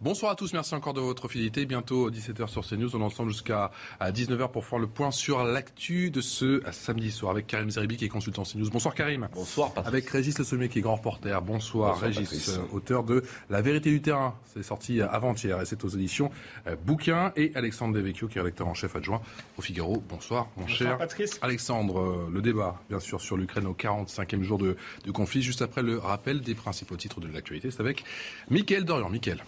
Bonsoir à tous, merci encore de votre fidélité. Bientôt 17h sur CNews, on est ensemble jusqu'à 19h pour faire le point sur l'actu de ce samedi soir avec Karim Zeribi qui est consultant CNews. Bonsoir Karim. Bonsoir Patrice. Avec Régis Le Sommier qui est grand reporter. Bonsoir, Régis, euh, auteur de La vérité du terrain. C'est sorti avant-hier et c'est aux éditions euh, Bouquin. Et Alexandre Devecchio qui est rédacteur en chef adjoint au Figaro. Bonsoir mon Bonsoir, cher Patrice. Alexandre. euh, Le débat bien sûr sur l'Ukraine au 45e jour de, de conflit. Juste après le rappel des principaux titres de l'actualité. C'est avec Mickaël Dorian. Mickaël.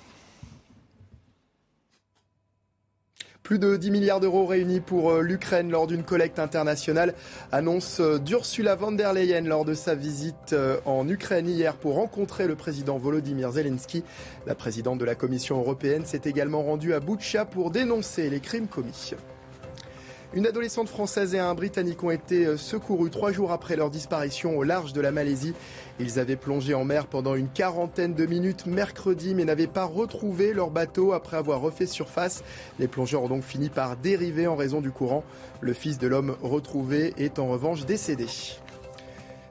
Plus de 10 milliards d'euros réunis pour euh, l'Ukraine lors d'une collecte internationale, annonce euh, d'Ursula von der Leyen lors de sa visite euh, en Ukraine hier pour rencontrer le président Volodymyr Zelensky. La présidente de la Commission européenne s'est également rendue à Boutcha pour dénoncer les crimes commis. Une adolescente française et un Britannique ont été secourus trois jours après leur disparition au large de la Malaisie. Ils avaient plongé en mer pendant une quarantaine de minutes mercredi mais n'avaient pas retrouvé leur bateau après avoir refait surface. Les plongeurs ont donc fini par dériver en raison du courant. Le fils de l'homme retrouvé est en revanche décédé.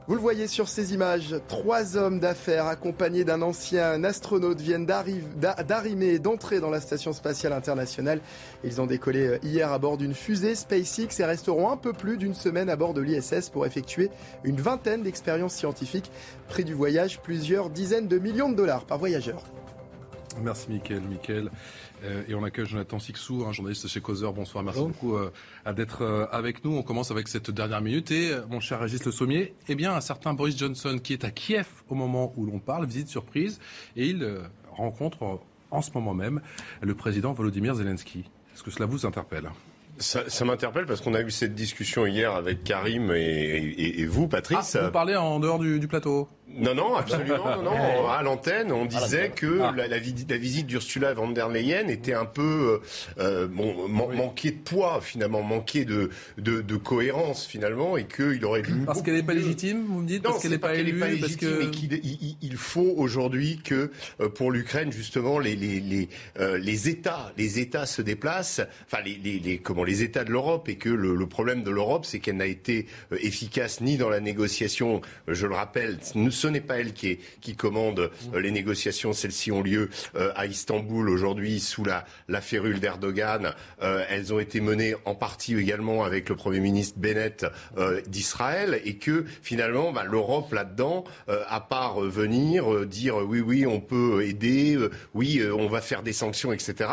Vous le voyez sur ces images, trois hommes d'affaires accompagnés d'un ancien astronaute viennent d'arrimer et d'entrer dans la Station spatiale internationale. Ils ont décollé hier à bord d'une fusée SpaceX et resteront un peu plus d'une semaine à bord de l'ISS pour effectuer une vingtaine d'expériences scientifiques. Prix du voyage, plusieurs dizaines de millions de dollars par voyageur. Merci Mickaël. Mickaël. Euh, et on accueille Jonathan Sixou, un journaliste chez Causeur. Bonsoir, merci beaucoup euh, d'être euh, avec nous. On commence avec cette dernière minute. Et euh, mon cher Régis Le Sommier, eh bien, un certain Boris Johnson qui est à Kiev au moment où l'on parle, visite surprise, et il euh, rencontre euh, en ce moment même le président Volodymyr Zelensky. Est-ce que cela vous interpelle? Ça, ça m'interpelle parce qu'on a eu cette discussion hier avec Karim et, et- et vous, Patrice. Ah, vous parlez en dehors du, du plateau? Non, non, absolument, non, non. À l'antenne, on disait que Ah. la, la visi- la visite d'Ursula von der Leyen était un peu euh, euh, bon, man- manquée de poids finalement, manquée de, de, de cohérence finalement, et qu'il aurait dû Parce qu'elle n'est pas légitime, vous me dites Non, Parce qu'elle c'est n'est pas qu'elle élue est pas parce légitime, que... mais qu'il il, faut aujourd'hui que euh, pour l'Ukraine justement les les les, euh, les États les États se déplacent, enfin les, les, les- comment les États de l'Europe et que le, le problème de l'Europe c'est qu'elle n'a été efficace ni dans la négociation, je le rappelle, ce n'est pas elle qui est qui commande euh, les négociations, celles-ci ont lieu euh, à Istanbul aujourd'hui sous la la férule d'Erdogan, Euh, elles ont été menées en partie également avec le Premier ministre Bennett d'Israël et que finalement bah, l'Europe là-dedans, à part venir dire oui oui on peut aider, oui on va faire des sanctions etc.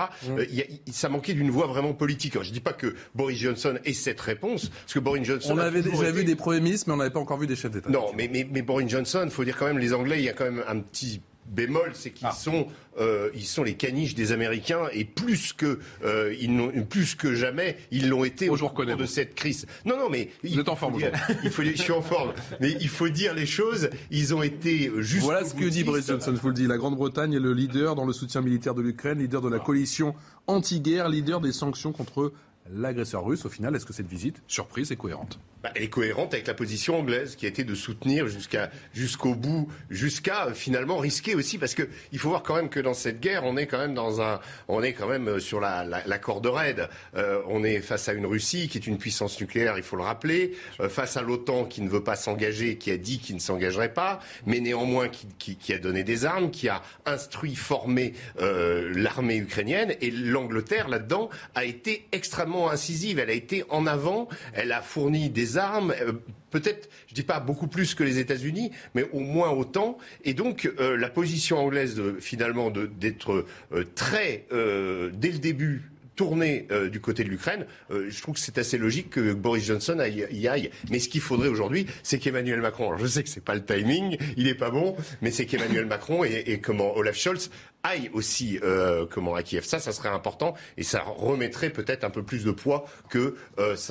il y a- il- ça manquait d'une voix vraiment politique. Alors, je dis pas que Boris Johnson ait cette réponse parce que Boris Johnson On avait déjà été- vu des premiers ministres, mais on n'avait pas encore vu des chefs d'État. non, mais, mais, mais Boris Johnson, faut dire quand même, les Anglais, il y a quand même un petit bémol, c'est qu'ils Ah. sont, euh, ils sont les caniches des Américains et plus que, euh, ils n'ont, plus que jamais, ils l'ont été Oh, au cours reconnais, de cette crise. Non, non, mais Vous êtes en forme faut dire- il faut, je suis en forme, mais il faut dire les choses. Ils ont été juste. Voilà ce que dit Boris Johnson, je vous le dis. La Grande-Bretagne est le leader dans le soutien militaire de l'Ukraine, leader de la coalition anti-guerre, leader des sanctions contre l'agresseur russe. Au final, est-ce que cette visite, surprise, est cohérente Bah, elle est cohérente avec la position anglaise qui a été de soutenir jusqu'à jusqu'au bout, jusqu'à euh, finalement risquer aussi parce que il faut voir quand même que dans cette guerre, on est quand même dans un, on est quand même euh, sur la, la, la corde raide. Euh, on est face à une Russie qui est une puissance nucléaire, il faut le rappeler, face à l'OTAN qui ne veut pas s'engager, qui a dit qu'il ne s'engagerait pas, mais néanmoins qui, a donné des armes, qui a instruit, formé l'armée ukrainienne et l'Angleterre là-dedans a été extrêmement incisive. Elle a été en avant, elle a fourni des armes. euh, Peut-être, je dis pas beaucoup plus que les États-Unis, mais au moins autant. Et donc, euh, la position anglaise, finalement, d'être euh, très, dès le début, tournée euh, du côté de l'Ukraine, euh, je trouve que c'est assez logique que Boris Johnson aille- y aille. Mais ce qu'il faudrait aujourd'hui, c'est qu'Emmanuel Macron, je sais que c'est pas le timing, il est pas bon, mais c'est qu'Emmanuel Macron et, comment Olaf Scholz aillent aussi euh, comment à Kiev. Ça, ça serait important et ça remettrait peut-être un peu plus de poids que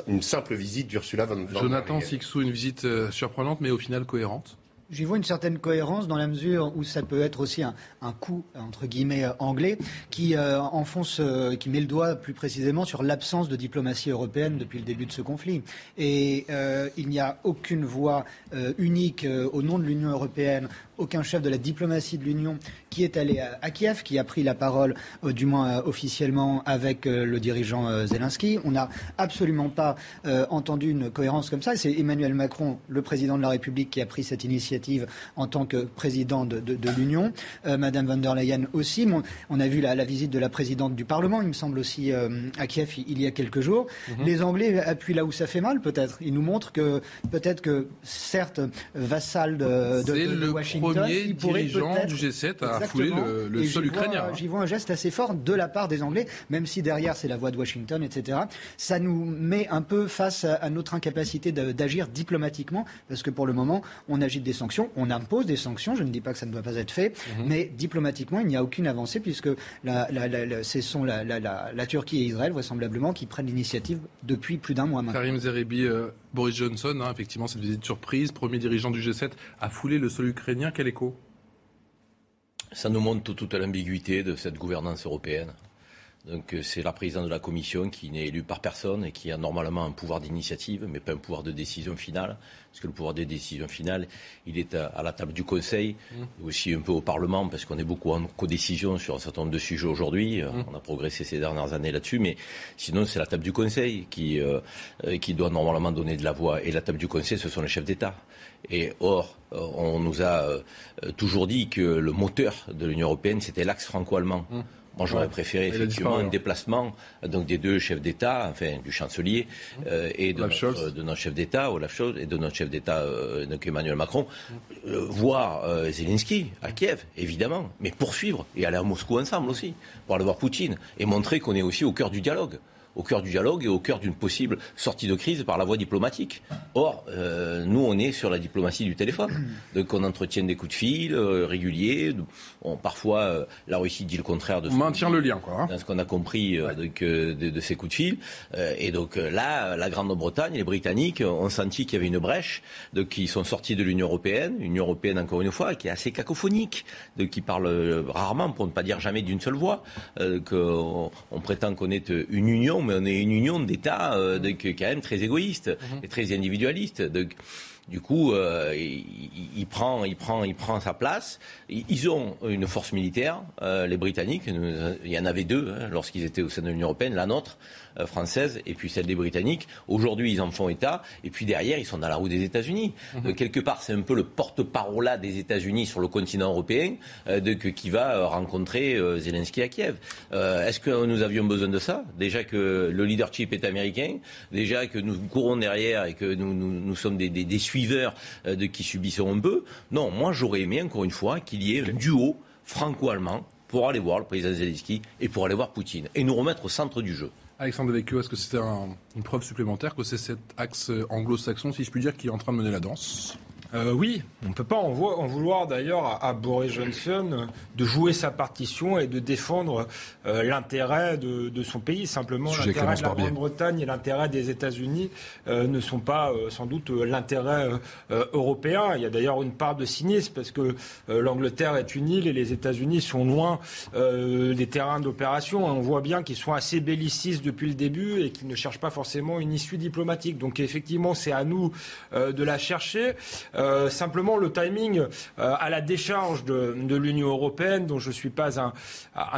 une simple visite d'Ursula von der Jonathan Leyen. Sixou, une visite surprenante, mais au final cohérente J'y vois une certaine cohérence dans la mesure où ça peut être aussi un, coup, entre guillemets, euh, anglais, qui euh, enfonce, euh, qui met le doigt plus précisément sur l'absence de diplomatie européenne depuis le début de ce conflit. Et il n'y a aucune voix unique au nom de l'Union européenne aucun chef de la diplomatie de l'Union qui est allé à, Kiev, qui a pris la parole, euh, du moins euh, officiellement, avec euh, le dirigeant Zelensky. On n'a absolument pas entendu une cohérence comme ça. C'est Emmanuel Macron, le président de la République, qui a pris cette initiative en tant que président de, l'Union. Madame von der Leyen aussi. On, a vu la, visite de la présidente du Parlement, il me semble aussi, à Kiev il, y a quelques jours. Mhm. Les Anglais appuient là où ça fait mal, peut-être. Ils nous montrent que peut-être que, certes, vassal de, de Washington, premier dirigeant du G7 à le, sol ukrainien. J'y vois un geste assez fort de la part des Anglais, même si derrière c'est la voix de Washington, etc. Ça nous met un peu face à, notre incapacité d'agir diplomatiquement, parce que pour le moment, on agite des sanctions, on impose des sanctions, je ne dis pas que ça ne doit pas être fait, mhm. mais diplomatiquement, il n'y a aucune avancée, puisque ce sont la, Turquie et Israël, vraisemblablement, qui prennent l'initiative depuis plus d'un mois maintenant. Karim Zerebi, euh, Boris Johnson, hein, effectivement, cette visite surprise, premier dirigeant du G7, a foulé le sol ukrainien. Quel écho? Ça nous montre toute l'ambiguïté de cette gouvernance européenne. Donc euh, c'est la présidente de la commission qui n'est élue par personne et qui a normalement un pouvoir d'initiative, mais pas un pouvoir de décision finale, parce que le pouvoir de décision finale, il est à, la table du Conseil, mmh. aussi un peu au Parlement, parce qu'on est beaucoup en codécision sur un certain nombre de sujets aujourd'hui. Euh, mmh. On a progressé ces dernières années là-dessus, mais sinon c'est la table du Conseil qui, euh, qui doit normalement donner de la voix. Et la table du Conseil, ce sont les chefs d'État. Et or, on nous a toujours dit que le moteur de l'Union européenne, c'était l'axe franco-allemand. Mmh. Moi, j'aurais préféré effectivement un déplacement donc des deux chefs d'État, enfin du chancelier euh, et de notre, de notre, chef d'État, Olaf Scholz, et de notre chef d'État, euh, donc Emmanuel Macron, euh, voir Zelensky à Kiev, évidemment, mais poursuivre et aller à Moscou ensemble aussi, pour aller voir Poutine et montrer qu'on est aussi au cœur du dialogue au cœur du dialogue et au cœur d'une possible sortie de crise par la voie diplomatique. Or, euh, nous, on est sur la diplomatie du téléphone. Donc, on entretient des coups de fil euh, réguliers. parfois, euh, la Russie dit le contraire de ce on maintient le lien, quoi. Hein. ce qu'on a compris de, ces coups de fil. et donc là, la Grande-Bretagne, les Britanniques ont senti qu'il y avait une brèche, donc ils sont sortis de l'Union européenne, Union européenne encore une fois qui est assez cacophonique, de qui parle rarement, pour ne pas dire jamais d'une seule voix, qu'on on prétend qu'on est une union mais on est une union d'États euh, quand même très égoïste mhm. et très individualiste. Du coup, euh, il, prend, il, prend, il prend sa place. Ils ont une force militaire, euh, les Britanniques. Il y en avait deux hein, lorsqu'ils étaient au sein de l'Union européenne, la nôtre. Euh, française et puis celle des Britanniques. Aujourd'hui, ils en font état. Et puis derrière, ils sont dans la roue des États-Unis. Mhm. Euh, quelque part, c'est un peu le porte-parole des États-Unis sur le continent européen euh, de, qui va rencontrer Zelensky à Kiev. Est-ce que nous avions besoin de ça? Déjà que le leadership est américain, déjà que nous courons derrière et que nous, nous, sommes des, des, des suiveurs de qui subissons un peu? Non, moi j'aurais aimé encore une fois qu'il y ait un duo franco-allemand pour aller voir le président Zelensky et pour aller voir Poutine et nous remettre au centre du jeu. Alexandre Devecchio, est-ce que c'était une preuve supplémentaire que c'est cet axe anglo-saxon, si je puis dire, qui est en train de mener la danse? Euh, oui, on ne peut pas en, vouloir d'ailleurs à, Boris Johnson de jouer sa partition et de défendre euh, l'intérêt de, son pays. Simplement, l'intérêt de la Grande-Bretagne et l'intérêt des États-Unis euh, ne sont pas sans doute l'intérêt européen. Il y a d'ailleurs une part de cynisme parce que l'Angleterre est une île et les États-Unis sont loin des terrains d'opération. On voit bien qu'ils sont assez bellicistes depuis le début et qu'ils ne cherchent pas forcément une issue diplomatique. Donc effectivement, c'est à nous de la chercher. Euh, simplement, le timing euh, à la décharge de, l'Union européenne, dont je ne suis pas un,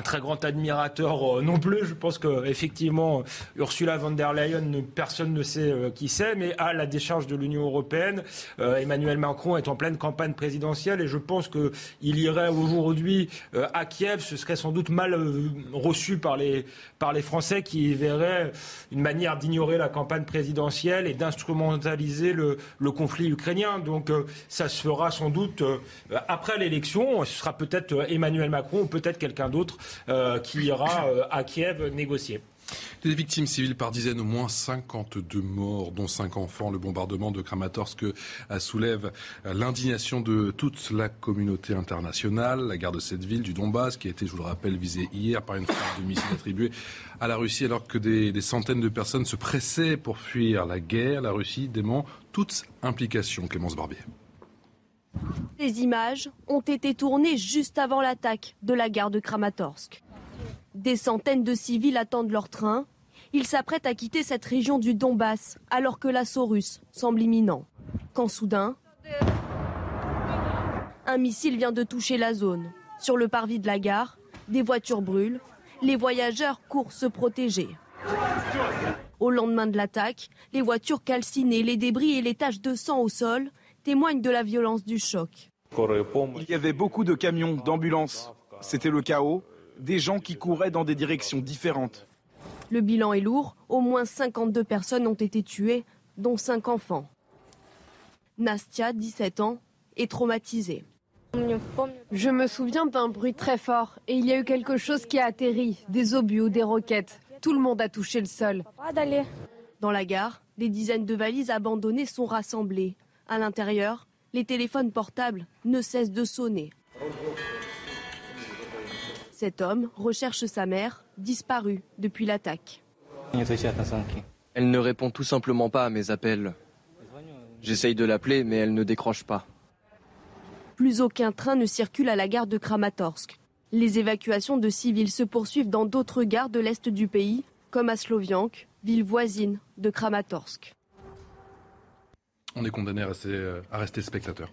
très grand admirateur euh, non plus. Je pense qu'effectivement, Ursula von der Leyen, personne ne sait qui c'est, mais à la décharge de l'Union européenne, Emmanuel Macron est en pleine campagne présidentielle et je pense qu'il irait aujourd'hui à Kiev. Ce serait sans doute mal reçu par les, par les Français qui verraient une manière d'ignorer la campagne présidentielle et d'instrumentaliser le, conflit ukrainien. Ça se fera sans doute euh, après l'élection. Ce sera peut-être euh, Emmanuel Macron ou peut-être quelqu'un d'autre euh, qui ira à Kiev négocier. Des victimes civiles par dizaines, au moins 52 morts, dont 5 enfants. Le bombardement de Kramatorsk soulève l'indignation de toute la communauté internationale. La guerre de cette ville du Donbass, qui a été, je vous le rappelle, visée hier par une frappe de missiles attribuée à la Russie, alors que des, des, centaines de personnes se pressaient pour fuir la guerre. La Russie dément toute implication. Clémence Barbier. Les images ont été tournées juste avant l'attaque de la gare de Kramatorsk. Des centaines de civils attendent leur train. Ils s'apprêtent à quitter cette région du Donbass alors que l'assaut russe semble imminent. Quand soudain, un missile vient de toucher la zone. Sur le parvis de la gare, des voitures brûlent. Les voyageurs courent se protéger. Au lendemain de l'attaque, les voitures calcinées, les débris et les taches de sang au sol témoignent de la violence du choc. Il y avait beaucoup de camions, d'ambulances. C'était le chaos, des gens qui couraient dans des directions différentes. Le bilan est lourd, au moins 52 personnes ont été tuées, dont 5 enfants. Nastia, 17 ans, est traumatisée. Je me souviens d'un bruit très fort et il y a eu quelque chose qui a atterri, des obus ou des roquettes. Tout le monde a touché le sol. Dans la gare, des dizaines de valises abandonnées sont rassemblées. À l'intérieur, les téléphones portables ne cessent de sonner. Cet homme recherche sa mère, disparue depuis l'attaque. Elle ne répond tout simplement pas à mes appels. J'essaye de l'appeler, mais elle ne décroche pas. Plus aucun train ne circule à la gare de Kramatorsk. Les évacuations de civils se poursuivent dans d'autres gares de l'est du pays, comme à Sloviansk, ville voisine de Kramatorsk. On est condamné à rester, euh, à rester spectateur.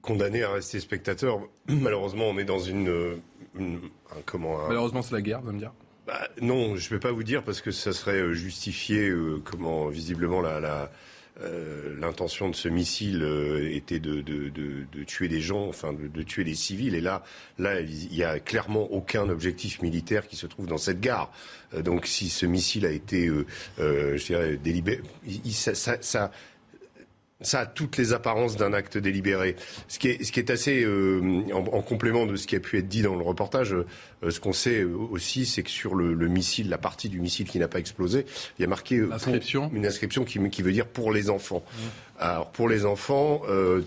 Condamné à rester spectateur. Malheureusement, on est dans une. Comment, Malheureusement, c'est la guerre, va me dire. Bah, non, je ne vais pas vous dire parce que ça serait euh, justifié, euh, comment visiblement la, euh, l'intention de ce missile euh, était de, de, de, de, tuer des gens, enfin de, tuer des civils. Et là, là, il n'y a clairement aucun objectif militaire qui se trouve dans cette gare. Donc, si ce missile a été, je dirais, délibéré, ça, ça, ça ça a toutes les apparences d'un acte délibéré. Ce qui est, ce qui est assez euh, en, complément de ce qui a pu être dit dans le reportage, euh, ce qu'on sait aussi, c'est que sur le, missile, la partie du missile qui n'a pas explosé, il y a marqué euh, une inscription qui, qui, veut dire pour les enfants. Mmh. Alors pour les enfants,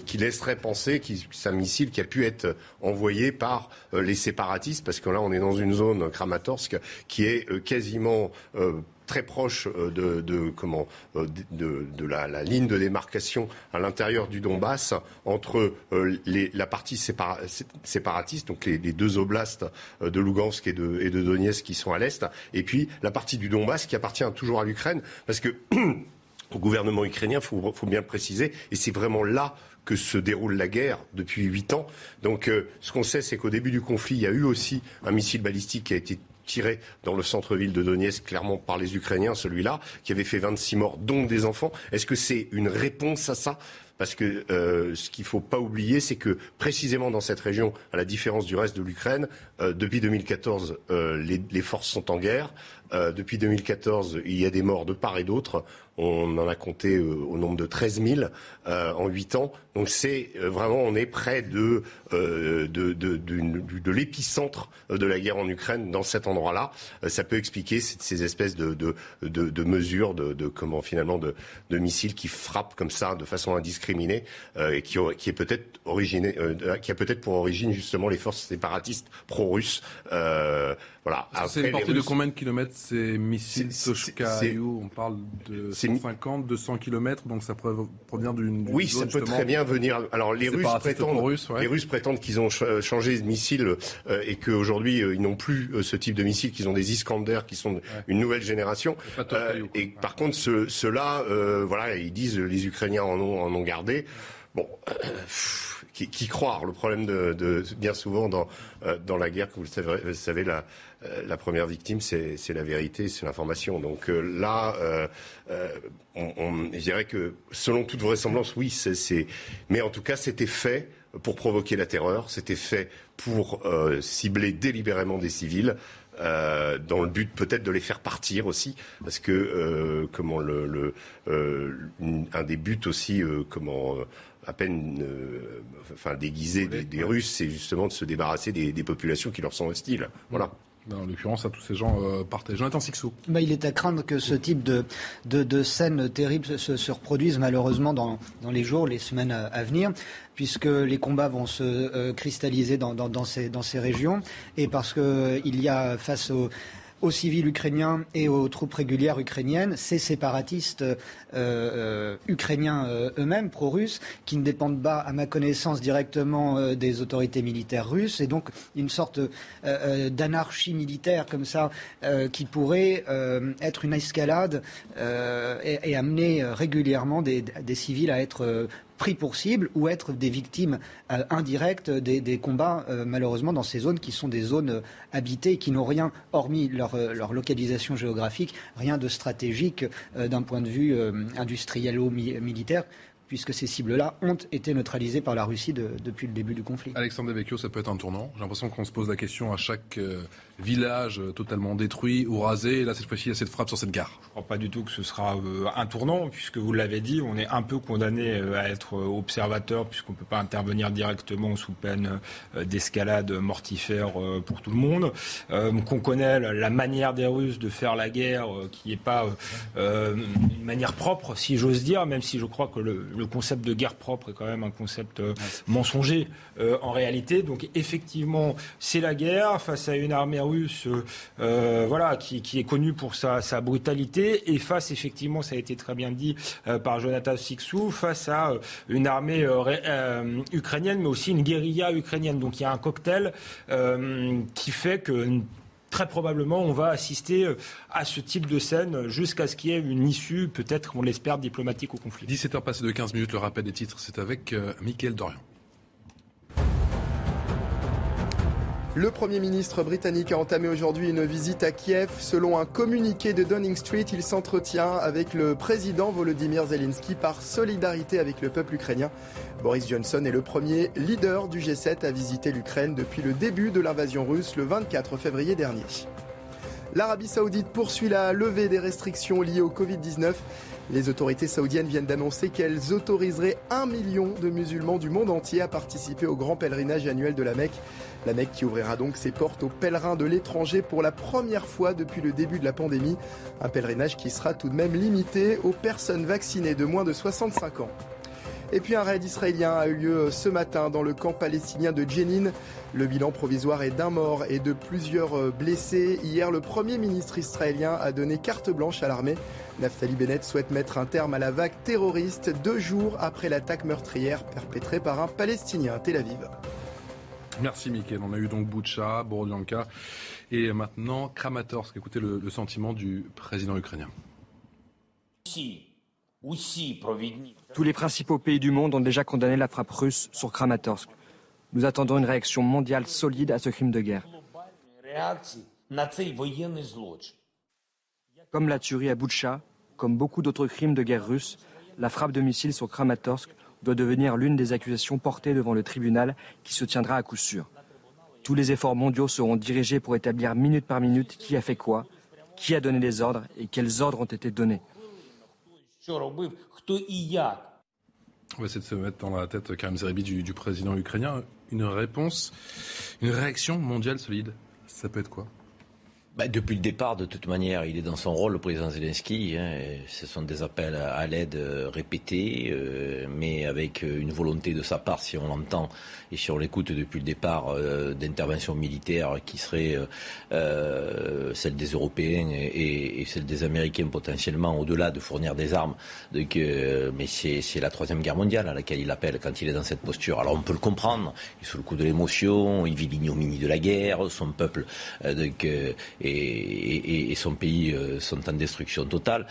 qui laisserait penser que c'est un missile qui a pu être envoyé par les séparatistes, parce que là on est dans une zone Kramatorsk qui est quasiment très proche euh, de, comment euh, de, la, ligne de démarcation à l'intérieur du Donbass entre euh, la partie séparatiste, donc les, deux oblasts de Lugansk et de, et de Donetsk qui sont à l'est, et puis la partie du Donbass qui appartient toujours à l'Ukraine, parce que au gouvernement ukrainien, il faut, bien le préciser, et c'est vraiment là que se déroule la guerre depuis huit ans. Donc, ce qu'on sait, c'est qu'au début du conflit, il y a eu aussi un missile balistique qui a été tiré dans le centre-ville de Donetsk, clairement par les Ukrainiens, celui-là, qui avait fait 26 morts, dont des enfants. Est-ce que c'est une réponse à ça? Parce que euh, ce qu'il ne faut pas oublier, c'est que précisément dans cette région, à la différence du reste de l'Ukraine, euh, depuis 2014, euh, les, les, forces sont en guerre. Euh, depuis 2014, il y a des morts de part et d'autre. On en a compté euh, au nombre de 13 000 euh, en 8 ans. Donc c'est vraiment, on est près de, de, de, l'épicentre de la guerre en Ukraine dans cet endroit-là. ça peut expliquer ces, espèces de, de, de, mesures, de, comment finalement de, de missiles qui frappent comme ça de façon indiscriminée et qui, qui est peut-être originé, qui a peut-être pour origine justement les forces séparatistes pro-russes. voilà. C'est une portée de combien de kilomètres ces missiles Toshka On parle de 150, 200 kilomètres, donc ça provient d'une. Oui, ça peut très bien venir. Alors les Russes prétendent, les Russes prétendent qu'ils ont changé de missile euh, et qu'aujourd'hui euh, ils n'ont plus euh, ce type de missile, qu'ils ont des Iskander qui sont une nouvelle génération. et par contre, ceux-là, voilà, ils disent les Ukrainiens en ont, en ont gardé. Bon, qui, qui, croire? Le problème de, de bien souvent dans, dans la guerre, comme vous le savez, vous savez la, la première victime, c'est la vérité, c'est l'information. Donc euh, là, euh, on, je dirais que selon toute vraisemblance, oui, c'est. Mais en tout cas, c'était fait pour provoquer la terreur, c'était fait pour cibler délibérément des civils. dans le but peut-être de les faire partir aussi, parce que comment le, un des buts aussi comment à peine enfin déguisé des, Russes, c'est justement de se débarrasser des, des, populations qui leur sont hostiles. Voilà. En l'occurrence, à tous ces gens euh, partagent. Jonathan Sixou. Bah, il est à craindre que ce type de, de, de scènes terribles se, se, reproduisent malheureusement dans, dans, les jours, les semaines à, venir, puisque les combats vont se euh, cristalliser dans, dans, dans, ces, dans ces régions, et parce qu'il y a face aux aux civils ukrainiens et aux troupes régulières ukrainiennes, ces séparatistes ukrainiens eux-mêmes, pro-russes, qui ne dépendent pas, à ma connaissance, directement des autorités militaires russes, et donc une sorte d'anarchie militaire comme ça qui pourrait être une escalade et, amener régulièrement des, des, civils à être pris pour cible ou être des victimes euh, indirectes des, combats, euh, malheureusement, dans ces zones qui sont des zones euh, habitées et qui n'ont rien, hormis leur, leur, localisation géographique, rien de stratégique d'un point de vue industriello-militaire puisque ces cibles-là ont été neutralisées par la Russie depuis le début du conflit. Alexandre Devecchio, ça peut être un tournant. J'ai l'impression qu'on se pose la question à chaque village totalement détruit ou rasé. là, cette fois-ci, il y a cette frappe sur cette gare. Je ne crois pas du tout que ce sera euh, un tournant, puisque vous l'avez dit, on est un peu condamné euh, à être euh, observateur, puisqu'on ne peut pas intervenir directement sous peine d'escalade mortifère pour tout le monde. qu'on connaît la manière des Russes de faire la guerre, qui n'est pas une manière propre, si j'ose dire, même si je crois que le, le, concept de guerre propre est quand même un concept mensonger en réalité. Donc effectivement, c'est la guerre face à une armée russe, euh, voilà, qui, est connu pour sa, brutalité, et face, effectivement, ça a été très bien dit euh, par Jonathan Sixou, face à euh, une armée ukrainienne, mais aussi une guérilla ukrainienne. Donc il y a un cocktail qui fait que très probablement, on va assister à ce type de scène jusqu'à ce qu'il y ait une issue, peut-être, on l'espère, diplomatique au conflit. 17h passé de 15 minutes, le rappel des titres, c'est avec euh, Mickaël Dorian. Le Premier ministre britannique a entamé aujourd'hui une visite à Kiev. Selon un communiqué de Downing Street, il s'entretient avec le président Volodymyr Zelensky par solidarité avec le peuple ukrainien. Boris Johnson est le premier leader du G7 à visiter l'Ukraine depuis le début de l'invasion russe le 24 février dernier. L'Arabie saoudite poursuit la levée des restrictions liées au Covid-19. Les autorités saoudiennes viennent d'annoncer qu'elles autoriseraient un million de musulmans du monde entier à participer au grand pèlerinage annuel de la Mecque. La Mecque qui ouvrira donc ses portes aux pèlerins de l'étranger pour la première fois depuis le début de la pandémie. Un pèlerinage qui sera tout de même limité aux personnes vaccinées de moins de 65 ans. Et puis un raid israélien a eu lieu ce matin dans le camp palestinien de Jenin. Le bilan provisoire est d'un mort et de plusieurs blessés. Hier, le Premier ministre israélien a donné carte blanche à l'armée. Naftali Bennett souhaite mettre un terme à la vague terroriste deux jours après l'attaque meurtrière perpétrée par un Palestinien à Tel Aviv. Merci Mickaël. On a eu donc Boucha, Borodianka et maintenant Kramatorsk. Écoutez le, le sentiment du président ukrainien. Tous les principaux pays du monde ont déjà condamné la frappe russe sur Kramatorsk. Nous attendons une réaction mondiale solide à ce crime de guerre. Comme la tuerie à Boucha, comme beaucoup d'autres crimes de guerre russes, la frappe de missiles sur Kramatorsk doit devenir l'une des accusations portées devant le tribunal qui se tiendra à coup sûr. Tous les efforts mondiaux seront dirigés pour établir minute par minute qui a fait quoi, qui a donné les ordres et quels ordres ont été donnés. On va essayer de se mettre dans la tête Karim Zeribi du, du président ukrainien. Une réponse, une réaction mondiale solide, ça peut être quoi? Bah, depuis le départ, de toute manière, il est dans son rôle, le président Zelensky. Hein, ce sont des appels à l'aide euh, répétés, euh, mais avec euh, une volonté de sa part, si on l'entend et si on l'écoute depuis le départ, d'intervention militaire qui serait celle des Européens et, celle des Américains potentiellement, au-delà de fournir des armes. Mais c'est la troisième guerre mondiale à laquelle il appelle quand il est dans cette posture. Alors on peut le comprendre. Il est sous le coup de l'émotion, il vit l'ignominie de la guerre, son peuple. Et, son pays euh, sont en destruction totale.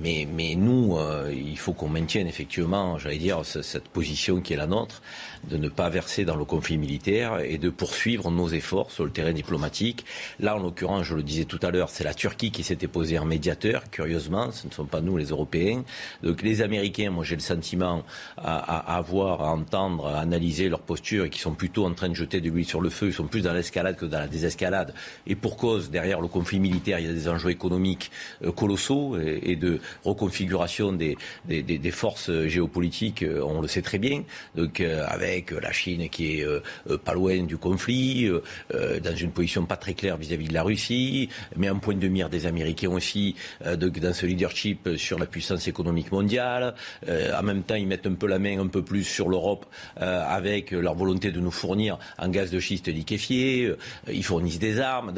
Mais, nous, euh, il faut qu'on maintienne effectivement, j'allais dire, cette position qui est la nôtre, de ne pas verser dans le conflit militaire et de poursuivre nos efforts sur le terrain diplomatique. Là, en l'occurrence, je le disais tout à l'heure, c'est la Turquie qui s'était posée en médiateur, curieusement, ce ne sont pas nous les Européens. Donc les Américains, moi j'ai le sentiment à, à, voir, à entendre, à analyser leur posture et qui sont plutôt en train de jeter de l'huile sur le feu, ils sont plus dans l'escalade que dans la désescalade. Et pour cause, derrière le conflit militaire, il y a des enjeux économiques euh, colossaux et, de reconfiguration des, des, des, forces géopolitiques, euh, on le sait très bien. Donc euh, avec avec la Chine qui est euh, euh, pas loin du conflit, euh, dans une position pas très claire vis-à-vis de la Russie, mais un point de mire des Américains aussi dans ce leadership sur la puissance économique mondiale. en même temps, ils mettent un peu la main un peu plus sur l'Europe avec leur volonté de nous fournir en gaz de schiste liquéfié. ils fournissent des armes.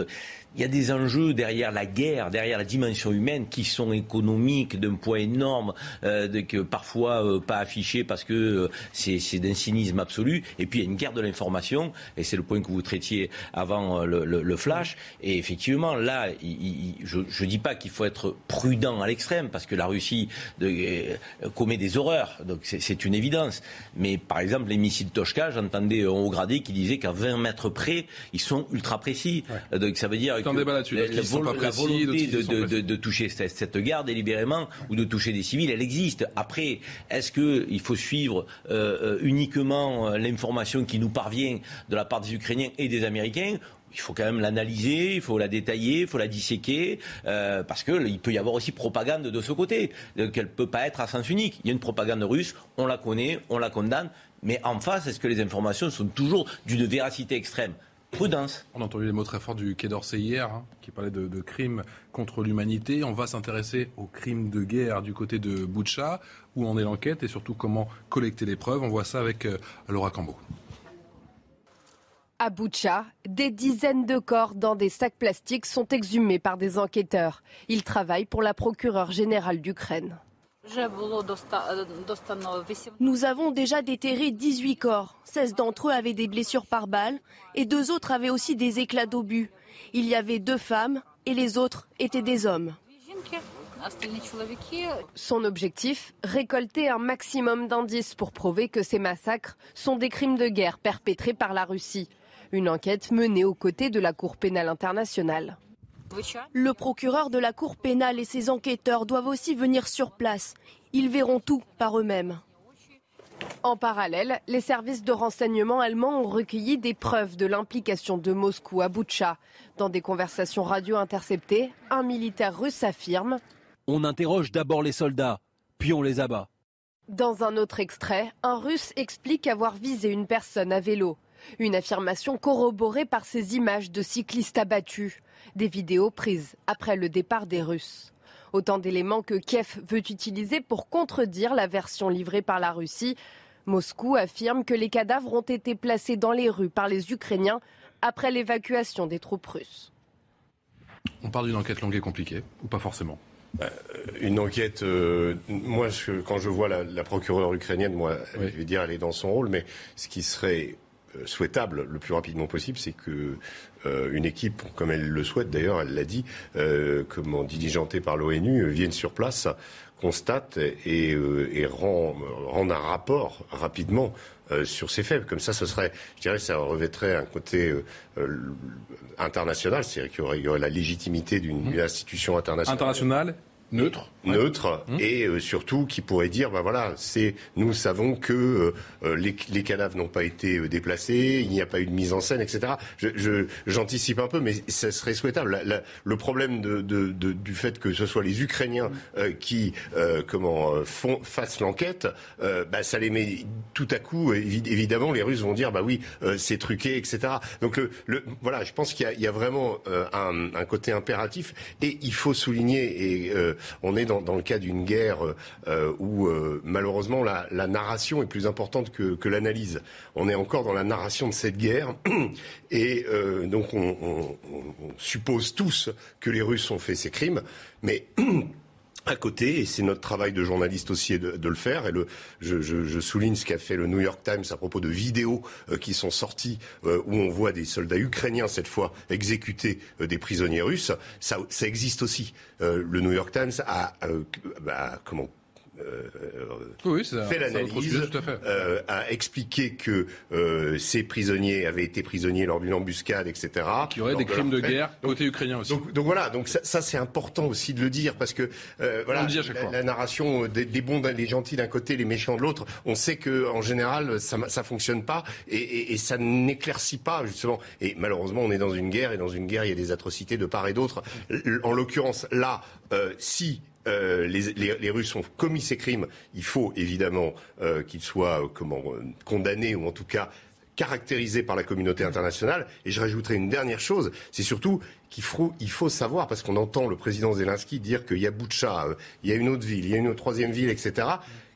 Il y a des enjeux derrière la guerre, derrière la dimension humaine, qui sont économiques d'un poids énorme, euh, que parfois euh, pas affichés parce que euh, c'est d'un cynisme absolu. Et puis il y a une guerre de l'information, et c'est le point que vous traitiez avant le, flash. Et effectivement, là, je ne dis pas qu'il faut être prudent à l'extrême, parce que la Russie commet des horreurs, donc c'est une évidence. Mais par exemple, les missiles Toshka, j'entendais un haut gradé qui disait qu'à 20 mètres près, ils sont ultra précis. Donc ça veut dire que la, volonté de, toucher cette, guerre délibérément ou de toucher des civils, elle existe. Après, est-ce qu'il faut suivre euh, euh, uniquement euh, l'information qui nous parvient de la part des Ukrainiens et des Américains? Il faut quand même l'analyser, il faut la détailler, il faut la disséquer, parce qu'il peut y avoir aussi propagande de ce côté, qu'elle ne peut pas être à sens unique. Il y a une propagande russe, on la connaît, on la condamne, mais en face, est-ce que les informations sont toujours d'une véracité extrême? Prudence. On a entendu les mots très forts du Quai d'Orsay hier, hein, qui parlait de, crimes contre l'humanité. On va s'intéresser aux crimes de guerre du côté de Boucha, où en est l'enquête et surtout comment collecter les preuves? On voit ça avec euh, Laura Cambo. À Boucha, des dizaines de corps dans des sacs plastiques sont exhumés par des enquêteurs. Ils travaillent pour la procureure générale d'Ukraine. Nous avons déjà déterré 18 corps. 16 d'entre eux avaient des blessures par balle et deux autres avaient aussi des éclats d'obus. Il y avait deux femmes et les autres étaient des hommes. Son objectif, récolter un maximum d'indices pour prouver que ces massacres sont des crimes de guerre perpétrés par la Russie. Une enquête menée aux côtés de la Cour pénale internationale. Le procureur de la Cour pénale et ses enquêteurs doivent aussi venir sur place. Ils verront tout par eux-mêmes. En parallèle, les services de renseignement allemands ont recueilli des preuves de l'implication de Moscou à Boutcha. Dans des conversations radio interceptées, un militaire russe affirme On interroge d'abord les soldats, puis on les abat. Dans un autre extrait, un russe explique avoir visé une personne à vélo. Une affirmation corroborée par ces images de cyclistes abattus, des vidéos prises après le départ des Russes. Autant d'éléments que Kiev veut utiliser pour contredire la version livrée par la Russie. Moscou affirme que les cadavres ont été placés dans les rues par les Ukrainiens après l'évacuation des troupes russes. On parle d'une enquête longue et compliquée, ou pas forcément? Euh, une enquête, euh, moi, quand je vois la, procureure ukrainienne, moi, je vais dire, elle est dans son rôle, mais ce qui serait souhaitable le plus rapidement possible, c'est que euh, une équipe, comme elle le souhaite d'ailleurs, elle l'a dit, euh, comment diligentée par l'ONU, euh, vienne sur place, constate et, et rend, rend, un rapport rapidement sur ces faits. Comme ça, ce serait, je dirais, ça revêtrait un côté international, c'est-à-dire qu'il y, aurait la légitimité d'une mmh. institution internationale. Internationale neutre, neutre mmh. et euh, surtout qui pourrait dire ben voilà c'est nous savons que euh, euh, les, les, cadavres n'ont pas été déplacés il n'y a pas eu de mise en scène etc je j'anticipe un peu mais ça serait souhaitable. Le problème de, de, de, du fait que ce soit les Ukrainiens mmh. qui comment font fassent l'enquête bah, ça les met tout à coup évidemment les Russes vont dire bah oui c'est truqué etc donc le, le, voilà je pense qu'il y, y, a vraiment un, un, côté impératif et il faut souligner et on est dans, le cas d'une guerre euh, où euh, malheureusement la, narration est plus importante que, l'analyse. On est encore dans la narration de cette guerre et euh, donc on, suppose tous que les Russes ont fait ces crimes, mais à côté, et c'est notre travail de journaliste aussi de, le faire, et le, je, souligne ce qu'a fait le New York Times à propos de vidéos euh, qui sont sorties euh, où on voit des soldats ukrainiens, cette fois, exécuter euh, des prisonniers russes, ça, ça existe aussi. le New York Times a, bah, comment oui, fait l'analyse, euh, a expliqué que euh, ces prisonniers avaient été prisonniers lors d'une embuscade, etc. Qui aurait des crimes de, guerre côté ukrainien aussi. Donc, voilà, donc ça, c'est important aussi de le dire parce que euh, la, narration des, bons, des gentils d'un côté, les méchants de l'autre, on sait que en général ça ça fonctionne pas et, et ça n'éclaircit pas justement. Et malheureusement, on est dans une guerre et dans une guerre il y a des atrocités de part et d'autre. En l'occurrence là, si euh, les, Russes ont commis ces crimes, il faut évidemment euh, qu'ils soient euh, condamnés ou en tout cas caractérisés par la communauté internationale. Et je rajouterai une dernière chose, c'est surtout qu'il faut, savoir, parce qu'on entend le président Zelensky dire qu'il y a Boutcha, il y a une autre ville, il y a une troisième ville, etc.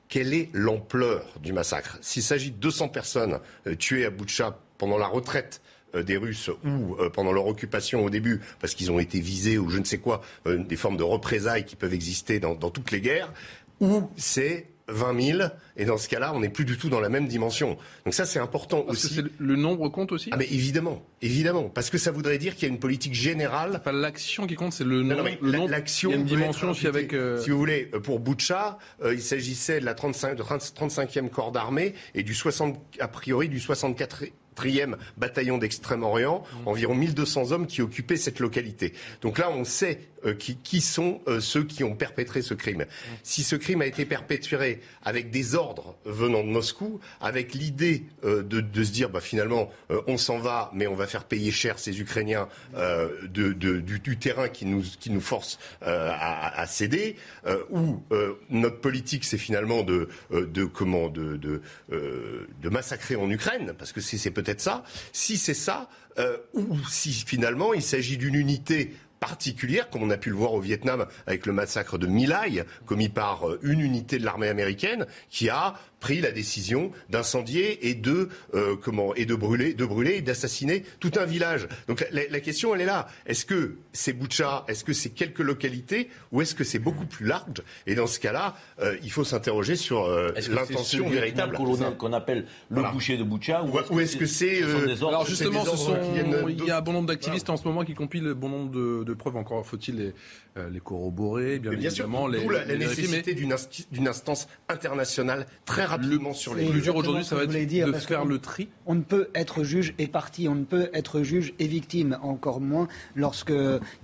Quelle est l'ampleur du massacre? S'il s'agit de 200 personnes tuées à Boutcha pendant la retraite des Russes ou pendant leur occupation au début, parce qu'ils ont été visés ou je ne sais quoi, des formes de représailles qui peuvent exister dans, dans toutes les guerres, ou c'est 20 000, et dans ce cas-là, on n'est plus du tout dans la même dimension. Donc ça, c'est important parce aussi. Que le nombre compte aussi Ah mais évidemment, évidemment, parce que ça voudrait dire qu'il y a une politique générale. Pas l'action qui compte, c'est le, nombre. L'action. Il y a une dimension aussi avec. Euh, si vous voulez, euh, pour Boucha, euh, il s'agissait de la 35, de 35e corps d'armée et du 60, a priori du 64 e bataillon d'Extrême-Orient, mmh. environ 1200 hommes qui occupaient cette localité. Donc là, on sait euh, qui, sont euh, ceux qui ont perpétré ce crime. Si ce crime a été perpétré avec des ordres venant de Moscou, avec l'idée euh, de, se dire bah, finalement on s'en va, mais on va faire payer cher ces Ukrainiens de, du, terrain qui nous, qui nous force à, céder, ou notre politique c'est finalement de, de comment de, de, massacrer en Ukraine, parce que c'est peut-être ça. Si c'est ça, ou si finalement il s'agit d'une unité particulière, comme on a pu le voir au Vietnam avec le massacre de My Lai, commis par euh, une unité de l'armée américaine, qui a pris la décision d'incendier et de euh, comment et de brûler, de brûler et d'assassiner tout un village. Donc la, question elle est là. Est-ce que c'est Boucha? Est-ce que c'est quelques localités? Ou est-ce que c'est beaucoup plus large? Et dans ce cas-là, euh, il faut s'interroger sur euh, l'intention véritable qu'on appelle le boucher de Boucha ou, est-ce que c'est alors justement il y a un bon nombre d'activistes en ce moment qui compilent bon nombre de, preuves. Encore faut-il les, les corroborer, bien, évidemment. Sûr, la, la nécessité d'une instance internationale très rapidement sur les. Le plus dur aujourd'hui, ça va être dire, de faire le tri. On ne peut être juge et parti, on ne peut être juge et victime, encore moins lorsque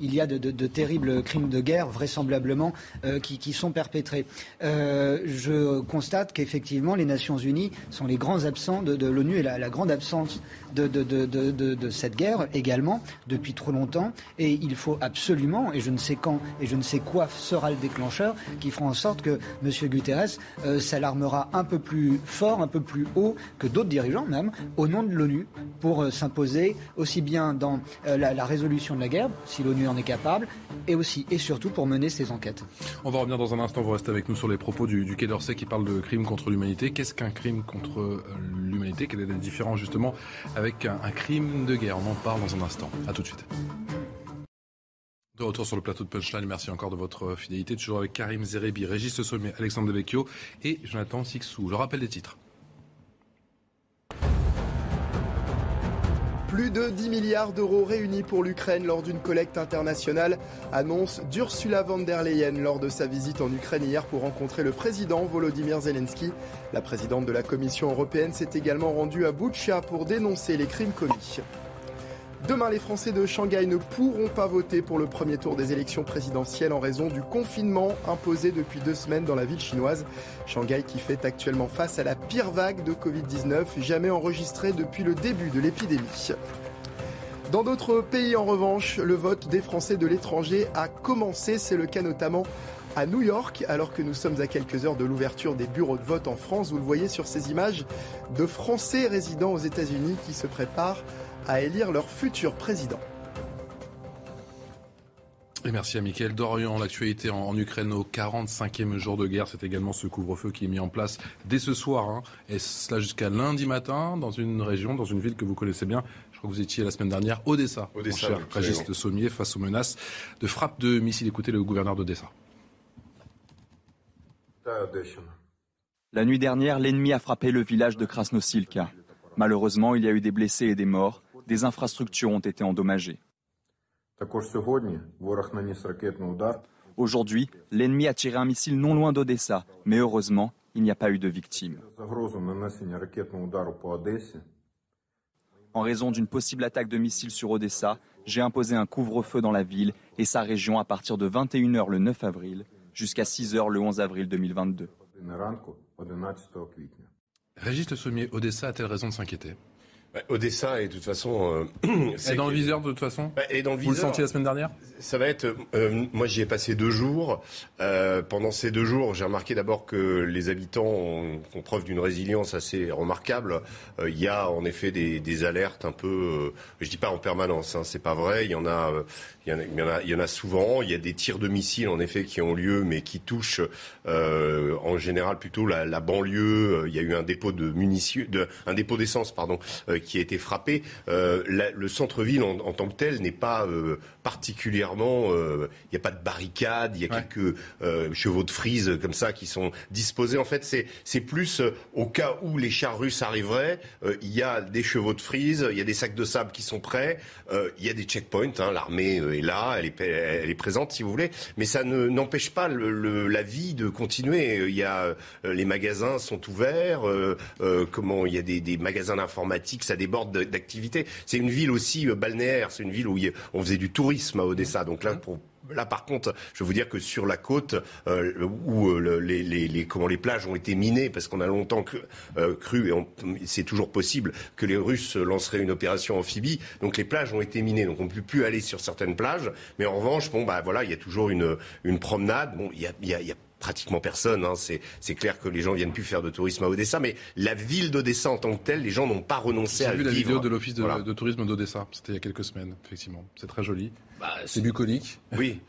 il y a de, de, de terribles crimes de guerre, vraisemblablement, euh, qui, qui, sont perpétrés. Euh, je constate qu'effectivement, les Nations Unies sont les grands absents de, l'ONU et la, la, grande absence de, cette guerre également depuis trop longtemps. Et il faut absolument, et je ne sais quand et je ne sais quoi sera le déclencheur, qui fera en sorte que M. Guterres euh, s'alarmera un peu plus fort, un peu plus haut que d'autres dirigeants même, au nom de l'ONU, pour euh, s'imposer aussi bien dans euh, la, résolution de la guerre, si l'ONU en est capable, et aussi et surtout pour mener ses enquêtes. On va revenir dans un instant, vous restez avec nous sur les propos du, du Quai d'Orsay qui parle de crime contre l'humanité. Qu'est-ce qu'un crime contre l'humanité? Quelle est la différence justement avec un, crime de guerre On en parle dans un instant. A tout de suite. De retour sur le plateau de Punchline, merci encore de votre fidélité. Toujours avec Karim Zerebi, Régis Sommet, Alexandre Devecchio et Jonathan Sixou. Le rappel des titres. Plus de 10 milliards d'euros réunis pour l'Ukraine lors d'une collecte internationale, annonce d'Ursula von der Leyen lors de sa visite en Ukraine hier pour rencontrer le président Volodymyr Zelensky. La présidente de la Commission européenne s'est également rendue à Boutcha pour dénoncer les crimes commis. Demain, les Français de Shanghai ne pourront pas voter pour le premier tour des élections présidentielles en raison du confinement imposé depuis deux semaines dans la ville chinoise. Shanghai qui fait actuellement face à la pire vague de Covid-19 jamais enregistrée depuis le début de l'épidémie. Dans d'autres pays, en revanche, le vote des Français de l'étranger a commencé. C'est le cas notamment à New York, alors que nous sommes à quelques heures de l'ouverture des bureaux de vote en France. Vous le voyez sur ces images de Français résidant aux États-Unis qui se préparent à élire leur futur président. Et merci à Mickaël Dorian. L'actualité en, Ukraine au 45e jour de guerre, c'est également ce couvre-feu qui est mis en place dès ce soir. Hein. et cela jusqu'à lundi matin dans une région, dans une ville que vous connaissez bien. Je crois que vous étiez la semaine dernière, Odessa. Odessa, mon cher Régis Sommier, face aux menaces de frappe de missiles. Écoutez le gouverneur d'Odessa. La nuit dernière, l'ennemi a frappé le village de Krasnosilka. Malheureusement, il y a eu des blessés et des morts des infrastructures ont été endommagées. Aujourd'hui, l'ennemi a tiré un missile non loin d'Odessa, mais heureusement, il n'y a pas eu de victimes. En raison d'une possible attaque de missiles sur Odessa, j'ai imposé un couvre-feu dans la ville et sa région à partir de 21h le 9 avril jusqu'à 6h le 11 avril 2022. Régis Le Sommier, Odessa a-t-elle raison de s'inquiéter? Odessa est de toute façon. Euh, est dans le viseur de toute façon. Bah, dans le Vous le sentiez la semaine dernière Ça va être. Euh, moi, j'y ai passé deux jours. Euh, pendant ces deux jours, j'ai remarqué d'abord que les habitants ont, preuve d'une résilience assez remarquable. Euh, il y a en effet des, des alertes un peu. Je dis pas en permanence, hein, c'est pas vrai. Il y en a. Il y, en a, il y en a souvent. Il y a des tirs de missiles en effet qui ont lieu, mais qui touchent en général plutôt la, la banlieue. Il y a eu un dépôt de munitions, de, un dépôt d'essence, pardon, qui a été frappé. le centre-ville en, tant que tel n'est pas particulièrement. Il n'y a pas de barricade, il y a quelques chevaux de frise comme ça qui sont disposés. En fait, c'est plus au cas où les chars russes arriveraient, il y a des chevaux de frise, il y a des sacs de sable qui sont prêts, il y a des checkpoints. Hein, L'armée est là, elle est, elle est présente si vous voulez, mais ça n'empêche pas le, la vie de continuer. Il y a les magasins sont ouverts, comment il y a des, des magasins d'informatique, ça déborde d'activités. C'est une ville aussi balnéaire, c'est une ville où on faisait du tourisme à Odessa. Donc là, pour Là, par contre, je veux vous dire que sur la côte, euh, où euh, les, les, les, comment les plages ont été minées, parce qu'on a longtemps cru, euh, cru et c'est toujours possible, que les Russes lanceraient une opération amphibie. Donc les plages ont été minées, donc on ne peut plus aller sur certaines plages. Mais en revanche, bon, bah voilà, il y a toujours une, une promenade. Bon, il y a, y a, y a pratiquement personne. Hein. C'est clair que les gens viennent plus faire de tourisme à Odessa, mais la ville d'Odessa en tant que telle, les gens n'ont pas renoncé à vivre. J'ai vu la vidéo de l'office de, tourisme d'Odessa. C'était il y a quelques semaines, effectivement. C'est très joli. Bah, c'est bucolique. Oui.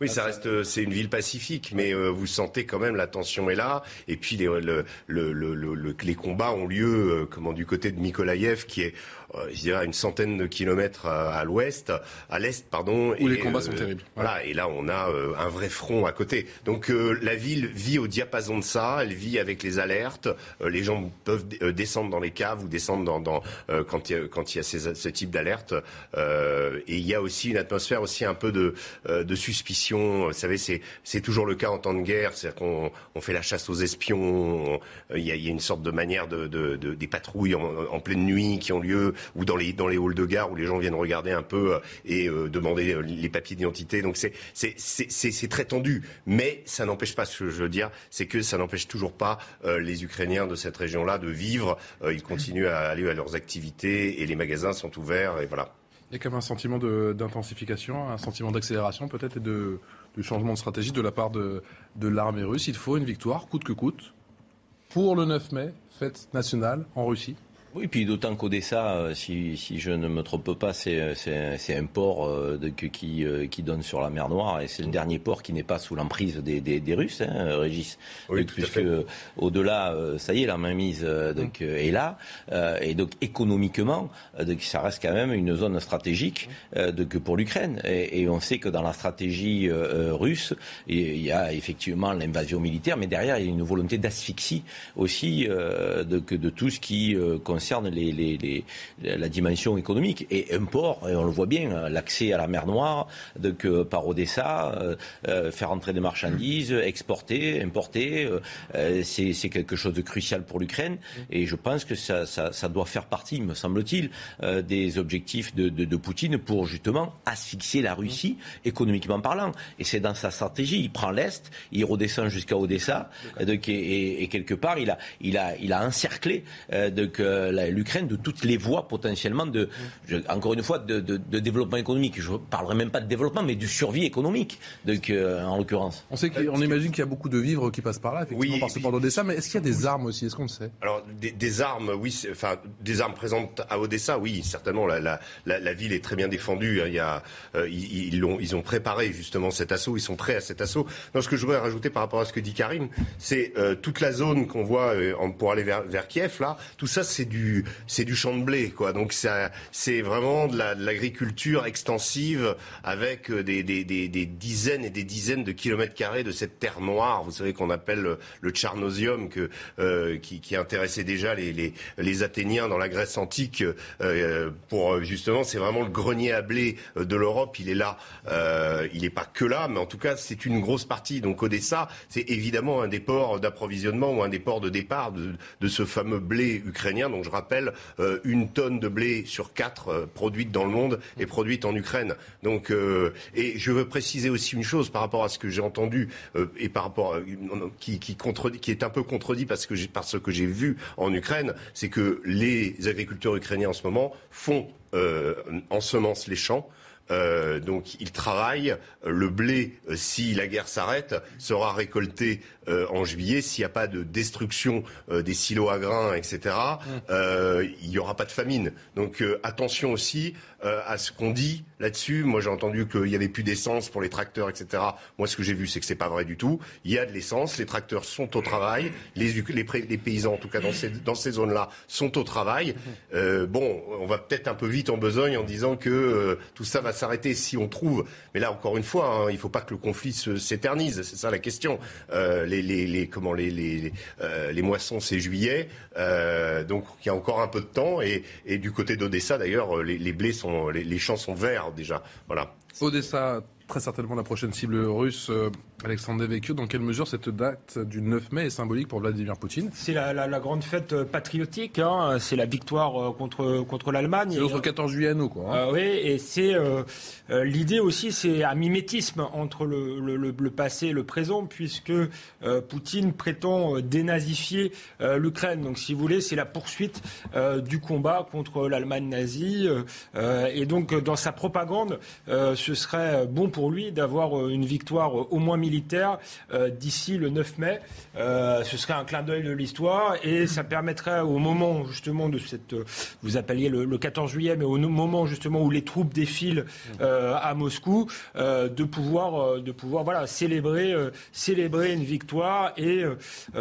Oui, ça reste, c'est une ville pacifique, mais euh, vous sentez quand même la tension est là. Et puis les, le, le, le, les combats ont lieu, euh, comment du côté de Mykolaïev, qui est euh, je dirais, à une centaine de kilomètres à, l'ouest, à l'est, pardon. Où les combats sont terribles. Voilà, et là on a un vrai front à côté. Donc la ville vit au diapason de ça, elle vit avec les alertes. les gens peuvent descendre dans les caves ou descendre dans, dans quand il y a, quand il y a ces, ce type d'alerte. et il y a aussi une atmosphère aussi un peu de, de suspicion vous savez, c'est toujours le cas en temps de guerre. C'est-à-dire qu'on on fait la chasse aux espions. Il y, a, y a, une sorte de manière de, de, de des patrouilles en, en, pleine nuit qui ont lieu, ou dans les dans les halls de gare où les gens viennent regarder un peu euh, et euh, demander euh, les papiers d'identité. Donc c'est très tendu, mais ça n'empêche pas ce que je veux dire, c'est que ça n'empêche toujours pas les Ukrainiens de cette région-là de vivre. ils continuent à aller à leurs activités et les magasins sont ouverts et voilà. Il y a quand même un sentiment d'intensification, un sentiment d'accélération peut-être et de, de, changement de stratégie de la part de, de l'armée russe. Il faut une victoire, coûte que coûte, pour le 9 mai, fête nationale en Russie. Oui, puis d'autant qu'Odessa, euh, si, si je ne me trompe pas, c'est un port euh, de, qui, euh, qui donne sur la mer Noire et c'est le dernier port qui n'est pas sous l'emprise des, des, des, Russes, hein, Régis. Oui, puisque au-delà, ça y est, la mainmise donc, est là. et donc économiquement, donc, ça reste quand même une zone stratégique que pour l'Ukraine. Et, et, on sait que dans la stratégie russe, il y a effectivement l'invasion militaire, mais derrière, il y a une volonté d'asphyxie aussi de, de tout ce qui concerne concerne les, la dimension économique. Et un port, et on le voit bien, l'accès à la mer Noire donc, euh, par Odessa, euh, euh, faire entrer des marchandises, exporter, importer, c'est quelque chose de crucial pour l'Ukraine. Et je pense que ça, ça, doit faire partie, me semble-t-il, des objectifs de, de, Poutine pour justement asphyxier la Russie économiquement parlant. Et c'est dans sa stratégie. Il prend l'Est, il redescend jusqu'à Odessa, donc, et, et, quelque part, il a, il a, il a encerclé donc, l'Ukraine de toutes les voies potentiellement de, encore une fois, de, développement économique. Je ne parlerai même pas de développement, mais de survie économique, donc, euh, en l'occurrence. On sait qu'on imagine qu'il y a beaucoup de vivres qui passent par là, effectivement, par ce port d'Odessa, mais est-ce qu'il y a des armes aussi Est-ce qu'on le sait? Alors, des, armes, oui, enfin, des armes présentes à Odessa, oui, certainement. La, la, ville est très bien défendue. Hein. Il y a, euh, ils, ont, ils ont préparé justement cet assaut, ils sont prêts à cet assaut. Non, ce que je voudrais rajouter par rapport à ce que dit Karim, c'est euh, toute la zone qu'on voit pour aller vers, vers Kiev, là, tout ça, c'est du c'est du champ de blé, quoi. Donc c'est vraiment de l'agriculture extensive avec euh, des, dizaines et des dizaines de kilomètres carrés de cette terre noire, vous savez qu'on appelle le charnosium, que, euh, qui, intéressait déjà les, les, Athéniens dans la Grèce antique. Euh, pour justement, c'est vraiment le grenier à blé de l'Europe. Il est là. il n'est pas que là, mais en tout cas, c'est une grosse partie. Donc Odessa, c'est évidemment un des ports d'approvisionnement ou un des ports de départ de, de ce fameux blé ukrainien. Donc je rappelle, euh, une tonne de blé sur quatre euh, produite dans le monde est produite en Ukraine. Donc, euh, et je veux préciser aussi une chose par rapport à ce que j'ai entendu et par rapport qui, qui, qui est un peu contredit parce que par ce que j'ai vu en Ukraine, c'est que les agriculteurs ukrainiens en ce moment font ensemencent les champs donc ils travaillent. Le blé, si la guerre s'arrête, sera récolté euh, en juillet. S'il n'y a pas de destruction des silos à grains, etc., il n'y aura pas de famine. Donc attention aussi à ce qu'on dit là-dessus. Moi, j'ai entendu qu'il n'y avait plus d'essence pour les tracteurs, etc. Moi, ce que j'ai vu, c'est que c'est pas vrai du tout. Il y a de l'essence. Les tracteurs sont au travail. Les, les, paysans, en tout cas dans ces, dans ces zones-là, sont au travail. bon, on va peut-être un peu vite en besogne en disant que tout ça va s'arrêter si on trouve. Mais là, encore une fois, hein, il ne faut pas que le conflit s'éternise. C'est ça la question. Euh, les, comment, les, les, euh, moissons, c'est juillet. Euh, donc, il y a encore un peu de temps. Et, du côté d'Odessa, d'ailleurs, les, les blés sont, les champs sont verts déjà. Voilà. Odessa, très certainement la prochaine cible russe. Euh, Alexandre Devecchio, dans quelle mesure cette date du 9 mai est symbolique pour Vladimir Poutine? C'est la, grande fête euh, patriotique, hein. c'est la victoire euh, contre, contre l'Allemagne. C'est notre 14 juillet, nous, quoi. Hein. oui, et c'est l'idée aussi, c'est un mimétisme entre le, le, passé et le présent, puisque Poutine prétend dénazifier l'Ukraine. Donc, si vous voulez, c'est la poursuite du combat contre l'Allemagne nazie. et donc, dans sa propagande, ce serait bon pour lui d'avoir une victoire au moins militaire militaire euh, d'ici le 9 mai. Euh, ce serait un clin d'œil de l'histoire et ça permettrait au moment justement de cette, vous appeliez le, 14 juillet, mais au moment justement où les troupes défilent euh, à Moscou, de pouvoir, de pouvoir voilà célébrer, célébrer une victoire et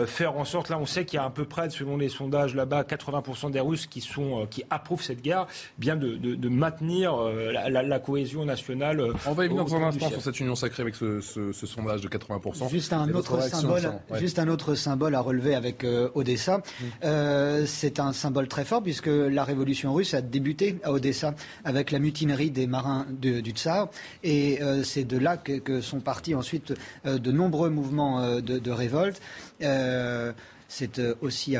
faire en sorte, là on sait qu'il y a à peu près, selon les sondages là-bas, 80% des Russes qui sont qui approuvent cette guerre, bien de, de, maintenir la, cohésion nationale. On va dans un instant sur cette union sacrée avec ce, ce sondage de 80%. Juste un, autre symbole, juste un autre symbole à relever avec euh, Odessa. Mm. Euh, c'est un symbole très fort puisque la révolution russe a débuté à Odessa avec la mutinerie des marins du Tsar. Et euh, c'est de là que, sont partis ensuite de nombreux mouvements de, de révolte. C'est euh, aussi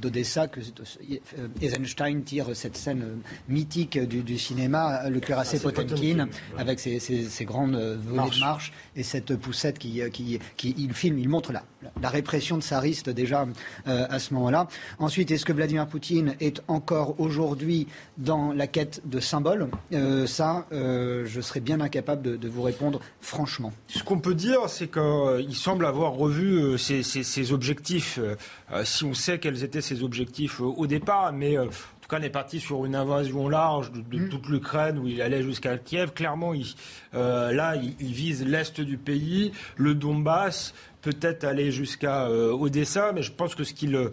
d'Odessa que euh, Eisenstein tire cette scène mythique du, cinéma, le cuirassé ah, Potemkin, avec ses, grandes volées de marche et cette poussette qui, euh, qui, il filme, il montre la, la répression de tsariste déjà à ce moment-là. Ensuite, est-ce que Vladimir Poutine est encore aujourd'hui dans la quête de symboles? Ça, je serais bien incapable de, vous répondre franchement. Ce qu'on peut dire, c'est qu'il semble avoir revu ses, ses objectifs euh, si on sait quels étaient ses objectifs euh, au départ, mais euh, en tout cas, on est parti sur une invasion large de, mm. toute l'Ukraine où il allait jusqu'à Kiev. Clairement, là, il, vise l'est du pays, le Donbass, peut-être aller jusqu'à Odessa, mais je pense que ce qu'il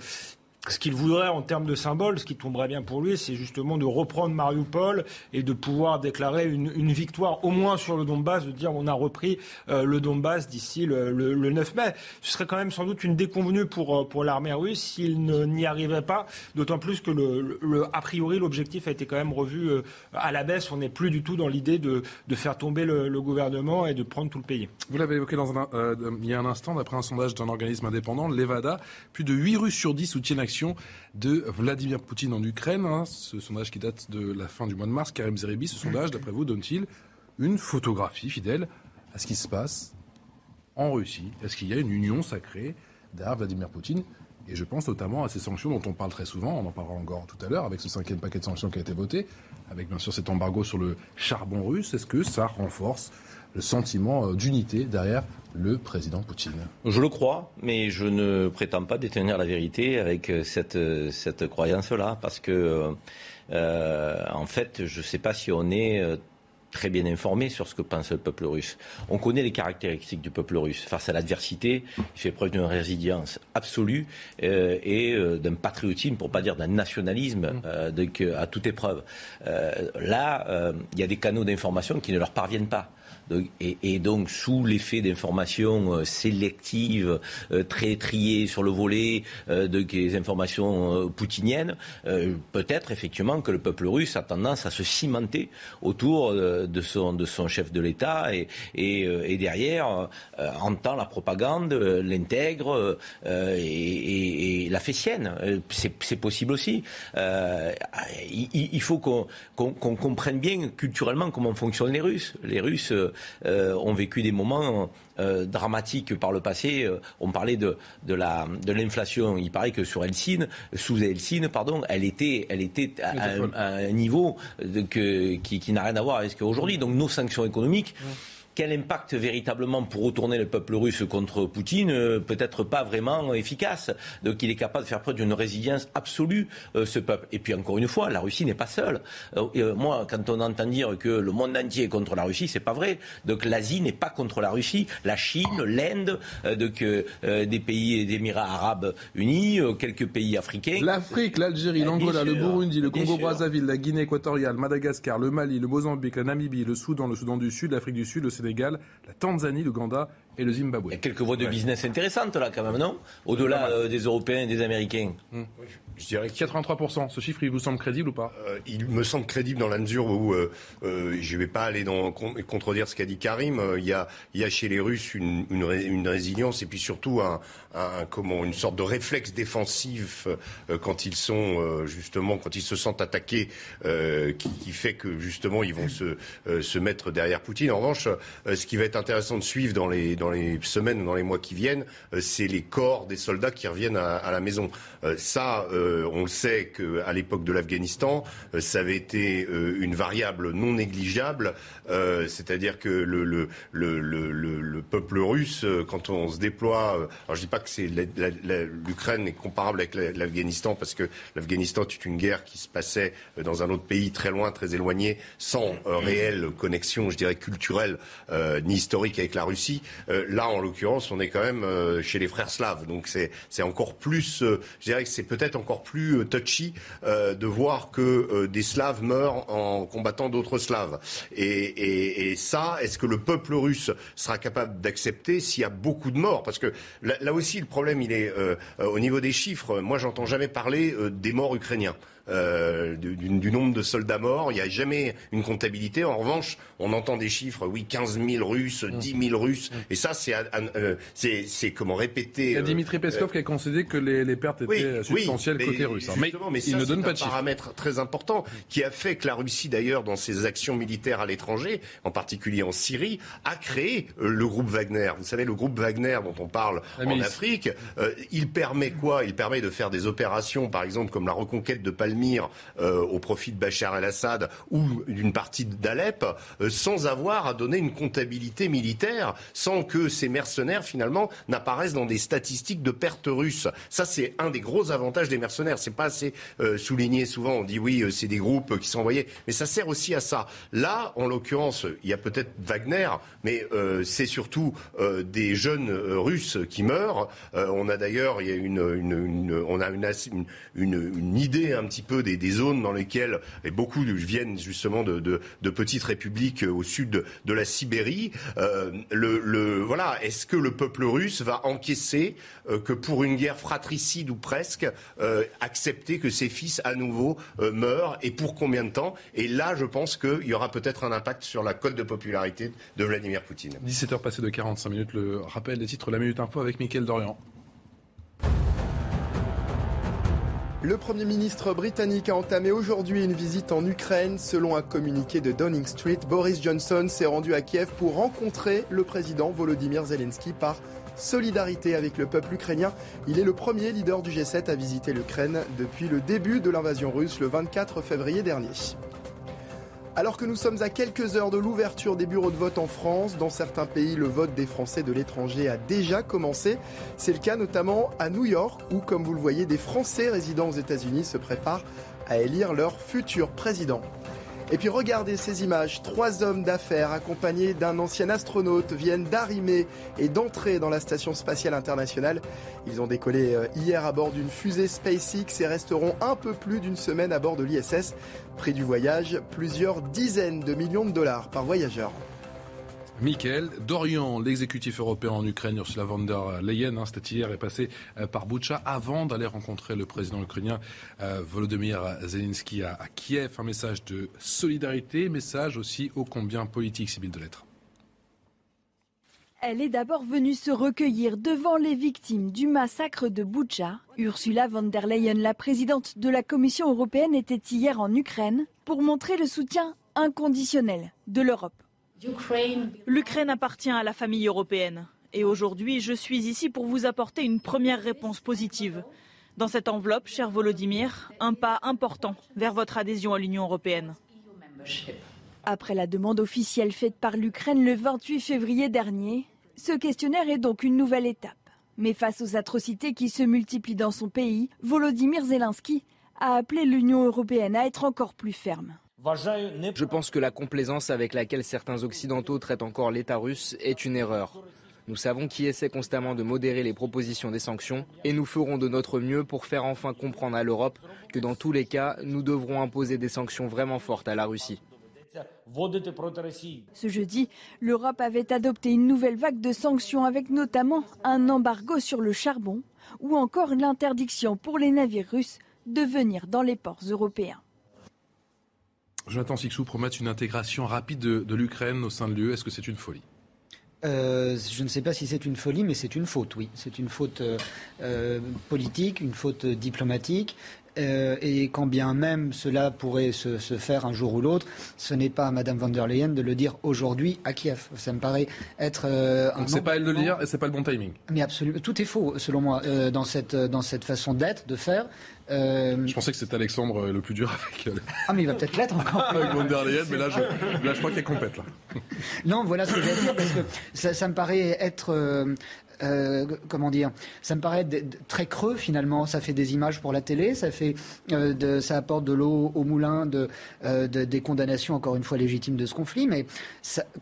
ce qu'il voudrait en termes de symbole, ce qui tomberait bien pour lui, c'est justement de reprendre Mariupol et de pouvoir déclarer une, victoire, au moins sur le Donbass, de dire on a repris euh, le Donbass d'ici le, 9 mai. Ce serait quand même sans doute une déconvenue pour, euh, pour l'armée russe s'il n'y arrivait pas, d'autant plus que le, a priori l'objectif a été quand même revu euh, à la baisse. On n'est plus du tout dans l'idée de, de, faire tomber le, gouvernement et de prendre tout le pays. Vous l'avez évoqué il y a un instant, d'après un sondage d'un organisme indépendant, l'Evada, plus de 8 Russes sur 10 soutiennent de Vladimir Poutine en Ukraine. Hein. ce sondage qui date de la fin du mois de mars. Karim Zerebi, ce sondage, d'après vous, donne-t-il une photographie fidèle à ce qui se passe en Russie? Est-ce qu'il y a une union sacrée derrière Vladimir Poutine et je pense notamment à ces sanctions dont on parle très souvent, on en parlera encore tout à l'heure, avec ce cinquième paquet de sanctions qui a été voté, avec bien sûr cet embargo sur le charbon russe. Est-ce que ça renforce le sentiment euh, d'unité derrière le président Poutine? Je le crois, mais je ne prétends pas détenir la vérité avec euh, euh, cette croyance-là, parce que, en fait, je ne sais pas si on est très bien informé sur ce que pense le peuple russe. On connaît les caractéristiques du peuple russe. Face à l'adversité, il fait preuve d'une résilience absolue et d'un patriotisme, pour pas dire d'un nationalisme, mmh. à toute épreuve. là, il y a des canaux d'information qui ne leur parviennent pas et, donc, sous l'effet d'informations euh, sélectives, euh, très triées sur le volet, euh, de, des informations poutiniennes, peut-être effectivement que le peuple russe a tendance à se cimenter autour de, son, chef de l'État et, derrière entend la propagande, l'intègre et, la fait sienne. C'est possible aussi. il, faut qu'on comprenne bien culturellement comment fonctionnent les Russes. Les Russes ont vécu des moments euh, dramatiques par le passé. Euh, on parlait de, de, la, de l'inflation. Il paraît que sur Helsinki, sous Helsinki, pardon, elle était, elle était à, un, niveau de, que, qui, qui n'a rien à voir avec ce que aujourd'hui. Donc nos sanctions économiques quel impact véritablement pour retourner le peuple russe contre Poutine euh, Peut-être pas vraiment efficace. Donc il est capable de faire preuve d'une résilience absolue, euh, ce peuple. Et puis encore une fois, la Russie n'est pas seule. Euh, moi, quand on entend dire que le monde entier est contre la Russie, c'est pas vrai. Donc l'Asie n'est pas contre la Russie. La Chine, l'Inde, donc des pays des Émirats arabes unis, quelques pays africains. L'Afrique, l'Algérie, l'Angola, le Burundi, le Congo-Brazzaville, la Guinée équatoriale, Madagascar, le Mali, le Mozambique, la Namibie, le Soudan, le Soudan du Sud, l'Afrique du Sud, le Sénégal, la Tanzanie, l'Ouganda et le Zimbabwe. Il y a quelques voies de business intéressantes là quand même, non? Au-delà euh, des Européens et des Américains. Hum. Je dirais 83%. Ce chiffre, il vous semble crédible ou pas? Euh, Il me semble crédible dans la mesure où euh, je ne vais pas aller dans, contredire ce qu'a dit Karim. Il y, a, chez les Russes une, résilience et puis surtout une sorte de réflexe défensif quand ils sont justement quand ils se sentent attaqués, qui, fait que justement ils vont se, mettre derrière Poutine. En revanche, ce qui va être intéressant de suivre dans les dans les semaines, dans les mois qui viennent, euh, c'est les corps des soldats qui reviennent à, la maison. Euh, ça, euh, on le sait qu'à l'époque de l'Afghanistan, ça avait été une variable non négligeable, c'est-à-dire que le, le, le, le, peuple russe, quand on se déploie, alors je dis pas que c'est l'Ukraine est comparable avec l'Afghanistan parce que l'Afghanistan est une guerre qui se passait dans un autre pays très loin, très éloigné, sans réelle connexion, je dirais culturelle ni historique avec la Russie. Euh, là, en l'occurrence, on est quand même euh, chez les frères slaves. Donc c'est encore plus, euh, je dirais que c'est peut-être encore plus touchy de voir que des Slaves meurent en combattant d'autres Slaves. Et, ça, est-ce que le peuple russe sera capable d'accepter s'il y a beaucoup de morts? Parce que là, aussi, le problème, il est au niveau des chiffres. Moi, j'entends jamais parler des morts ukrainiens. Euh, du, nombre de soldats morts. Il n'y a jamais une comptabilité. En revanche, on entend des chiffres, oui, 15 000 Russes, 10 mm. 000 Russes. Mm. Et ça, euh, c'est c'est comment répéter. Il y a Dimitri euh, Peskov qui a concédé que les, pertes étaient substantielles côté russe. Hein. Mais, il ne donne pas de chiffres. C'est un paramètre très important qui a fait que la Russie, d'ailleurs, dans ses actions militaires à l'étranger, en particulier en Syrie, a créé le groupe Wagner. Vous savez, le groupe Wagner dont on parle en Afrique, il permet quoi? Il permet de faire des opérations, par exemple, comme la reconquête de Palmyre euh, au profit de Bachar el-Assad ou d'une partie d'Alep euh, sans avoir à donner une comptabilité militaire, sans que ces mercenaires finalement n'apparaissent dans des statistiques de pertes russes. Ça, c'est un des gros avantages des mercenaires. C'est pas assez euh, souligné souvent. On dit oui, c'est des groupes qui sont envoyés, mais ça sert aussi à ça. Là, en l'occurrence, il y a peut-être Wagner, mais c'est surtout des jeunes Russes qui meurent. on a d'ailleurs, une, une, on a une, une idée un petit peu des, zones dans lesquelles et beaucoup viennent justement de, petites républiques au sud de, la Sibérie. Euh, le, voilà, est-ce que le peuple russe va encaisser euh, que pour une guerre fratricide ou presque, euh, accepter que ses fils à nouveau meurent et pour combien de temps? Et là, je pense qu'il y aura peut-être un impact sur la cote de popularité de Vladimir Poutine. 17h passées de 45 minutes, le rappel des titres la Minute Info avec Mickaël Dorian. Le Premier ministre britannique a entamé aujourd'hui une visite en Ukraine. Selon un communiqué de Downing Street, Boris Johnson s'est rendu à Kiev pour rencontrer le président Volodymyr Zelensky par solidarité avec le peuple ukrainien. Il est le premier leader du G7 à visiter l'Ukraine depuis le début de l'invasion russe le 24 février dernier. Alors que nous sommes à quelques heures de l'ouverture des bureaux de vote en France, dans certains pays, le vote des Français de l'étranger a déjà commencé. C'est le cas notamment à New York, où, comme vous le voyez, des Français résidant aux États-Unis se préparent à élire leur futur président. Et puis regardez ces images. Trois hommes d'affaires accompagnés d'un ancien astronaute viennent d'arrimer et d'entrer dans la station spatiale internationale. Ils ont décollé euh, hier à bord d'une fusée SpaceX et resteront un peu plus d'une semaine à bord de l'ISS. Prix du voyage, plusieurs dizaines de millions de dollars par voyageur. Michael Dorian, l'exécutif européen en Ukraine, Ursula von der Leyen, hein, c'était hier, est passé euh, par Boucha avant d'aller rencontrer le président ukrainien euh, Volodymyr Zelensky à, Kiev. Un message de solidarité, message aussi ô combien politique, Sibylle de lettres. Elle est d'abord venue se recueillir devant les victimes du massacre de Boucha. Ursula von der Leyen, la présidente de la Commission européenne, était hier en Ukraine pour montrer le soutien inconditionnel de l'Europe. L'Ukraine appartient à la famille européenne. Et aujourd'hui, je suis ici pour vous apporter une première réponse positive. Dans cette enveloppe, cher Volodymyr, un pas important vers votre adhésion à l'Union européenne. Après la demande officielle faite par l'Ukraine le 28 février dernier, ce questionnaire est donc une nouvelle étape. Mais face aux atrocités qui se multiplient dans son pays, Volodymyr Zelensky a appelé l'Union européenne à être encore plus ferme. Je pense que la complaisance avec laquelle certains Occidentaux traitent encore l'État russe est une erreur. Nous savons qui essaie constamment de modérer les propositions des sanctions et nous ferons de notre mieux pour faire enfin comprendre à l'Europe que dans tous les cas, nous devrons imposer des sanctions vraiment fortes à la Russie. Ce jeudi, l'Europe avait adopté une nouvelle vague de sanctions avec notamment un embargo sur le charbon ou encore l'interdiction pour les navires russes de venir dans les ports européens. Jonathan Sixou promet une intégration rapide de, l'Ukraine au sein de l'UE. Est-ce que c'est une folie? Euh, je ne sais pas si c'est une folie, mais c'est une faute, oui. C'est une faute euh, euh, politique, une faute diplomatique. Euh, et quand bien même cela pourrait se, faire un jour ou l'autre, ce n'est pas à Mme von der Leyen de le dire aujourd'hui à Kiev. Ça me paraît être euh, Donc c'est pas elle de le dire et c'est pas le bon timing. Mais absolument, tout est faux selon moi euh, dans cette dans cette façon d'être, de faire. Je pensais que c'était Alexandre le plus dur avec. Ah mais il va peut-être l'être encore. avec von der Leyen, mais là je, là, je crois qu'elle complète là. Non, voilà ce que je vais dire parce que ça, ça me paraît être euh, comment dire, ça me paraît très creux finalement. Ça fait des images pour la télé, ça fait, euh, ça apporte de l'eau au moulin euh, de, des condamnations encore une fois légitimes de ce conflit, mais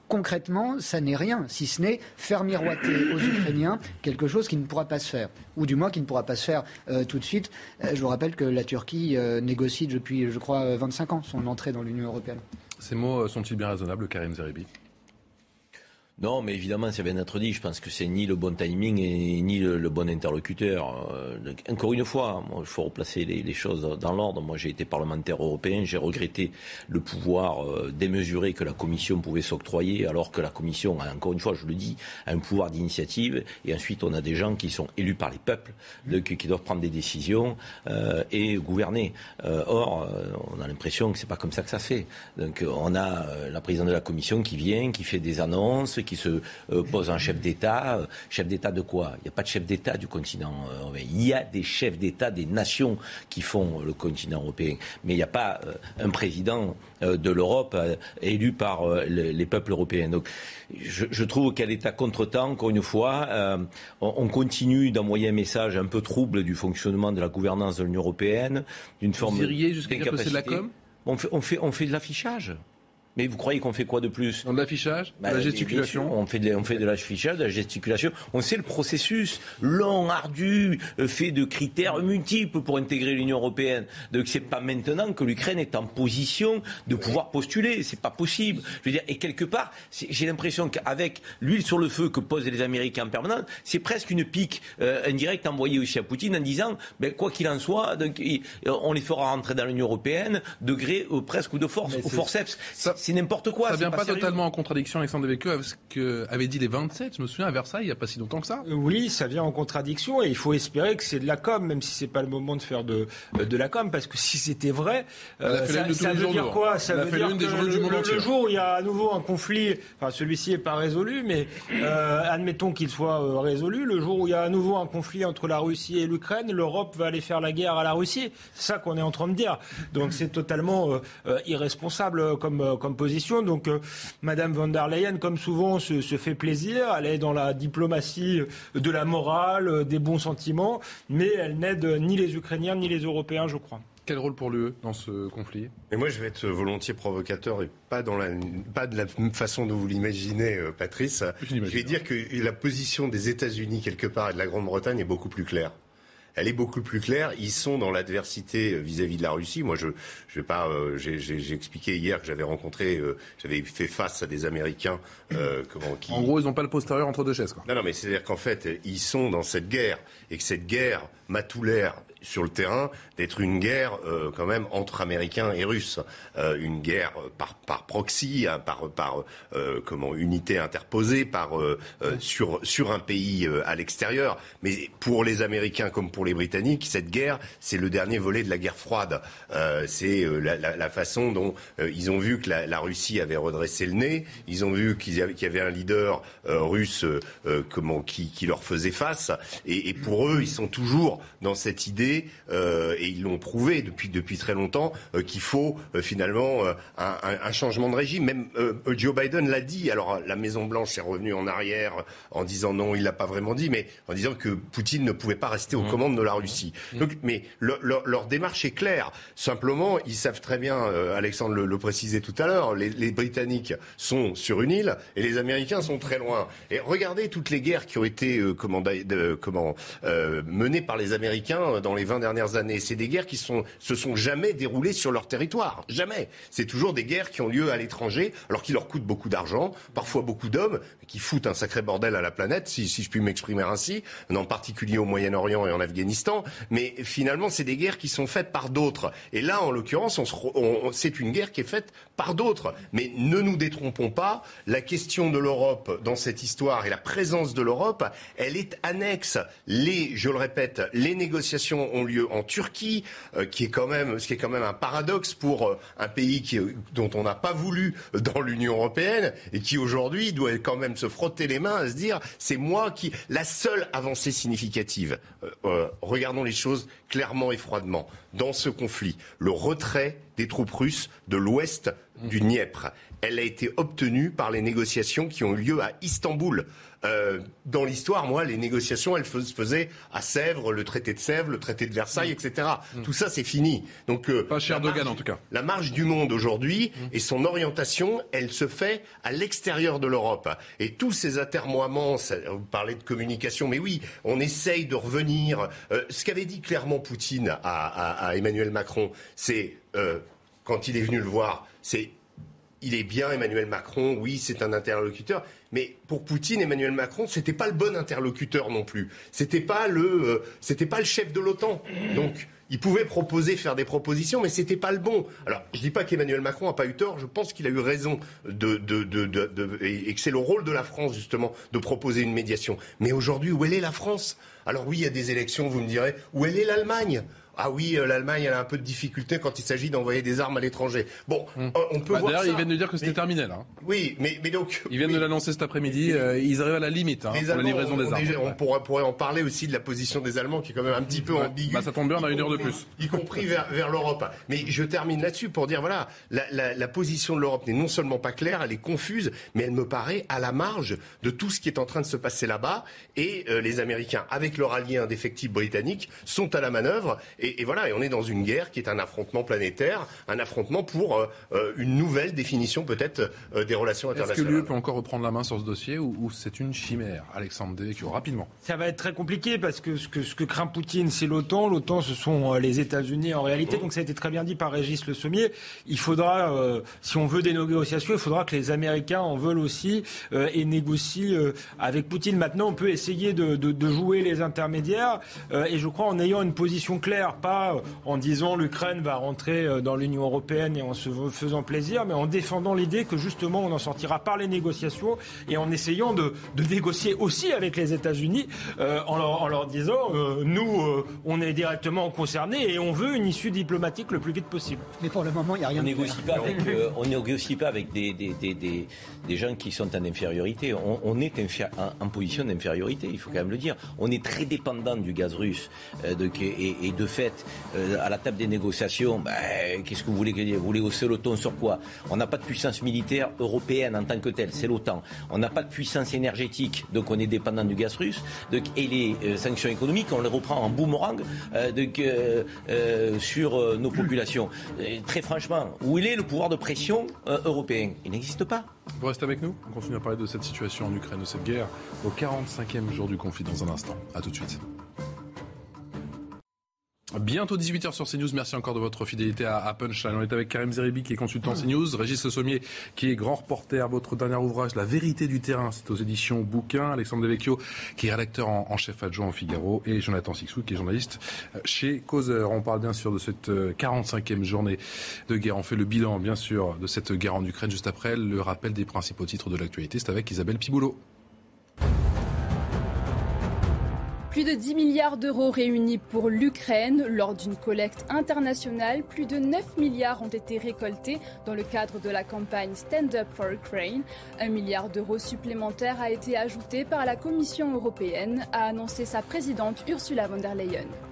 concrètement, ça n'est rien, si ce n'est faire miroiter aux Ukrainiens quelque chose qui ne pourra pas se faire, ou du moins qui ne pourra pas se faire tout de suite. je vous rappelle que la Turquie négocie depuis, je crois, 25 ans son entrée dans l'Union européenne. Ces mots sont-ils bien raisonnables, Karim Zeribi? Non, mais évidemment, ça vient d'être dit. Je pense que c'est ni le bon timing et ni le, bon interlocuteur. Euh, encore une fois, il faut replacer les, choses dans l'ordre. Moi, j'ai été parlementaire européen. J'ai regretté le pouvoir euh, démesuré que la Commission pouvait s'octroyer, alors que la Commission, a, encore une fois, je le dis, a un pouvoir d'initiative. Et ensuite, on a des gens qui sont élus par les peuples, qui, doivent prendre des décisions euh, et gouverner. or, on a l'impression que c'est pas comme ça que ça se fait. Donc, on a la présidente de la Commission qui vient, qui fait des annonces qui se euh, pose un chef d'État. Euh, chef d'État de quoi? Il n'y a pas de chef d'État du continent euh, européen. Il y a des chefs d'État des nations qui font le continent européen. Mais il n'y a pas un président de l'Europe élu par les peuples européens. Donc je, trouve qu'elle est à contre-temps, encore une fois. on, continue d'envoyer un message un peu trouble du fonctionnement de la gouvernance de l'Union européenne, d'une forme Vous jusqu'à dire que c'est de la com? On fait, on fait, on fait de l'affichage. Mais vous croyez qu'on fait quoi de plus? De l'affichage De la bah, gesticulation On fait de, on fait de l'affichage, de la gesticulation. On sait le processus long, ardu, euh, fait de critères multiples pour intégrer l'Union européenne. Donc c'est pas maintenant que l'Ukraine est en position de pouvoir postuler. C'est pas possible. Je veux dire, et quelque part, j'ai l'impression qu'avec l'huile sur le feu que posent les Américains en permanence, c'est presque une pique euh, indirecte envoyée aussi à Poutine en disant, ben, quoi qu'il en soit, donc, on les fera rentrer dans l'Union européenne de gré euh, presque ou de force, au forceps c'est n'importe quoi. Ça vient pas, totalement en contradiction, Alexandre Devecchio, avec ce qu'avaient dit les 27, je me souviens, à Versailles, il n'y a pas si longtemps que ça. Oui, ça vient en contradiction et il faut espérer que c'est de la com, même si c'est pas le moment de faire de, de la com, parce que si c'était vrai, euh, ça, ça veut dire quoi? Ça veut dire que le, jour où il y a à nouveau un conflit, enfin celui-ci est pas résolu, mais euh, admettons qu'il soit euh, résolu, le jour où il y a à nouveau un conflit entre la Russie et l'Ukraine, l'Europe va aller faire la guerre à la Russie. C'est ça qu'on est en train de dire. Donc c'est totalement irresponsable comme, comme position. Donc, Mme euh, Madame von der Leyen, comme souvent, se, fait plaisir. Elle est dans la diplomatie de la morale, euh, des bons sentiments, mais elle n'aide ni les Ukrainiens ni les Européens, je crois. Quel rôle pour l'UE dans ce conflit? Et moi, je vais être volontiers provocateur et pas, dans la, pas de la façon dont vous l'imaginez, euh, Patrice. Je, je vais dire que la position des États-Unis, quelque part, et de la Grande-Bretagne est beaucoup plus claire elle est beaucoup plus claire. Ils sont dans l'adversité euh, vis-à-vis de la Russie. Moi, je, je vais pas. Euh, j'ai expliqué hier que j'avais rencontré, euh, j'avais fait face à des Américains. comment, qui... En gros, ils n'ont pas le postérieur entre deux chaises. Quoi. Non, non, mais c'est-à-dire qu'en fait, ils sont dans cette guerre et que cette guerre m'a tout l'air sur le terrain d'être une guerre euh, quand même entre Américains et Russes, euh, une guerre par, par proxy, hein, par, par euh, comment unité interposée, par sur sur un pays à l'extérieur. Mais pour les Américains comme pour les Britanniques, cette guerre, c'est le dernier volet de la guerre froide. c'est la, façon dont ils ont vu que la, Russie avait redressé le nez, ils ont vu qu'il y, y, avait un leader russe comment qui, qui leur faisait face, et pour eux, ils sont toujours dans cette idée c'est et ils l'ont prouvé depuis depuis très longtemps qu'il faut finalement un, un, changement de régime. Même Joe Biden l'a dit. Alors la Maison Blanche est revenue en arrière en disant non, il l'a pas vraiment dit, mais en disant que Poutine ne pouvait pas rester aux mmh. commandes de la Russie. Mmh. Donc, mais leur démarche est claire. Simplement, ils savent très bien, Alexandre le, le, précisait tout à l'heure, les, les Britanniques sont sur une île et les Américains sont très loin. Et regardez toutes les guerres qui ont été euh, comment, comment euh, menées par les Américains dans les 20 dernières années. C'est des guerres qui se sont jamais déroulées sur leur territoire. Jamais. C'est toujours des guerres qui ont lieu à l'étranger, alors qu'ils leur coûtent beaucoup d'argent, parfois beaucoup d'hommes, qui foutent un sacré bordel à la planète, si, je puis m'exprimer ainsi, en particulier au Moyen-Orient et en Afghanistan. Mais finalement, c'est des guerres qui sont faites par d'autres. Et là, en l'occurrence, c'est une guerre qui est faite par d'autres. Mais ne nous détrompons pas, la question de l'Europe dans cette histoire et la présence de l'Europe, elle est annexe. Les, je le répète, les négociations ont lieu en Turquie, euh, qui est quand même, ce qui est quand même un paradoxe pour euh, un pays qui, dont on n'a pas voulu dans l'Union européenne et qui aujourd'hui doit quand même se frotter les mains à se dire c'est moi qui la seule avancée significative. Euh, regardons les choses clairement et froidement. Dans ce conflit, le retrait des troupes russes de l'ouest du Dniepr elle a été obtenue par les négociations qui ont eu lieu à Istanbul. Euh, dans l'histoire, moi, les négociations, elles se faisaient à Sèvres, le traité de Sèvres, le traité de Versailles, etc. Mm. Tout ça, c'est fini. Donc, euh, pas cher Dogan en tout cas. La marge du monde aujourd'hui mm. et son orientation, elle se fait à l'extérieur de l'Europe. Et tous ces atermoiements, vous parlez de communication, mais oui, on essaye de revenir. Euh, ce qu'avait dit clairement Poutine à, à Emmanuel Macron, c'est quand il est venu le voir, c'est il est bien Emmanuel Macron, oui, c'est un interlocuteur, mais pour Poutine, Emmanuel Macron, c'était pas le bon interlocuteur non plus. C'était pas euh, pas le chef de l'OTAN. Donc, il pouvait proposer, faire des propositions, mais c'était pas le bon. Alors, je dis pas qu'Emmanuel Macron a pas eu tort. Je pense qu'il a eu raison et que c'est le rôle de la France justement de proposer une médiation. Mais aujourd'hui, où est la France? Alors oui, il y a des élections. Vous me direz, où est l'Allemagne? Ah oui, euh, l'Allemagne a un peu de difficulté quand il s'agit d'envoyer des armes à l'étranger. Bon, euh, on peut bah, voir D'ailleurs, ils viennent de dire que c'était terminé là. Oui, mais, mais donc ils viennent de l'annoncer cet après-midi. Euh, ils arrivent à la limite hein, pour la livraison des armes. on pourrait, pourrait, en parler aussi de la position des Allemands qui est quand même un petit peu ambiguë. Bah, ça tombe bien, on a une heure de plus. Y compris vers, vers l'Europe. Mais je termine là-dessus pour dire voilà, la, la, la position de l'Europe n'est non seulement pas claire, elle est confuse, mais elle me paraît à la marge de tout ce qui est en train de se passer là-bas. Et les Américains, avec leur allié indéfectible britannique, sont à la manœuvre. Et, et voilà, et on est dans une guerre qui est un affrontement planétaire, un affrontement pour euh, euh, une nouvelle définition peut-être euh, des relations internationales. Est-ce que l'UE peut encore reprendre la main sur ce dossier ou, c'est une chimère, Alexandre Devecchio, rapidement? Ça va être très compliqué parce que ce que, ce que craint Poutine, c'est l'OTAN. L'OTAN, ce sont les États-Unis en réalité. Donc ça a été très bien dit par Régis Le Sommier. Il faudra, si on veut des négociations, il faudra que les Américains en veulent aussi et négocient avec Poutine. Maintenant, on peut essayer de, de, de jouer les intermédiaires et je crois en ayant une position claire, pas en disant l'Ukraine va rentrer euh, dans l'Union européenne et en se faisant plaisir, mais en défendant l'idée que justement on en sortira par les négociations et en essayant de, négocier aussi avec les États-Unis euh, en, leur, disant euh, nous on est directement concernés et on veut une issue diplomatique le plus vite possible. Mais pour le moment il n'y a rien. On négocie pas avec, on négocie pas avec des, des, des, des, gens qui sont en infériorité. On, est en, position d'infériorité, il faut quand même le dire. On est très dépendant du gaz russe de, et, et, de fait à la table des négociations, ben, qu'est-ce que vous voulez dire Vous voulez hausser l'OTAN sur quoi? On n'a pas de puissance militaire européenne en tant que telle, c'est l'OTAN. On n'a pas de puissance énergétique, donc on est dépendant du gaz russe. et les euh, sanctions économiques, on les reprend en boomerang euh, euh, sur nos populations. très franchement, où il est le pouvoir de pression européen? Il n'existe pas. Vous restez avec nous On continue à parler de cette situation en Ukraine, de cette guerre, au 45e jour du conflit dans un instant. A tout de suite. Bientôt 18h sur CNews. Merci encore de votre fidélité à, Punchline. On est avec Karim Zeribi qui est consultant CNews, Régis Le Sommier qui est grand reporter. Votre dernier ouvrage, La vérité du terrain, c'est aux éditions Bouquin. Alexandre Devecchio qui est rédacteur en, chef adjoint au Figaro et Jonathan Sixou qui est journaliste chez Causeur. On parle bien sûr de cette 45e euh, journée de guerre. On fait le bilan bien sûr de cette guerre en Ukraine juste après le rappel des principaux titres de l'actualité. C'est avec Isabelle Piboulot. Plus de 10 milliards d'euros réunis pour l'Ukraine. Lors d'une collecte internationale, plus de 9 milliards ont été récoltés dans le cadre de la campagne Stand Up for Ukraine. Un milliard d'euros supplémentaires a été ajouté par la Commission européenne, a annoncé sa présidente Ursula von der Leyen.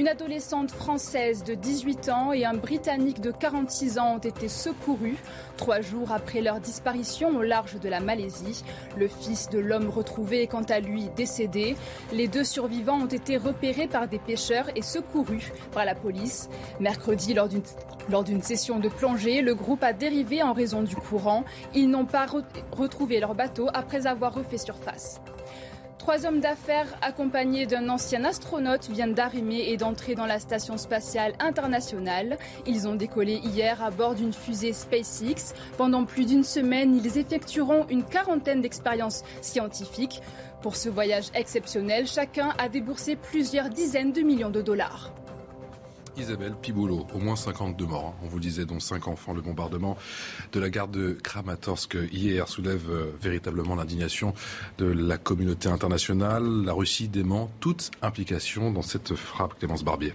Une adolescente française de 18 ans et un Britannique de 46 ans ont été secourus trois jours après leur disparition au large de la Malaisie. Le fils de l'homme retrouvé est quant à lui décédé. Les deux survivants ont été repérés par des pêcheurs et secourus par la police. Mercredi, lors d'une session de plongée, le groupe a dérivé en raison du courant. Ils n'ont pas retrouvé leur bateau après avoir refait surface. Trois hommes d'affaires accompagnés d'un ancien astronaute viennent d'arrimer et d'entrer dans la station spatiale internationale. Ils ont décollé hier à bord d'une fusée SpaceX. Pendant plus d'une semaine, ils effectueront une quarantaine d'expériences scientifiques. Pour ce voyage exceptionnel, chacun a déboursé plusieurs dizaines de millions de dollars. Isabelle Piboulot, au moins 52 morts, hein. on vous le disait, dont 5 enfants. Le bombardement de la gare de Kramatorsk hier soulève euh, véritablement l'indignation de la communauté internationale. La Russie dément toute implication dans cette frappe, Clémence Barbier.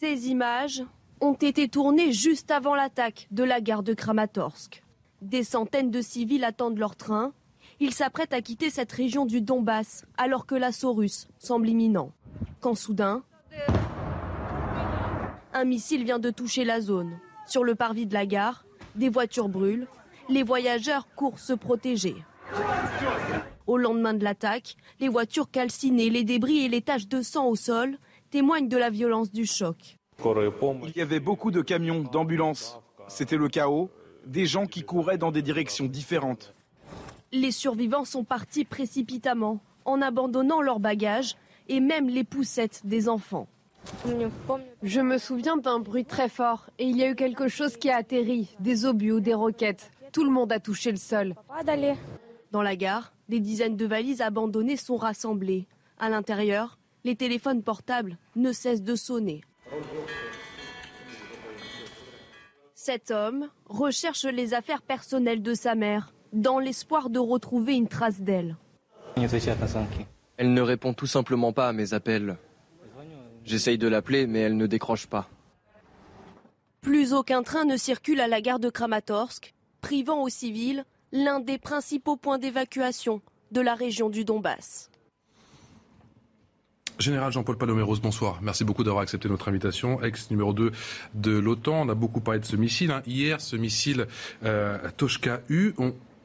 Ces images ont été tournées juste avant l'attaque de la gare de Kramatorsk. Des centaines de civils attendent leur train. Ils s'apprêtent à quitter cette région du Donbass alors que l'assaut russe semble imminent. Quand soudain, un missile vient de toucher la zone. Sur le parvis de la gare, des voitures brûlent. Les voyageurs courent se protéger. Au lendemain de l'attaque, les voitures calcinées, les débris et les taches de sang au sol témoignent de la violence du choc. Il y avait beaucoup de camions, d'ambulances. C'était le chaos, des gens qui couraient dans des directions différentes. Les survivants sont partis précipitamment, en abandonnant leurs bagages et même les poussettes des enfants. Je me souviens d'un bruit très fort et il y a eu quelque chose qui a atterri, des obus ou des roquettes. Tout le monde a touché le sol. Dans la gare, des dizaines de valises abandonnées sont rassemblées. À l'intérieur, les téléphones portables ne cessent de sonner. Cet homme recherche les affaires personnelles de sa mère dans l'espoir de retrouver une trace d'elle. Elle ne répond tout simplement pas à mes appels. J'essaye de l'appeler, mais elle ne décroche pas. Plus aucun train ne circule à la gare de Kramatorsk, privant aux civils l'un des principaux points d'évacuation de la région du Donbass. Général Jean-Paul Paloméros, bonsoir. Merci beaucoup d'avoir accepté notre invitation. Ex numéro 2 de l'OTAN, on a beaucoup parlé de ce missile. Hein. Hier, ce missile euh, Toshka U,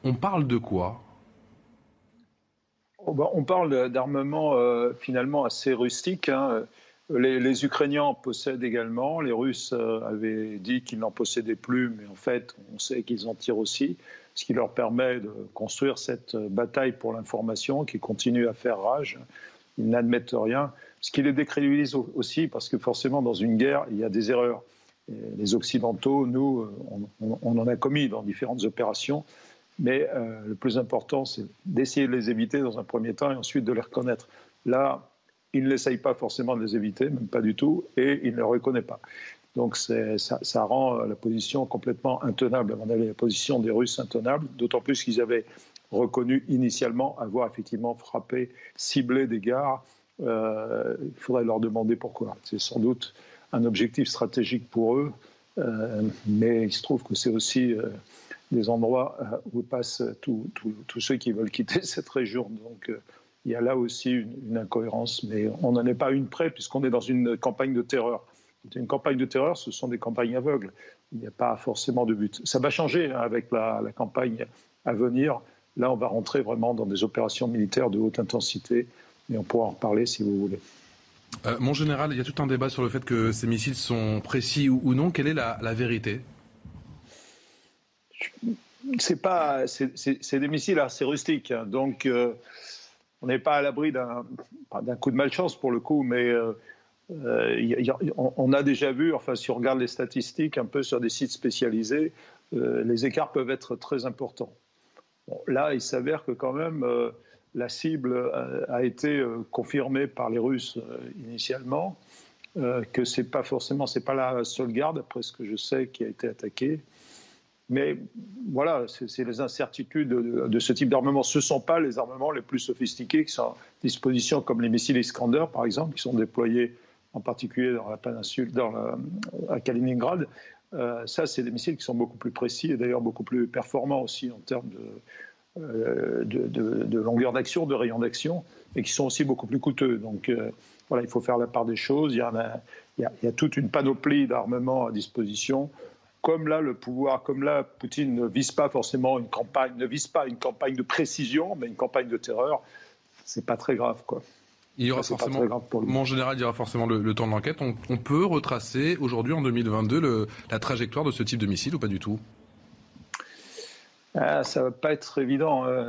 on, parle de quoi? Oh, bah, On parle d'armement euh, finalement assez rustique. Hein. Les, Ukrainiens en possèdent également. Les Russes euh, avaient dit qu'ils n'en possédaient plus, mais en fait, on sait qu'ils en tirent aussi, ce qui leur permet de construire cette bataille pour l'information qui continue à faire rage. Ils n'admettent rien, ce qui les décrédibilise aussi, parce que forcément, dans une guerre, il y a des erreurs. les Occidentaux, nous, on, en a commis dans différentes opérations, mais euh, le plus important, c'est d'essayer de les éviter dans un premier temps et ensuite de les reconnaître. Là, il n'essaye pas forcément de les éviter, même pas du tout, et il ne les reconnaît pas. Donc ça, rend la position complètement intenable. On avait la position des Russes intenable, d'autant plus qu'ils avaient reconnu initialement avoir effectivement frappé, ciblé des gares. Euh, il faudrait leur demander pourquoi. C'est sans doute un objectif stratégique pour eux, euh, mais il se trouve que c'est aussi euh, des endroits où passent tous ceux qui veulent quitter cette région. Donc il y a là aussi une, incohérence, mais on n'en est pas une près puisqu'on est dans une campagne de terreur. Une campagne de terreur, ce sont des campagnes aveugles. Il n'y a pas forcément de but. Ça va changer hein, avec la, campagne à venir. Là, on va rentrer vraiment dans des opérations militaires de haute intensité, mais on pourra en reparler si vous voulez. Euh, mon général, il y a tout un débat sur le fait que ces missiles sont précis ou, non. Quelle est la, vérité? C'est pas, c'est des missiles assez rustiques, hein. donc. Euh, on n'est pas à l'abri d'un coup de malchance pour le coup, mais euh, euh, on, a déjà vu, enfin si on regarde les statistiques un peu sur des sites spécialisés, euh, les écarts peuvent être très importants. là, il s'avère que quand même la cible a, été confirmée par les Russes initialement, que c'est pas forcément, c'est pas la seule garde, après ce que je sais, qui a été attaquée. Mais voilà, c'est les incertitudes de, ce type d'armement. Ce ne sont pas les armements les plus sophistiqués qui sont à disposition, comme les missiles Iskander, par exemple, qui sont déployés en particulier dans la péninsule, dans à Kaliningrad. Euh, ça, c'est des missiles qui sont beaucoup plus précis et d'ailleurs beaucoup plus performants aussi en termes de, de, longueur d'action, de rayon d'action, et qui sont aussi beaucoup plus coûteux. Donc voilà, il faut faire la part des choses. Il y a toute une panoplie d'armements à disposition comme là le pouvoir, comme là Poutine ne vise pas forcément une campagne, ne vise pas une campagne de précision, mais une campagne de terreur, c'est pas très grave quoi. Il y aura forcément, en général, il y aura forcément le, temps de l'enquête. On, peut retracer aujourd'hui, en 2022, la trajectoire de ce type de missile ou pas du tout? Ah, ça va pas être évident. Hein.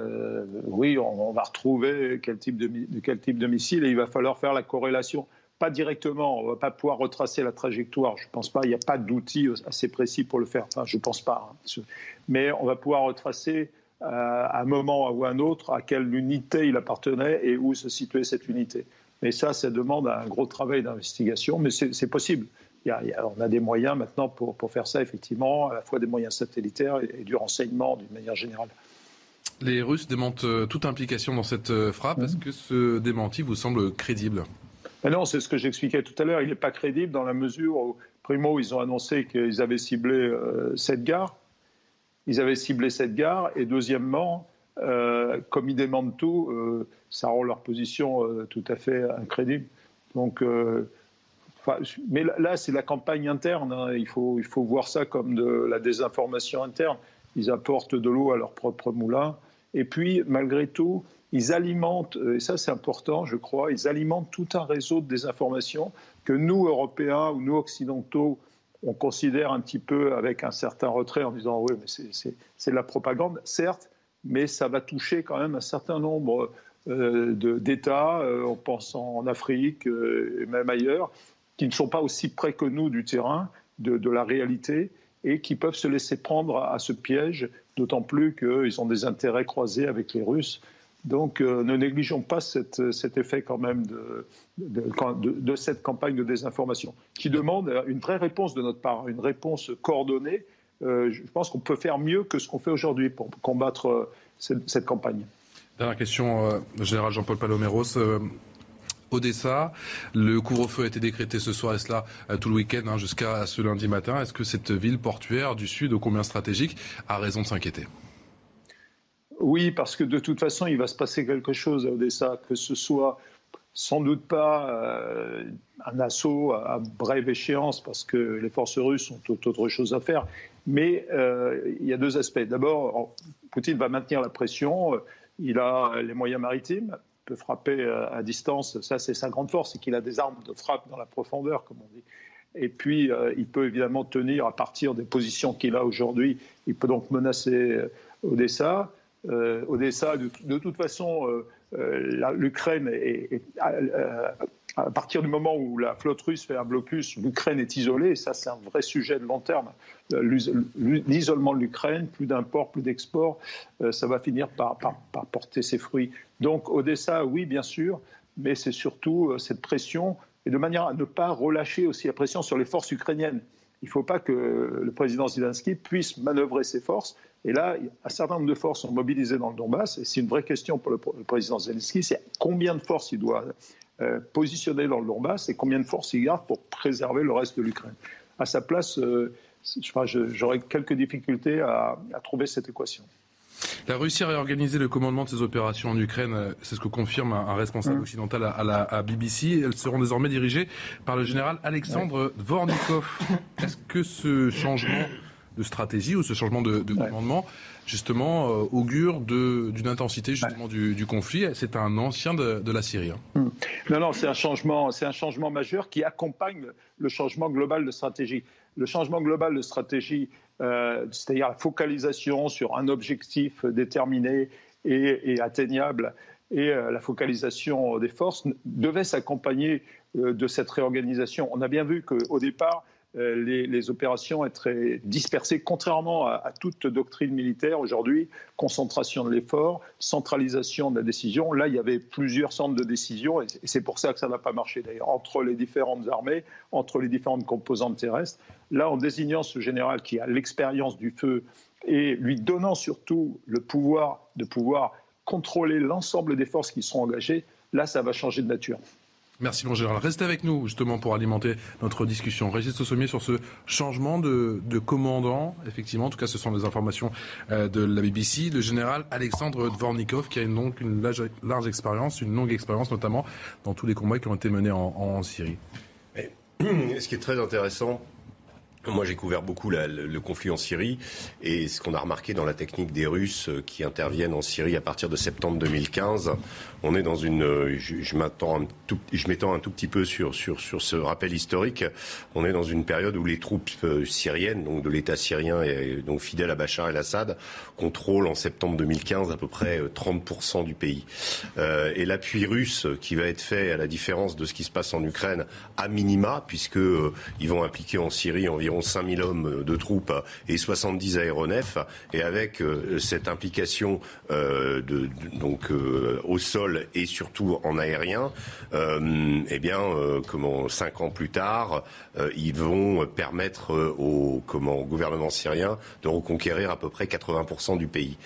oui, on, va retrouver quel type de, quel type de missile et il va falloir faire la corrélation pas directement, on ne va pas pouvoir retracer la trajectoire. Je ne pense pas, il n'y a pas d'outil assez précis pour le faire. Enfin, je ne pense pas. Hein. Mais on va pouvoir retracer euh, à un moment ou à un autre à quelle unité il appartenait et où se situait cette unité. Mais ça, ça demande un gros travail d'investigation, mais c'est possible. Il y a, on a des moyens maintenant pour, pour, faire ça, effectivement, à la fois des moyens satellitaires et, du renseignement d'une manière générale. Les Russes démentent euh, toute implication dans cette euh, frappe. Est-ce que ce démenti vous semble crédible? Non, c'est ce que j'expliquais tout à l'heure. Il n'est pas crédible dans la mesure où, primo, ils ont annoncé qu'ils avaient ciblé euh, cette gare. Ils avaient ciblé cette gare. Et deuxièmement, euh, comme ils demandent tout, euh, ça rend leur position tout à fait incrédible. Donc, mais là, c'est la campagne interne. Hein. Il, faut, il faut voir ça comme de la désinformation interne. Ils apportent de l'eau à leur propre moulin. Et puis, malgré tout, ils alimentent, et ça c'est important, je crois, ils alimentent tout un réseau de désinformation que nous, Européens ou nous, Occidentaux, on considère un petit peu avec un certain retrait en disant oui, mais c'est de la propagande, certes, mais ça va toucher quand même un certain nombre euh, d'États, euh, en pensant en Afrique euh, et même ailleurs, qui ne sont pas aussi près que nous du terrain, de, de la réalité, et qui peuvent se laisser prendre à ce piège, d'autant plus qu'ils ont des intérêts croisés avec les Russes. Donc euh, ne négligeons pas cet effet quand même de, cette campagne de désinformation, qui demande une vraie réponse de notre part, une réponse coordonnée. Euh, je pense qu'on peut faire mieux que ce qu'on fait aujourd'hui pour combattre euh, cette, campagne. Dernière question, général Jean-Paul Paloméros. Odessa. Le couvre-feu a été décrété ce soir et cela tout le week-end hein, jusqu'à ce lundi matin. Est-ce que cette ville portuaire du Sud, ô combien stratégique, a raison de s'inquiéter? Oui, parce que de toute façon, il va se passer quelque chose à Odessa, que ce soit sans doute pas euh, un assaut à, brève échéance, parce que les forces russes ont autre chose à faire. Mais euh, il y a deux aspects. D'abord, Poutine va maintenir la pression. Il a les moyens maritimes, peut frapper à distance. Ça, c'est sa grande force, c'est qu'il a des armes de frappe dans la profondeur, comme on dit. Et puis, euh, il peut évidemment tenir à partir des positions qu'il a aujourd'hui. Il peut donc menacer Odessa. Euh, Odessa, de, de, toute façon, euh, euh, l'Ukraine est, à partir du moment où la flotte russe fait un blocus, l'Ukraine est isolée, et ça c'est un vrai sujet de long terme. L'isolement de l'Ukraine, plus d'imports, plus d'exports, ça va finir par, par, porter ses fruits. Donc Odessa, oui, bien sûr, mais c'est surtout cette pression, et de manière à ne pas relâcher aussi la pression sur les forces ukrainiennes. Il ne faut pas que le président Zelensky puisse manœuvrer ses forces et là, un certain nombre de forces sont mobilisées dans le Donbass. Et c'est une vraie question pour le, président Zelensky, c'est combien de forces il doit euh, positionner dans le Donbass et combien de forces il garde pour préserver le reste de l'Ukraine. À sa place, euh, j'aurais quelques difficultés à, trouver cette équation. La Russie a réorganisé le commandement de ses opérations en Ukraine, c'est ce que confirme un, responsable mmh. occidental à, la BBC. Elles seront désormais dirigées par le général Alexandre Dvornikov. Est-ce que ce changement de stratégie ou ce changement de, commandement, justement, euh, augure d'une intensité justement du, conflit. C'est un ancien de, la Syrie. Hein. Hmm. Non, non, c'est un changement, c'est un changement majeur qui accompagne le changement global de stratégie. Le changement global de stratégie, euh, c'est-à-dire la focalisation sur un objectif déterminé et, atteignable, et euh, la focalisation des forces devait s'accompagner de cette réorganisation. On a bien vu qu'au départ, euh, les, opérations être dispersées, contrairement à, toute doctrine militaire aujourd'hui, concentration de l'effort, centralisation de la décision. Là, il y avait plusieurs centres de décision, et c'est pour ça que ça n'a pas marché d'ailleurs, entre les différentes armées, entre les différentes composantes terrestres. Là, en désignant ce général qui a l'expérience du feu et lui donnant surtout le pouvoir de pouvoir contrôler l'ensemble des forces qui seront engagées, là, ça va changer de nature. Merci mon général. Restez avec nous justement pour alimenter notre discussion. Régis Sommier sur ce changement de, commandant. Effectivement, en tout cas, ce sont les informations euh, de la BBC. Le général Alexandre Dvornikov qui a donc une large, expérience, une longue expérience notamment dans tous les combats qui ont été menés en, Syrie. ce qui est très intéressant, moi, j'ai couvert beaucoup le, conflit en Syrie et ce qu'on a remarqué dans la technique des Russes euh, qui interviennent en Syrie à partir de septembre 2015, on est dans une. Euh, je, m'attends un m'étends un tout petit peu sur, sur, sur ce rappel historique. On est dans une période où les troupes euh, syriennes, donc de l'État syrien et donc fidèles à Bachar el-Assad, contrôlent en septembre 2015 à peu près 30% du pays. Et l'appui russe qui va être fait, à la différence de ce qui se passe en Ukraine, à minima, puisque vont impliquer en Syrie environ 5000 hommes de troupes et 70 aéronefs, et avec cette implication donc au sol et surtout en aérien, euh, eh bien, euh, comment cinq ans plus tard, euh, ils vont permettre au comment gouvernement syrien de reconquérir à peu près 80% du pays.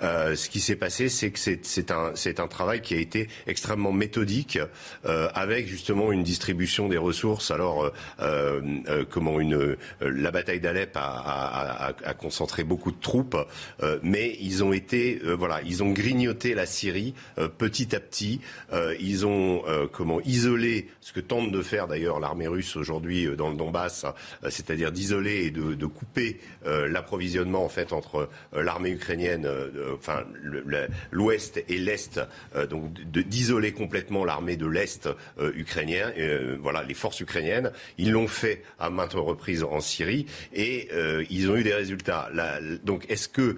Ce qui s'est passé, c'est que c'est un, travail qui a été extrêmement méthodique, avec justement une distribution des ressources. Alors, comment une la bataille d'Alep a, concentré beaucoup de troupes, mais ils ont été, voilà, ils ont grignoté la Syrie petit à petit. Euh, ils ont euh, comment isolé ce que tente de faire d'ailleurs l'armée russe aujourd'hui euh, dans le Donbass, c'est-à-dire d'isoler et de, de couper l'approvisionnement en fait entre l'armée ukrainienne, enfin l'Ouest et l'Est, donc d'isoler complètement l'armée de l'Est ukrainien, voilà les forces ukrainiennes. Ils l'ont fait à maintes reprises en Syrie et ils ont eu des résultats. donc est-ce que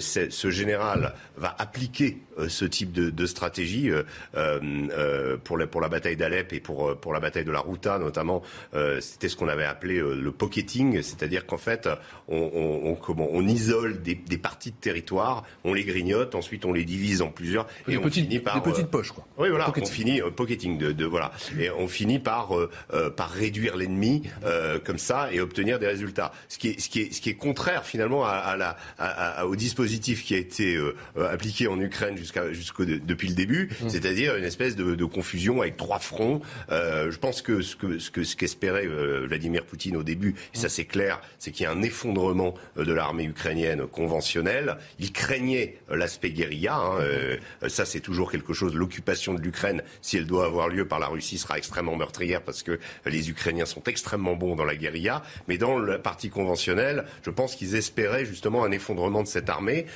ce général va appliquer ce type de, de stratégie euh, euh, pour, la, pour la bataille d'Alep et pour, pour la bataille de la Routa notamment, euh, c'était ce qu'on avait appelé le pocketing, c'est-à-dire qu'en fait, on, on, comment, on isole des, des, parties de territoire, on les grignote, ensuite on les divise en plusieurs et on finit par des petites poches quoi. Oui voilà, on finit pocketing de, de, voilà et on finit par par réduire l'ennemi comme ça et obtenir des résultats. Ce qui est ce qui est ce qui est contraire finalement à, à la à, au dispositif qui a été appliqué en Ukraine jusqu'à jusqu'au depuis le début, mmh. c'est-à-dire une espèce de, confusion avec trois fronts. Euh, je pense que ce que ce que ce qu'espérait euh, Vladimir Poutine au début, et ça c'est clair, c'est qu'il y a un effondrement euh, de l'armée ukrainienne conventionnelle. Il craignait l'aspect guérilla. Hein, ça c'est toujours quelque chose. L'occupation de l'Ukraine, si elle doit avoir lieu par la Russie, sera extrêmement meurtrière parce que les Ukrainiens sont extrêmement bons dans la guérilla. Mais dans la partie conventionnelle, je pense qu'ils espéraient justement un effondrement de cette armée,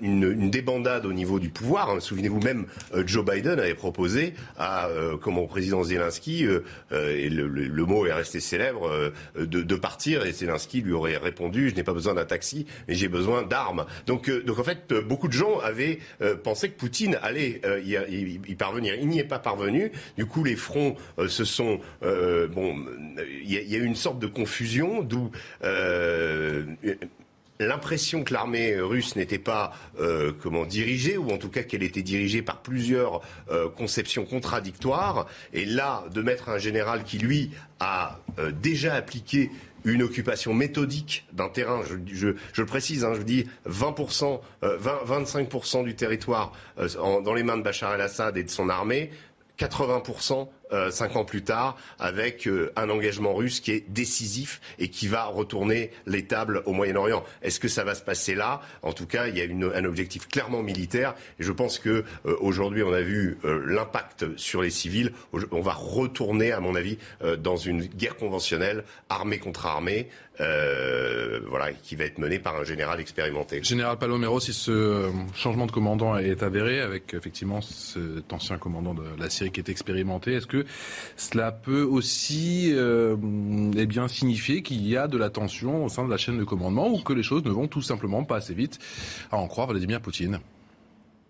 une, débandade au niveau du pouvoir. Hein. Souvenez-vous même, Joe Biden avait proposé à euh, comment au président Zelensky, euh, euh, et le, mot est resté célèbre, de, partir. Et Zelensky lui aurait répondu :« Je n'ai pas besoin d'un taxi, mais j'ai besoin d'armes. » Donc, donc en fait, beaucoup de gens avaient pensé que Poutine allait y, parvenir. Il n'y est pas parvenu. Du coup, les fronts se sont bon. Il y, a eu une sorte de confusion, d'où l'impression que l'armée russe n'était pas euh, comment dirigée ou en tout cas qu'elle était dirigée par plusieurs euh, conceptions contradictoires. Et là de mettre un général qui lui a euh, déjà appliqué une occupation méthodique d'un terrain, je, le précise, hein, je dis 20%, 20, 25% du territoire dans les mains de Bachar el-Assad et de son armée, 80% euh, cinq ans plus tard, avec euh, un engagement russe qui est décisif et qui va retourner l'étable au Moyen-Orient. Est-ce que ça va se passer là? En tout cas, il y a un objectif clairement militaire. Et je pense que euh, aujourd'hui, on a vu l'impact sur les civils. On va retourner, à mon avis, dans une guerre conventionnelle, armée contre armée, voilà, qui va être menée par un général expérimenté. Général Palomero, si ce changement de commandant est avéré, avec effectivement cet ancien commandant de la Syrie qui est expérimenté, est-ce que cela peut aussi euh, eh bien, signifier qu'il y a de la tension au sein de la chaîne de commandement ou que les choses ne vont tout simplement pas assez vite, à en croire Vladimir Poutine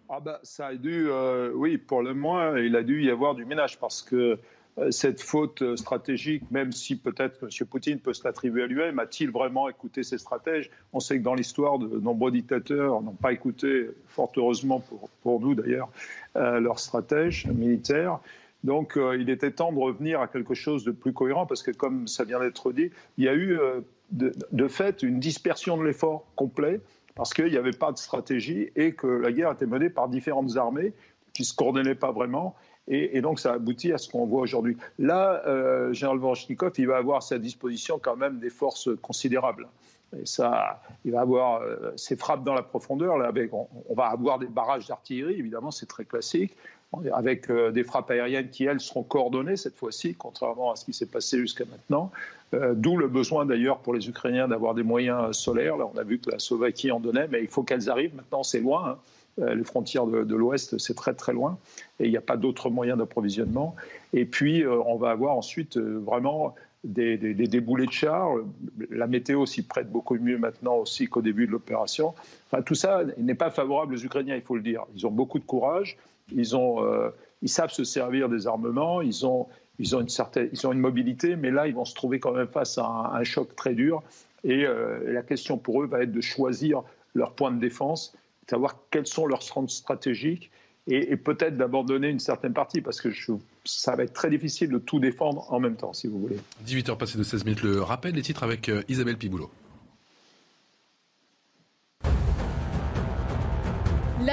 ah bah, ça a dû, euh, oui, pour le moins, il a dû y avoir du ménage parce que euh, cette faute stratégique, même si peut-être M. Poutine peut se l'attribuer à lui-même, a-t-il vraiment écouté ses stratèges? On sait que dans l'histoire, de nombreux dictateurs n'ont pas écouté, fort heureusement pour nous d'ailleurs, leurs stratèges militaires. Donc euh, il était temps de revenir à quelque chose de plus cohérent parce que comme ça vient d'être dit, il y a eu euh, de, fait une dispersion de l'effort complet parce qu'il n'y avait pas de stratégie et que la guerre était menée par différentes armées qui ne se coordonnaient pas vraiment Et, donc, ça aboutit à ce qu'on voit aujourd'hui. Là, euh, Général Voroshnikov, il va avoir à sa disposition quand même des forces considérables. Et ça, il va avoir euh, ses frappes dans la profondeur. On, va avoir des barrages d'artillerie, évidemment, c'est très classique, avec euh, des frappes aériennes qui, elles, seront coordonnées cette fois-ci, contrairement à ce qui s'est passé jusqu'à maintenant. Euh, d'où le besoin, d'ailleurs, pour les Ukrainiens d'avoir des moyens solaires. Là, on a vu que la Slovaquie en donnait, mais il faut qu'elles arrivent. Maintenant, c'est loin. Hein. Euh, les frontières de, l'Ouest, c'est très très loin, et il n'y a pas d'autres moyens d'approvisionnement. Et puis, euh, on va avoir ensuite euh, vraiment des, des, de char. La météo s'y prête beaucoup mieux maintenant aussi qu'au début de l'opération. Tout ça n'est pas favorable aux Ukrainiens, il faut le dire. Ils ont beaucoup de courage, ils, ont, ils savent se servir des armements, ils ont, ils, ont une certaine, ils ont une mobilité, mais là, ils vont se trouver quand même face à un, choc très dur. Et la question pour eux va être de choisir leur point de défense savoir quels sont leurs centres stratégiques et, peut-être d'abandonner une certaine partie, parce que ça va être très difficile de tout défendre en même temps, si vous voulez. 18h passées de 16 minutes, le rappel des titres avec euh, Isabelle Piboulot.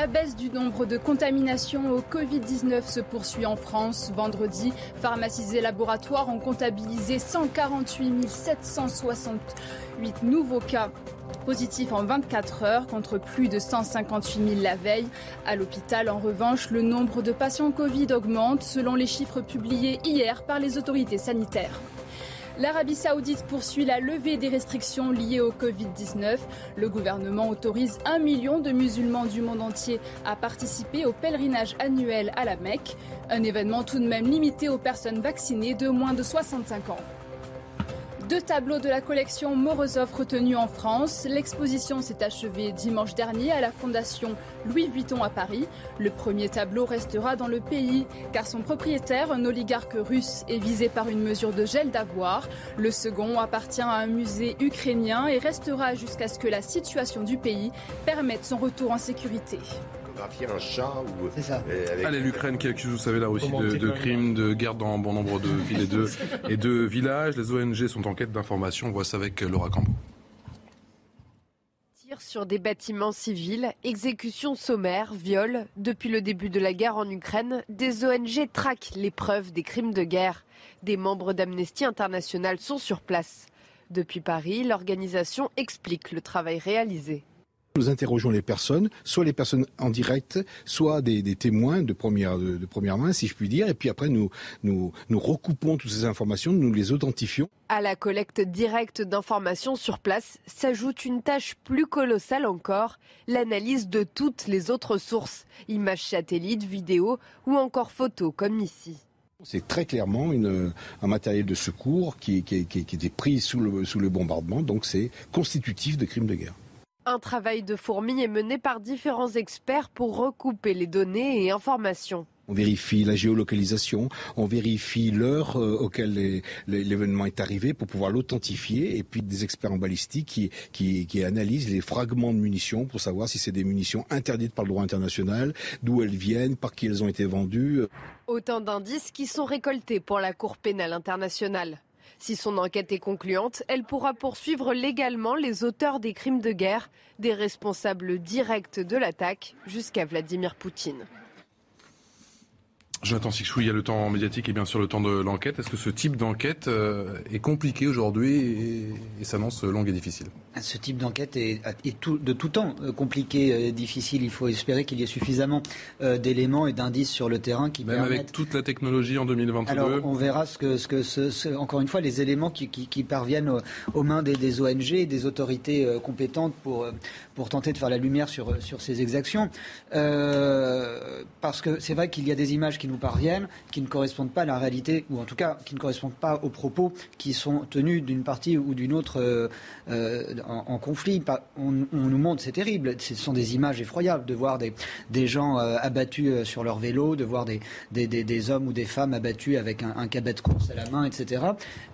La baisse du nombre de contaminations au Covid-19 se poursuit en France. Vendredi, pharmacies et laboratoires ont comptabilisé 148 768 nouveaux cas positifs en 24 heures contre plus de 158 000 la veille. À l'hôpital, en revanche, le nombre de patients Covid augmente selon les chiffres publiés hier par les autorités sanitaires. L'Arabie saoudite poursuit la levée des restrictions liées au Covid-19. Le gouvernement autorise un million de musulmans du monde entier à participer au pèlerinage annuel à la Mecque, un événement tout de même limité aux personnes vaccinées de moins de 65 ans. Deux tableaux de la collection Morozov retenus en France. L'exposition s'est achevée dimanche dernier à la Fondation Louis Vuitton à Paris. Le premier tableau restera dans le pays car son propriétaire, un oligarque russe, est visé par une mesure de gel d'avoir. Le second appartient à un musée ukrainien et restera jusqu'à ce que la situation du pays permette son retour en sécurité un chat ou. C'est ça. Euh, Allez, l'Ukraine qui accuse, vous savez, là aussi de, crimes, de guerre dans bon nombre de villes et de, et de villages. Les ONG sont en quête d'informations. On voit ça avec Laura Cambo sur des bâtiments civils, exécutions sommaires, viols. Depuis le début de la guerre en Ukraine, des ONG traquent les preuves des crimes de guerre. Des membres d'Amnesty International sont sur place. Depuis Paris, l'organisation explique le travail réalisé. Nous interrogeons les personnes, soit les personnes en direct, soit des, témoins de première, de, première main, si je puis dire, et puis après nous, nous, nous recoupons toutes ces informations, nous les authentifions. À la collecte directe d'informations sur place s'ajoute une tâche plus colossale encore, l'analyse de toutes les autres sources, images satellites, vidéos ou encore photos comme ici. C'est très clairement une, un matériel de secours qui, qui, qui, qui était pris sous le, sous le bombardement, donc c'est constitutif de crimes de guerre. Un travail de fourmi est mené par différents experts pour recouper les données et informations. On vérifie la géolocalisation, on vérifie l'heure euh, auquel l'événement est arrivé pour pouvoir l'authentifier, et puis des experts en balistique qui, qui, qui, analysent les fragments de munitions pour savoir si c'est des munitions interdites par le droit international, d'où elles viennent, par qui elles ont été vendues. Autant d'indices qui sont récoltés pour la Cour pénale internationale. Si son enquête est concluante, elle pourra poursuivre légalement les auteurs des crimes de guerre, des responsables directs de l'attaque, jusqu'à Vladimir Poutine. Jonathan Sixou, il y a le temps médiatique et bien sûr le temps de l'enquête. Est-ce que ce type d'enquête euh, est compliqué aujourd'hui et, s'annonce longue et difficile? Ce type d'enquête est, de tout temps euh, compliqué, et difficile. Il faut espérer qu'il y ait suffisamment euh, d'éléments et d'indices sur le terrain qui Même avec toute la technologie en 2022 Alors on verra ce que, ce que encore une fois, les éléments qui, parviennent aux, mains des, ONG et des autorités compétentes pour, pour tenter de faire la lumière sur, sur ces exactions. parce que c'est vrai qu'il y a des images qui nous parviennent, qui ne correspondent pas à la réalité, ou en tout cas qui ne correspondent pas aux propos qui sont tenus d'une partie ou d'une autre euh, euh, en, conflit. On, nous montre, c'est terrible, ce sont des images effroyables de voir des, des gens euh, abattus sur leur vélo, de voir des, des, des, hommes ou des femmes abattus avec un, un de course à la main, etc.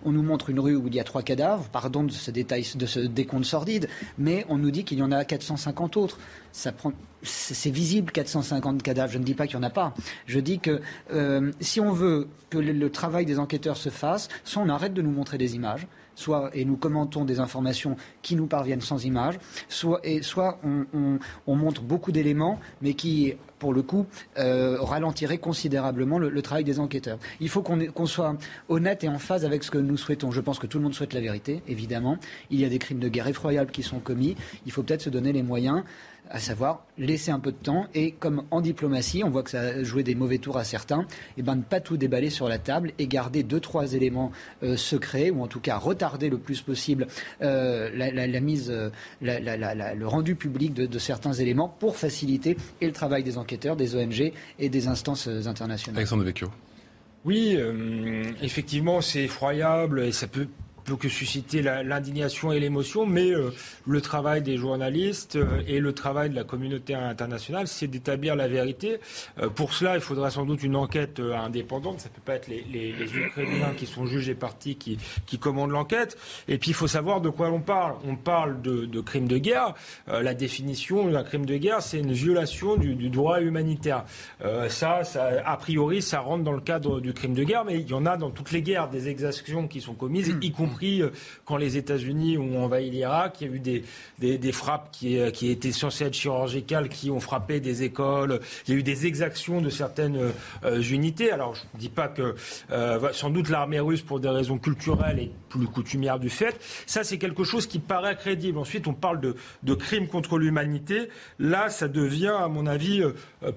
On nous montre une rue où il y a trois cadavres, pardon de ce détail, de ce décompte sordide, mais on nous dit qu'il y en a 450 autres c'est visible 450 cadavres. Je ne dis pas qu'il n'y en a pas. Je dis que euh, si on veut que le, travail des enquêteurs se fasse, soit on arrête de nous montrer des images, soit, et nous commentons des informations qui nous parviennent sans images, soit, et soit on montre beaucoup d'éléments, mais qui pour le coup, euh, ralentirait considérablement le, travail des enquêteurs. Il faut qu'on soit honnête et en phase avec ce que nous souhaitons. Je pense que tout le monde souhaite la vérité, évidemment. Il y a des crimes de guerre effroyables qui sont commis. Il faut peut-être se donner les moyens à savoir laisser un peu de temps et comme en diplomatie, on voit que ça a joué des mauvais tours à certains, et eh ben ne pas tout déballer sur la table et garder deux trois éléments euh, secrets ou en tout cas retarder le plus possible euh, la, mise, euh, le rendu public de, certains éléments pour faciliter et le travail des enquêteurs, des ONG et des instances internationales. Alexandre Vecchio. Oui, effectivement, c'est effroyable et ça peut que susciter l'indignation et l'émotion, mais euh, le travail des journalistes euh, et le travail de la communauté internationale, c'est d'établir la vérité. Euh, pour cela, il faudra sans doute une enquête indépendante. Ça ne peut pas être les, Ukrainiens qui sont juges et partis qui, commandent l'enquête. Et puis, il faut savoir de quoi on parle. On parle de, crimes de guerre. la définition d'un crime de guerre, c'est une violation du, droit humanitaire. ça, a priori, ça rentre dans le cadre du crime de guerre, mais il y en a dans toutes les guerres des exactions qui sont commises, y compris euh, quand les États-Unis ont envahi l'Irak. Il y a eu des, des, frappes qui, euh, qui, étaient censées être chirurgicales, qui ont frappé des écoles. Il y a eu des exactions de certaines euh, unités. Alors, je ne dis pas que sans doute l'armée russe, pour des raisons culturelles et plus coutumières du fait, ça c'est quelque chose qui paraît crédible. Ensuite, on parle de, de crimes contre l'humanité. Là, ça devient, à mon avis,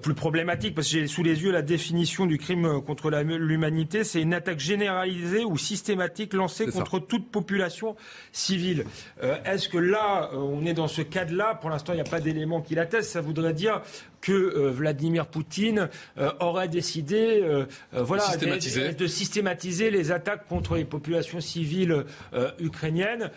plus problématique parce que j'ai sous les yeux la définition du crime contre l'humanité. C'est une attaque généralisée ou systématique lancée contre toute population civile. Euh, est-ce que là, euh, on est dans ce cadre-là Pour l'instant, il n'y a pas d'éléments qui l'attestent. Ça voudrait dire que euh, Vladimir Poutine aurait décidé voilà, de, systématiser les attaques contre les populations civiles ukrainiennes.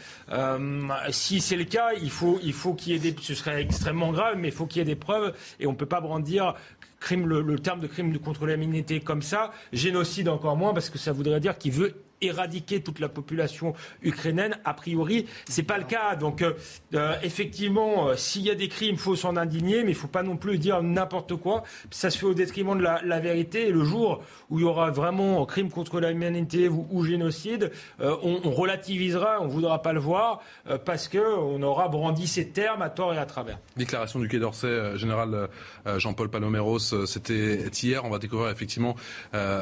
si c'est le cas, il faut, il faut qu'il y ait des... Ce serait extrêmement grave, mais il faut qu'il y ait des preuves et on ne peut pas brandir crime, le, le, terme de crime contre l'humanité comme ça, génocide encore moins, parce que ça voudrait dire qu'il veut éradiquer toute la population ukrainienne. A priori, c'est pas le cas. Donc, euh, euh, effectivement, euh, s'il y a des crimes, il faut s'en indigner, mais il faut pas non plus dire n'importe quoi. Ça se fait au détriment de la, vérité. Et le jour où il y aura vraiment crime contre l'humanité ou, ou, génocide, on, relativisera, on voudra pas le voir, parce que on aura brandi ces termes à tort et à travers. Déclaration du Quai d'Orsay, général Jean-Paul Paloméros, c'était hier. On va découvrir effectivement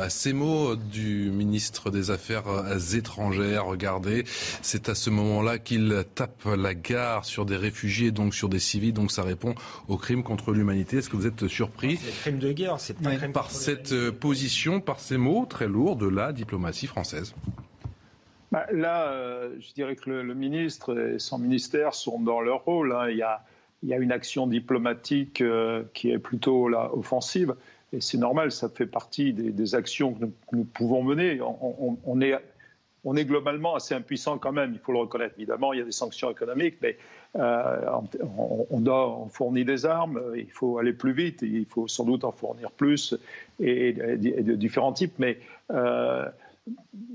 ces mots du ministre des Affaires étrangères. Regardez, c'est à ce moment-là qu'il tape la gare sur des réfugiés, donc sur des civils. Donc ça répond au crime contre l'humanité. Est-ce que vous êtes surpris crime de guerre, c'est par cette euh, position, par ces mots très lourds de la diplomatie française bah, Là, euh, je dirais que le, ministre et son ministère sont dans leur rôle. Hein. Il, y a, il, y a, une action diplomatique euh, qui est plutôt là, offensive. Et c'est normal, ça fait partie des, actions que nous, pouvons mener. On, est, globalement assez impuissant quand même, il faut le reconnaître. Évidemment, il y a des sanctions économiques, mais euh, on fournit des armes, il faut aller plus vite, il faut sans doute en fournir plus et, de différents types. Mais euh,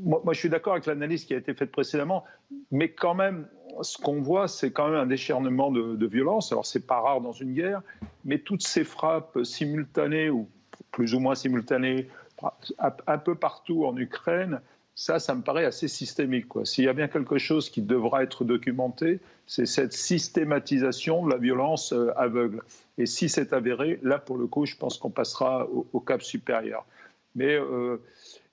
moi, je suis d'accord avec l'analyse qui a été faite précédemment, mais quand même, ce qu'on voit, c'est quand même un décharnement de, de violence. Alors, c'est pas rare dans une guerre, mais toutes ces frappes simultanées ou plus ou moins simultanée un peu partout en Ukraine, ça, ça me paraît assez systémique. S'il y a bien quelque chose qui devra être documenté, c'est cette systématisation de la violence euh, aveugle. Et si c'est avéré, là, pour le coup, je pense qu'on passera au, cap supérieur. Mais euh,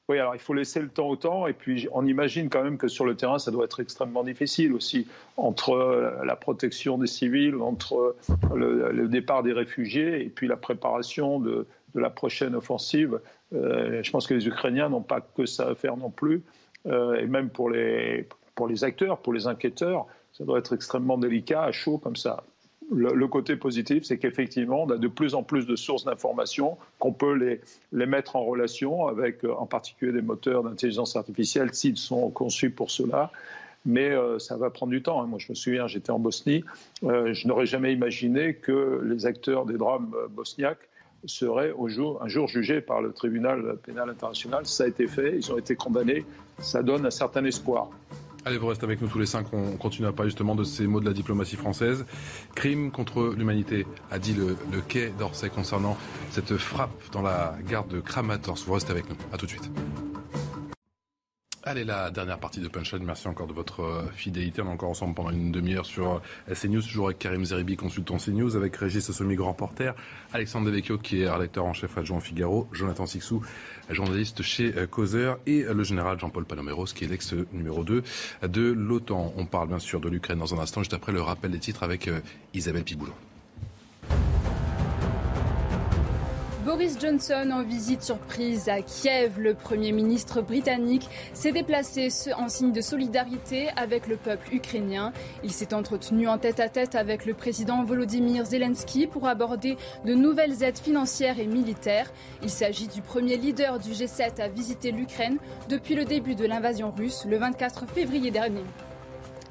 oui, alors il faut laisser le temps au temps, et puis on imagine quand même que sur le terrain, ça doit être extrêmement difficile aussi, entre euh, la protection des civils, entre le départ des réfugiés, et puis la préparation de, de la prochaine offensive. Euh, je pense que les Ukrainiens n'ont pas que ça à faire non plus. Euh, et même pour les, pour les acteurs, pour les enquêteurs, ça doit être extrêmement délicat, à chaud comme ça. Le, côté positif, c'est qu'effectivement, on a de plus en plus de sources d'informations, qu'on peut les, les mettre en relation avec, euh, en particulier, des moteurs d'intelligence artificielle s'ils sont conçus pour cela. Mais ça va prendre du temps. Hein. Moi, je me souviens, j'étais en Bosnie. je n'aurais jamais imaginé que les acteurs des drames bosniaques seraient un jour jugés par le tribunal pénal international. Ça a été fait, ils ont été condamnés. Ça donne un certain espoir. Allez, vous restez avec nous tous les cinq. On continue à parler justement de ces mots de la diplomatie française. Crime contre l'humanité, a dit le, le quai d'Orsay concernant cette frappe dans la gare de Kramatorsk. Vous restez avec nous. À tout de suite. Allez, la dernière partie de Punchline. Merci encore de votre euh, fidélité. On est encore ensemble pendant une demi-heure sur euh, CNews, toujours avec Karim Zeribi, consultant CNews, avec Régis Somi, grand reporter, Alexandre Devecchio, qui est rédacteur en chef adjoint Figaro, Jonathan Sixou, journaliste chez euh, Causeur, et le général Jean-Paul Paloméros, qui est l'ex numéro 2 de l'OTAN. On parle bien sûr de l'Ukraine dans un instant, juste après le rappel des titres avec Isabelle Piboulot. Boris Johnson en visite surprise à Kiev. Le Premier ministre britannique s'est déplacé en signe de solidarité avec le peuple ukrainien. Il s'est entretenu en tête-à-tête avec le président Volodymyr Zelensky pour aborder de nouvelles aides financières et militaires. Il s'agit du premier leader du G7 à visiter l'Ukraine depuis le début de l'invasion russe le 24 février dernier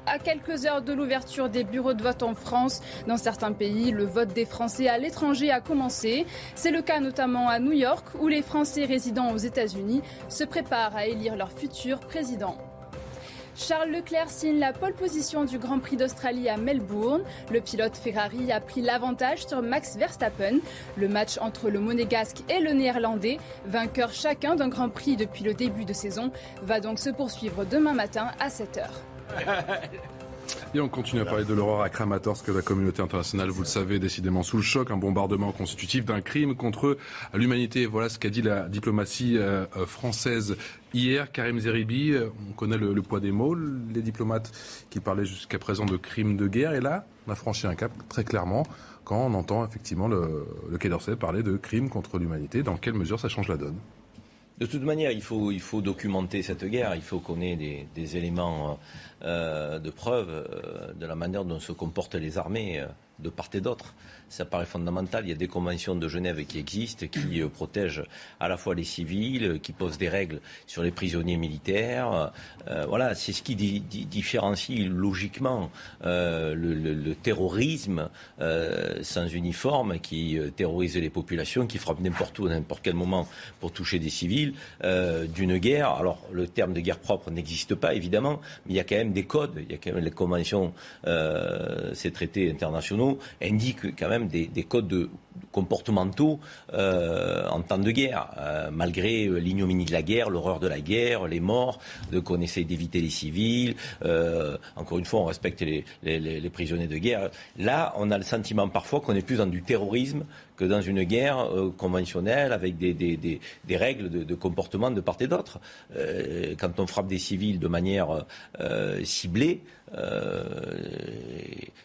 à quelques heures de l'ouverture des bureaux de vote en France. Dans certains pays, le vote des Français à l'étranger a commencé. C'est le cas notamment à New York, où les Français résidant aux États-Unis se préparent à élire leur futur président. Charles Leclerc signe la pole position du Grand Prix d'Australie à Melbourne. Le pilote Ferrari a pris l'avantage sur Max Verstappen. Le match entre le monégasque et le néerlandais, vainqueur chacun d'un Grand Prix depuis le début de saison, va donc se poursuivre demain matin à 7h. Et on continue à parler de l'horreur à Kramatorsk, la communauté internationale, vous le savez, décidément sous le choc, un bombardement constitutif d'un crime contre l'humanité. Voilà ce qu'a dit la diplomatie euh, française hier. Karim Zeribi, euh, on connaît le, poids des mots, les diplomates qui parlaient jusqu'à présent de crimes de guerre. Et là, on a franchi un cap très clairement quand on entend effectivement le, le Quai d'Orsay parler de crimes contre l'humanité. Dans quelle mesure ça change la donne? De toute manière, il faut, documenter cette guerre. Il faut qu'on ait des, éléments euh, de preuve euh, de la manière dont se comportent les armées euh, de part et d'autre ça paraît fondamental. Il y a des conventions de Genève qui existent, qui euh, protègent à la fois les civils, qui posent des règles sur les prisonniers militaires. Euh, voilà, c'est ce qui différencie logiquement euh, le, terrorisme sans uniforme qui terrorise les populations, qui frappe n'importe où, à n'importe quel moment pour toucher des civils, d'une guerre. Alors, le terme de guerre propre n'existe pas, évidemment, mais il y a quand même des codes, il y a quand même les conventions, ces traités internationaux indiquent quand même des, codes comportementaux euh, en temps de guerre, euh, malgré euh, l'ignominie de la guerre, l'horreur de la guerre, les morts, qu'on essaye d'éviter les civils. encore une fois, on respecte les, prisonniers de guerre. Là, on a le sentiment parfois qu'on est plus dans du terrorisme que dans une guerre conventionnelle avec des, règles de, comportement de part et d'autre. quand on frappe des civils de manière ciblée,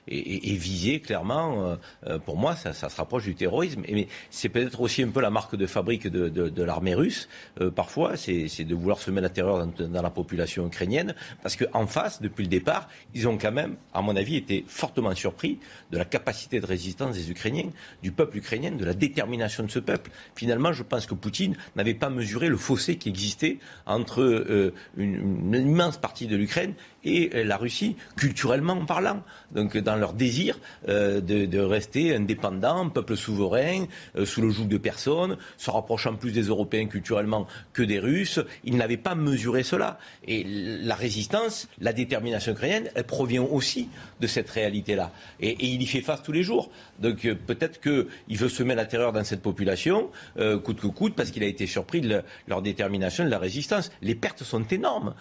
et, visée clairement, pour moi, ça, se rapproche du terrorisme. mais c'est peut-être aussi un peu la marque de fabrique de, l'armée russe, euh, parfois, c'est de vouloir semer la terreur dans, la population ukrainienne, parce qu'en face, depuis le départ, ils ont quand même, à mon avis, été fortement surpris de la capacité de résistance des Ukrainiens, du peuple ukrainien, de la détermination de ce peuple. Finalement, je pense que Poutine n'avait pas mesuré le fossé qui existait entre euh, une, immense partie de l'Ukraine et euh, la Russie, culturellement parlant. Donc, dans leur désir de, de rester indépendant, peuple souverain, euh, sous le joug de personne, se rapprochant plus des Européens culturellement que des Russes. Ils n'avaient pas mesuré cela. Et la résistance, la détermination ukrainienne, elle provient aussi de cette réalité-là. Et, il y fait face tous les jours. Donc euh, peut-être qu'il veut semer la terreur dans cette population, euh, coûte que coûte, parce qu'il a été surpris de leur détermination, de la résistance. Les pertes sont énormes.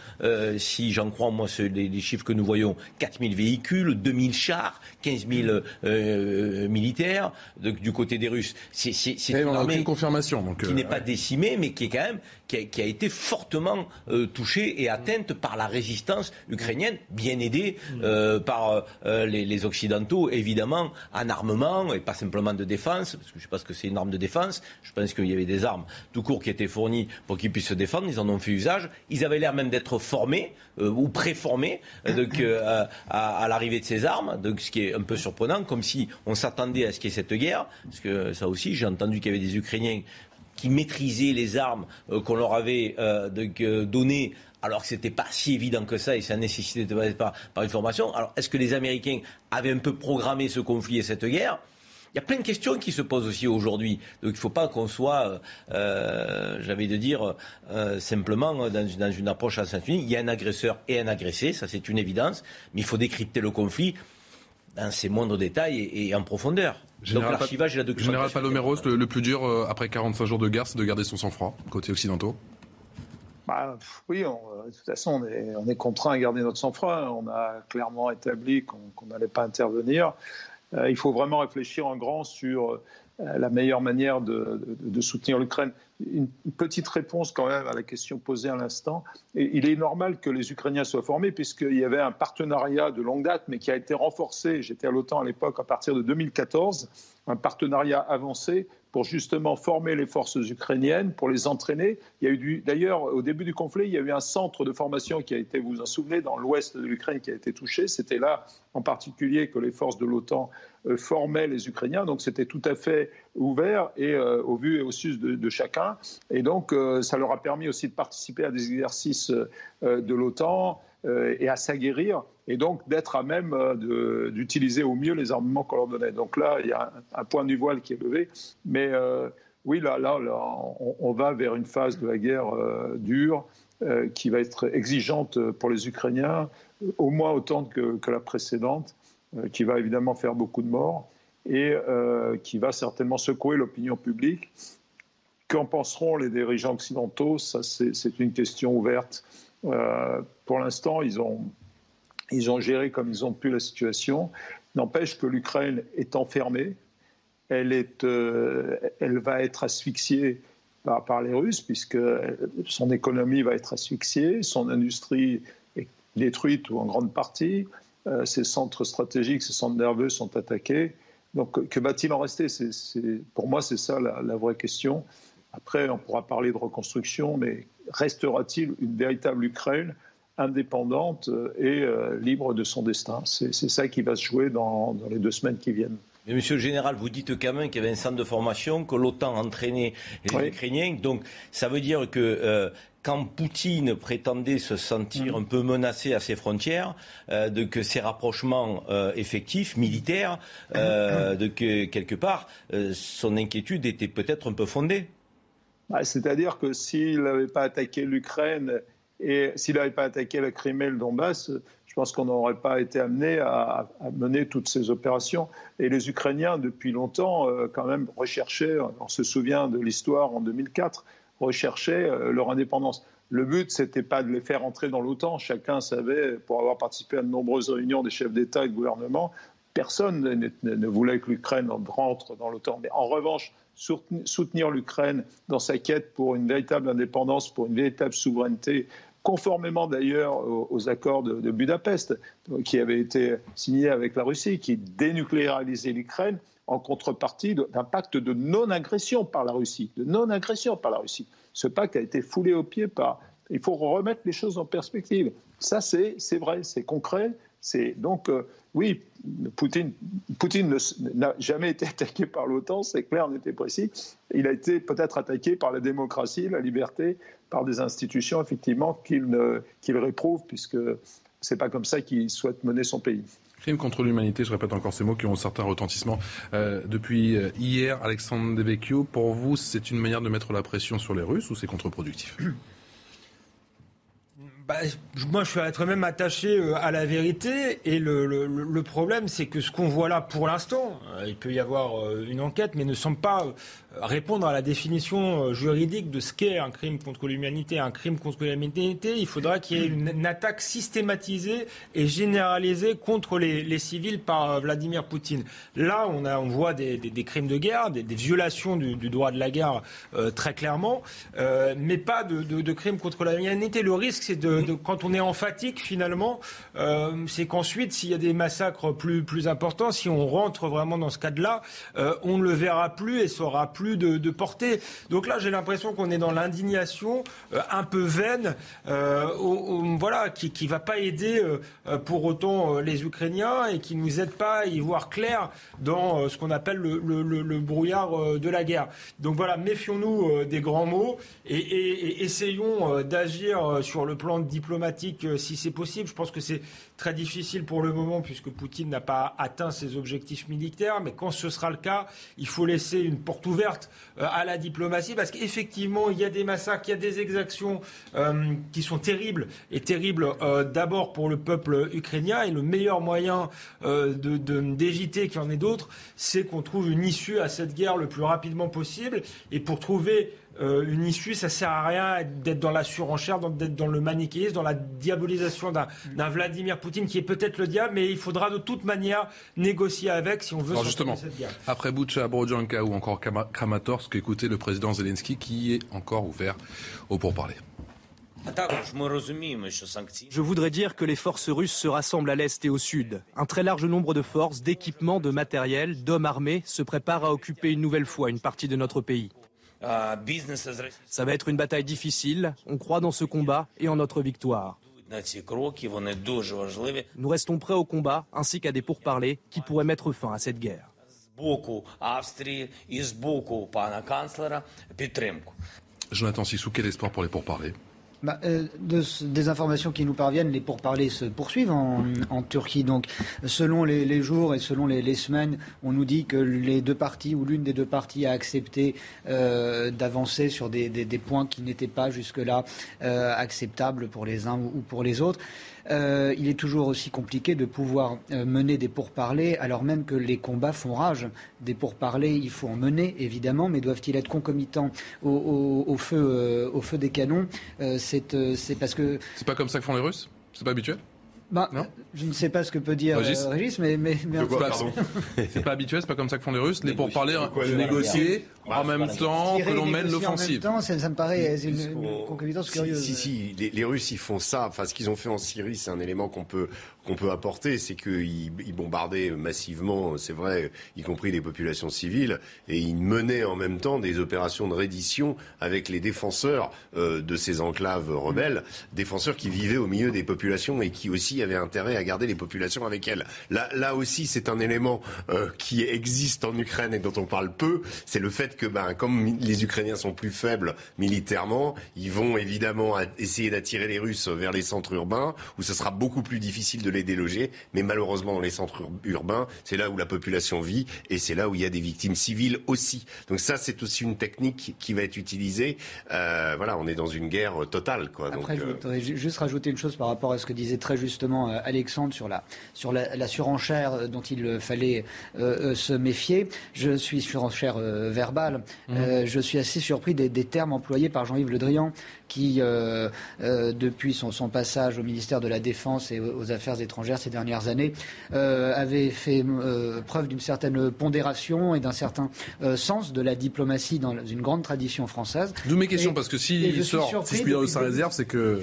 si j'en crois, moi, les, chiffres que nous voyons, 4000 véhicules, 2000 chars, 15 000 militaires, du côté des Russes. C'est une armée confirmation, donc, qui n'est pas décimée, mais qui est quand même qui a, été fortement euh, touchée et atteinte par la résistance ukrainienne, bien aidée euh, par euh, les, Occidentaux, évidemment, en armement et pas simplement de défense, parce que je ne sais pas ce que c'est une arme de défense. Je pense qu'il y avait des armes tout court qui étaient fournies pour qu'ils puissent se défendre. Ils en ont fait usage. Ils avaient l'air même d'être formés ou préformés donc, à, à l'arrivée de ces donc ce qui est un peu surprenant, comme si on s'attendait à ce qu'il y ait cette guerre, parce que ça aussi, j'ai entendu qu'il y avait des Ukrainiens qui maîtrisaient les armes euh, qu'on leur avait euh, euh, données alors que ce n'était pas si évident que ça et ça nécessitait de passer par une formation. Alors est-ce que les Américains avaient un peu programmé ce conflit et cette guerre? Il y a plein de questions qui se posent aussi aujourd'hui. Donc il ne faut pas qu'on soit, j'avais de dire, simplement dans, dans, une approche à Unis. Il y a un agresseur et un agressé, ça c'est une évidence, mais il faut décrypter le conflit dans ses moindres détails et en profondeur. Général Donc l'archivage et la documentation. Général Paloméros, le, plus dur euh, après 45 jours de guerre, c'est de garder son sang-froid, côté occidentaux bah, oui, de toute façon, on est, on est, contraint à garder notre sang-froid. On a clairement établi qu'on n'allait pas intervenir. Il faut vraiment réfléchir en grand sur la meilleure manière de, de soutenir l'Ukraine une petite réponse quand même à la question posée à l'instant. Il est normal que les Ukrainiens soient formés puisqu'il y avait un partenariat de longue date mais qui a été renforcé. J'étais à l'OTAN à l'époque à partir de 2014, un partenariat avancé pour justement former les forces ukrainiennes, pour les entraîner. Il y a eu d'ailleurs au début du conflit, il y a eu un centre de formation qui a été, vous vous en souvenez, dans l'ouest de l'Ukraine qui a été touché. C'était là en particulier que les forces de l'OTAN euh, formaient les Ukrainiens. Donc c'était tout à fait ouvert et euh, au vu et au su de, chacun. Et donc euh, ça leur a permis aussi de participer à des exercices de l'OTAN et à s'aguerrir et donc d'être à même d'utiliser au mieux les armements qu'on leur donnait. Donc là, il y a un, point du voile qui est levé. Mais oui, là, là, on, va vers une phase de la guerre dure qui va être exigeante pour les Ukrainiens, au moins autant que, que la précédente. Euh, qui va évidemment faire beaucoup de morts et euh, qui va certainement secouer l'opinion publique. Qu'en penseront les dirigeants occidentaux? Ça, c'est une question ouverte. Euh, pour l'instant, ils ont, ils ont géré comme ils ont pu la situation. N'empêche que l'Ukraine est enfermée. Elle, est, elle va être asphyxiée par, les Russes, puisque son économie va être asphyxiée, son industrie est détruite ou en grande partie. Euh, ces centres stratégiques, ces centres nerveux sont attaqués. Donc, que va-t-il en rester? Pour moi, c'est ça la, vraie question. Après, on pourra parler de reconstruction, mais restera-t-il une véritable Ukraine indépendante et euh, libre de son destin? C'est ça qui va se jouer dans, les deux semaines qui viennent. Mais monsieur le général, vous dites quand même qu'il y avait un centre de formation, que l'OTAN entraînait les Ukrainiens. Donc ça veut dire que euh, quand Poutine prétendait se sentir un peu menacé à ses frontières, euh, de que ses rapprochements euh, effectifs, militaires, euh, de que quelque part, son inquiétude était peut-être un peu fondée. Bah, c'est-à-dire que s'il n'avait pas attaqué l'Ukraine et s'il n'avait pas attaqué la Crimée et le Donbass, je pense qu'on n'aurait pas été amené à, mener toutes ces opérations. Et les Ukrainiens, depuis longtemps, quand même recherchaient, on se souvient de l'histoire en 2004, recherchaient euh, leur indépendance. Le but, c'était pas de les faire entrer dans l'OTAN. Chacun savait, pour avoir participé à de nombreuses réunions des chefs d'État et de gouvernement, personne ne, voulait que l'Ukraine rentre dans l'OTAN. Mais en revanche, soutenir l'Ukraine dans sa quête pour une véritable indépendance, pour une véritable souveraineté, conformément d'ailleurs aux, accords de, Budapest, qui avaient été signés avec la Russie, qui dénucléarisaient l'Ukraine, en contrepartie d'un pacte de non-agression par la Russie, de non-agression par la Russie. Ce pacte a été foulé au pied par. Il faut remettre les choses en perspective. Ça, c'est vrai, c'est concret. C'est donc euh, oui, Poutine, Poutine n'a jamais été attaqué par l'OTAN, c'est clair, on était précis. Il a été peut-être attaqué par la démocratie, la liberté, par des institutions effectivement qu'il réprouve, puisque c'est pas comme ça qu'il souhaite mener son pays. Crime contre l'humanité, je répète encore ces mots qui ont un certain retentissement. Euh, depuis euh, hier, Alexandre Devecchio, pour vous, c'est une manière de mettre la pression sur les Russes ou c'est contre-productif? Bah, moi, je suis être même attaché euh, à la vérité. Et le, le problème, c'est que ce qu'on voit là pour l'instant, il peut y avoir une enquête, mais ne semble pas répondre à la définition euh, juridique de ce qu'est un crime contre l'humanité. Un crime contre l'humanité, il faudra qu'il y ait une, attaque systématisée et généralisée contre les, civils par euh, Vladimir Poutine. Là, on, a, on voit des, crimes de guerre, des, violations du, droit de la guerre euh, très clairement, mais pas de, crimes contre l'humanité. Le risque, c'est de, quand on est en fatigue, finalement, c'est qu'ensuite, s'il y a des massacres plus, plus importants, si on rentre vraiment dans ce cadre-là, on ne le verra plus et saura plus plus de, portée. Donc là, j'ai l'impression qu'on est dans l'indignation euh, un peu vaine, euh, voilà, qui ne va pas aider euh, pour autant les Ukrainiens et qui ne nous aide pas à y voir clair dans ce qu'on appelle le, brouillard de la guerre. Donc voilà, méfions-nous des grands mots et essayons d'agir sur le plan diplomatique si c'est possible. Je pense que c'est très difficile pour le moment puisque Poutine n'a pas atteint ses objectifs militaires, mais quand ce sera le cas, il faut laisser une porte ouverte euh, à la diplomatie parce qu'effectivement, il y a des massacres, il y a des exactions euh, qui sont terribles et terribles euh, d'abord pour le peuple ukrainien et le meilleur moyen d'éviter qu'il y en ait d'autres, c'est qu'on trouve une issue à cette guerre le plus rapidement possible et pour trouver euh, une issue, ça sert à rien d'être dans la surenchère, d'être dans le manichéisme, dans la diabolisation d'un Vladimir Poutine qui est peut-être le diable, mais il faudra de toute manière négocier avec si on veut. Alors justement, cette guerre. après Boucha, Brodjanka ou encore Kramatorsk, écoutez le président Zelensky qui est encore ouvert au pourparlers. Je voudrais dire que les forces russes se rassemblent à l'est et au sud. Un très large nombre de forces, d'équipements, de matériel, d'hommes armés se préparent à occuper une nouvelle fois une partie de notre pays. Ça va être une bataille difficile. On croit dans ce combat et en notre victoire. Nous restons prêts au combat ainsi qu'à des pourparlers qui pourraient mettre fin à cette guerre. Jonathan Sissou, quel espoir pour les pourparlers? Bah, euh, de, des informations qui nous parviennent, les pourparlers se poursuivent en, Turquie. Donc, selon les, jours et selon les, semaines, on nous dit que les deux parties ou l'une des deux parties a accepté euh, d'avancer sur des, points qui n'étaient pas jusque-là euh, acceptables pour les uns ou pour les autres. Euh, il est toujours aussi compliqué de pouvoir euh, mener des pourparlers alors même que les combats font rage. Des pourparlers, il faut en mener évidemment, mais doivent-ils être concomitants au, feu, euh, au feu des canons? C'est parce que. C'est pas comme ça que font les Russes? C'est pas habituel? Bah, je ne sais pas ce que peut dire Régis, mais, mais, mais c'est pas habituel, c'est pas comme ça que font les Russes. Les pourparlers, négocier en même temps que l'on mène l'offensive. Ça, ça me paraît une, concomitance curieuse. Si, si, les, les, Russes, ils font ça. Enfin, ce qu'ils ont fait en Syrie, c'est un élément qu'on peut qu'on peut apporter, c'est qu'ils ils bombardaient massivement, c'est vrai, y compris des populations civiles, et ils menaient en même temps des opérations de reddition avec les défenseurs euh, de ces enclaves rebelles, défenseurs qui vivaient au milieu des populations et qui aussi avaient intérêt à garder les populations avec elles. Là, là aussi, c'est un élément euh, qui existe en Ukraine et dont on parle peu, c'est le fait que, ben, comme les Ukrainiens sont plus faibles militairement, ils vont évidemment essayer d'attirer les Russes vers les centres urbains, où ce sera beaucoup plus difficile de les déloger. Mais malheureusement, dans les centres urbains, c'est là où la population vit et c'est là où il y a des victimes civiles aussi. Donc ça, c'est aussi une technique qui va être utilisée. Euh, voilà, on est dans une guerre totale. Quoi. Après, je euh, voudrais juste rajouter une chose par rapport à ce que disait très justement euh, Alexandre sur la, sur la, surenchère dont il fallait se méfier. Je suis surenchère verbale. Mmh. je suis assez surpris des, des termes employés par Jean-Yves Le Drian qui, euh, euh, depuis son, son, passage au ministère de la Défense et aux Affaires étrangères ces dernières années, euh, avait fait preuve d'une certaine pondération et d'un certain sens de la diplomatie dans une grande tradition française. D'où mes questions, parce que s'il sort, si je puis dire de sa réserve, c'est que...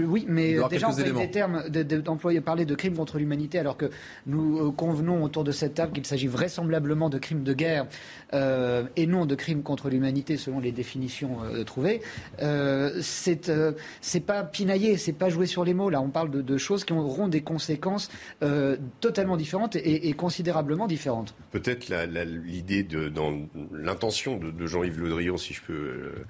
oui, mais déjà, on des termes d'employer, parler de crimes contre l'humanité, alors que nous convenons autour de cette table qu'il s'agit vraisemblablement de crimes de guerre et non de crimes contre l'humanité selon les définitions trouvées c'est euh, c'est pas pinailler, c'est pas jouer sur les mots. Là, on parle de, choses qui auront des conséquences euh, totalement différentes et, considérablement différentes. Peut-être l'idée de dans l'intention de, Jean-Yves Le Drian, si je peux euh,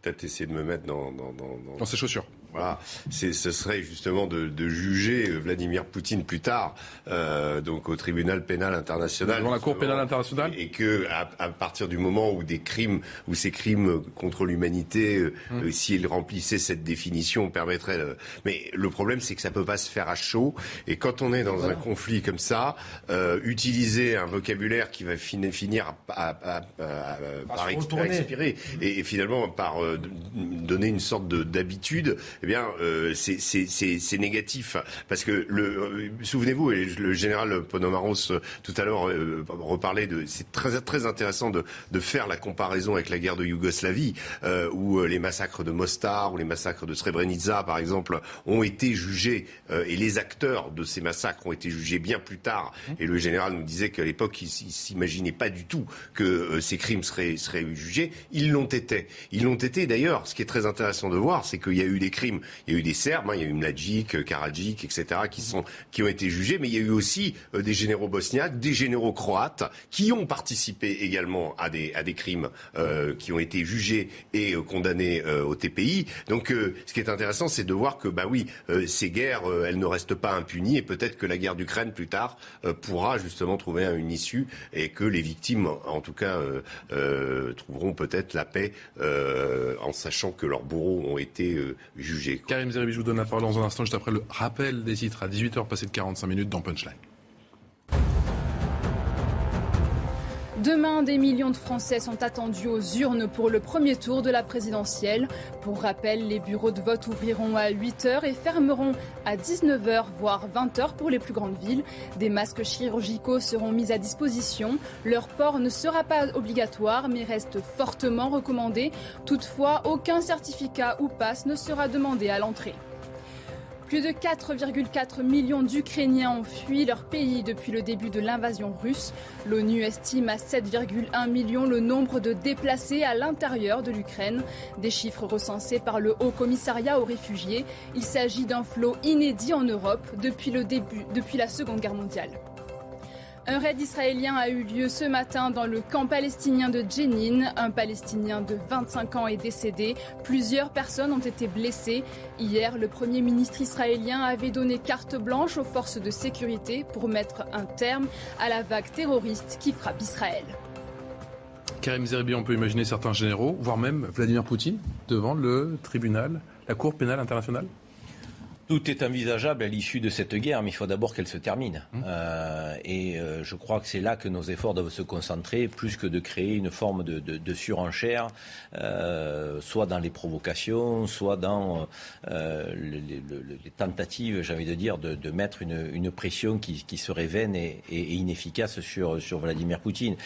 peut-être essayer de me mettre dans dans, dans, dans ses chaussures. Voilà, ce serait justement de, juger Vladimir Poutine plus tard, euh, donc au tribunal pénal international. Dans la Cour pénale internationale. Et que à, partir du moment où des crimes, où ces crimes contre l'humanité, euh, hum. euh, s'ils remplissaient cette définition, permettraient. Mais le problème, c'est que ça peut pas se faire à chaud. Et quand on est dans un conflit comme ça, utiliser un vocabulaire qui va finir à, par expirer et, finalement par donner une sorte d'habitude eh bien, euh, c'est négatif. Parce que, le, euh, souvenez-vous, et le général Ponomaros euh, tout à l'heure reparlait de. C'est très, très intéressant de, de, faire la comparaison avec la guerre de Yougoslavie, où les massacres de Mostar ou les massacres de Srebrenica, par exemple, ont été jugés, et les acteurs de ces massacres ont été jugés bien plus tard. Et le général nous disait qu'à l'époque, il, il s'imaginait pas du tout que ces crimes seraient, seraient jugés. Ils l'ont été. Ils l'ont été. D'ailleurs, ce qui est très intéressant de voir, c'est qu'il y a eu des crimes il y a eu des Serbes, hein, il y a eu Mladic, euh, Karadzic, etc., qui, sont, qui ont été jugés, mais il y a eu aussi euh, des généraux bosniaques, des généraux croates, qui ont participé également à des, à des crimes euh, qui ont été jugés et condamnés au TPI. Donc ce qui est intéressant, c'est de voir que, bah oui, ces guerres, elles ne restent pas impunies, et peut-être que la guerre d'Ukraine, plus tard, pourra justement trouver une issue, et que les victimes, en tout cas, trouveront peut-être la paix en sachant que leurs bourreaux ont été jugés Karim Zeribi, vous donne la parole dans un instant, juste après le rappel des titres à 18h passé de 45 minutes dans Punchline. Demain, des millions de Français sont attendus aux urnes pour le premier tour de la présidentielle. Pour rappel, les bureaux de vote ouvriront à 8h et fermeront à 19h, voire 20h pour les plus grandes villes. Des masques chirurgicaux seront mis à disposition. Leur port ne sera pas obligatoire, mais reste fortement recommandé. Toutefois, aucun certificat ou passe ne sera demandé à l'entrée. Plus de 4,4 millions d'Ukrainiens ont fui leur pays depuis le début de l'invasion russe. L'ONU estime à 7,1 millions le nombre de déplacés à l'intérieur de l'Ukraine. Des chiffres recensés par le Haut Commissariat aux réfugiés. Il s'agit d'un flot inédit en Europe depuis le début, depuis la Seconde Guerre mondiale. Un raid israélien a eu lieu ce matin dans le camp palestinien de Jenin. Un Palestinien de 25 ans est décédé. Plusieurs personnes ont été blessées. Hier, le Premier ministre israélien avait donné carte blanche aux forces de sécurité pour mettre un terme à la vague terroriste qui frappe Israël. Karim Zerbi, on peut imaginer certains généraux, voire même Vladimir Poutine, devant le tribunal, la Cour pénale internationale? Tout est envisageable à l'issue de cette guerre, mais il faut d'abord qu'elle se termine. Mmh. Euh, et euh, je crois que c'est là que nos efforts doivent se concentrer, plus que de créer une forme de, de, de surenchère, euh, soit dans les provocations, soit dans les, les, les, tentatives, j'ai envie de dire, de, de mettre une, une, pression qui, qui serait vaine et, et, et, inefficace sur, sur Vladimir Poutine.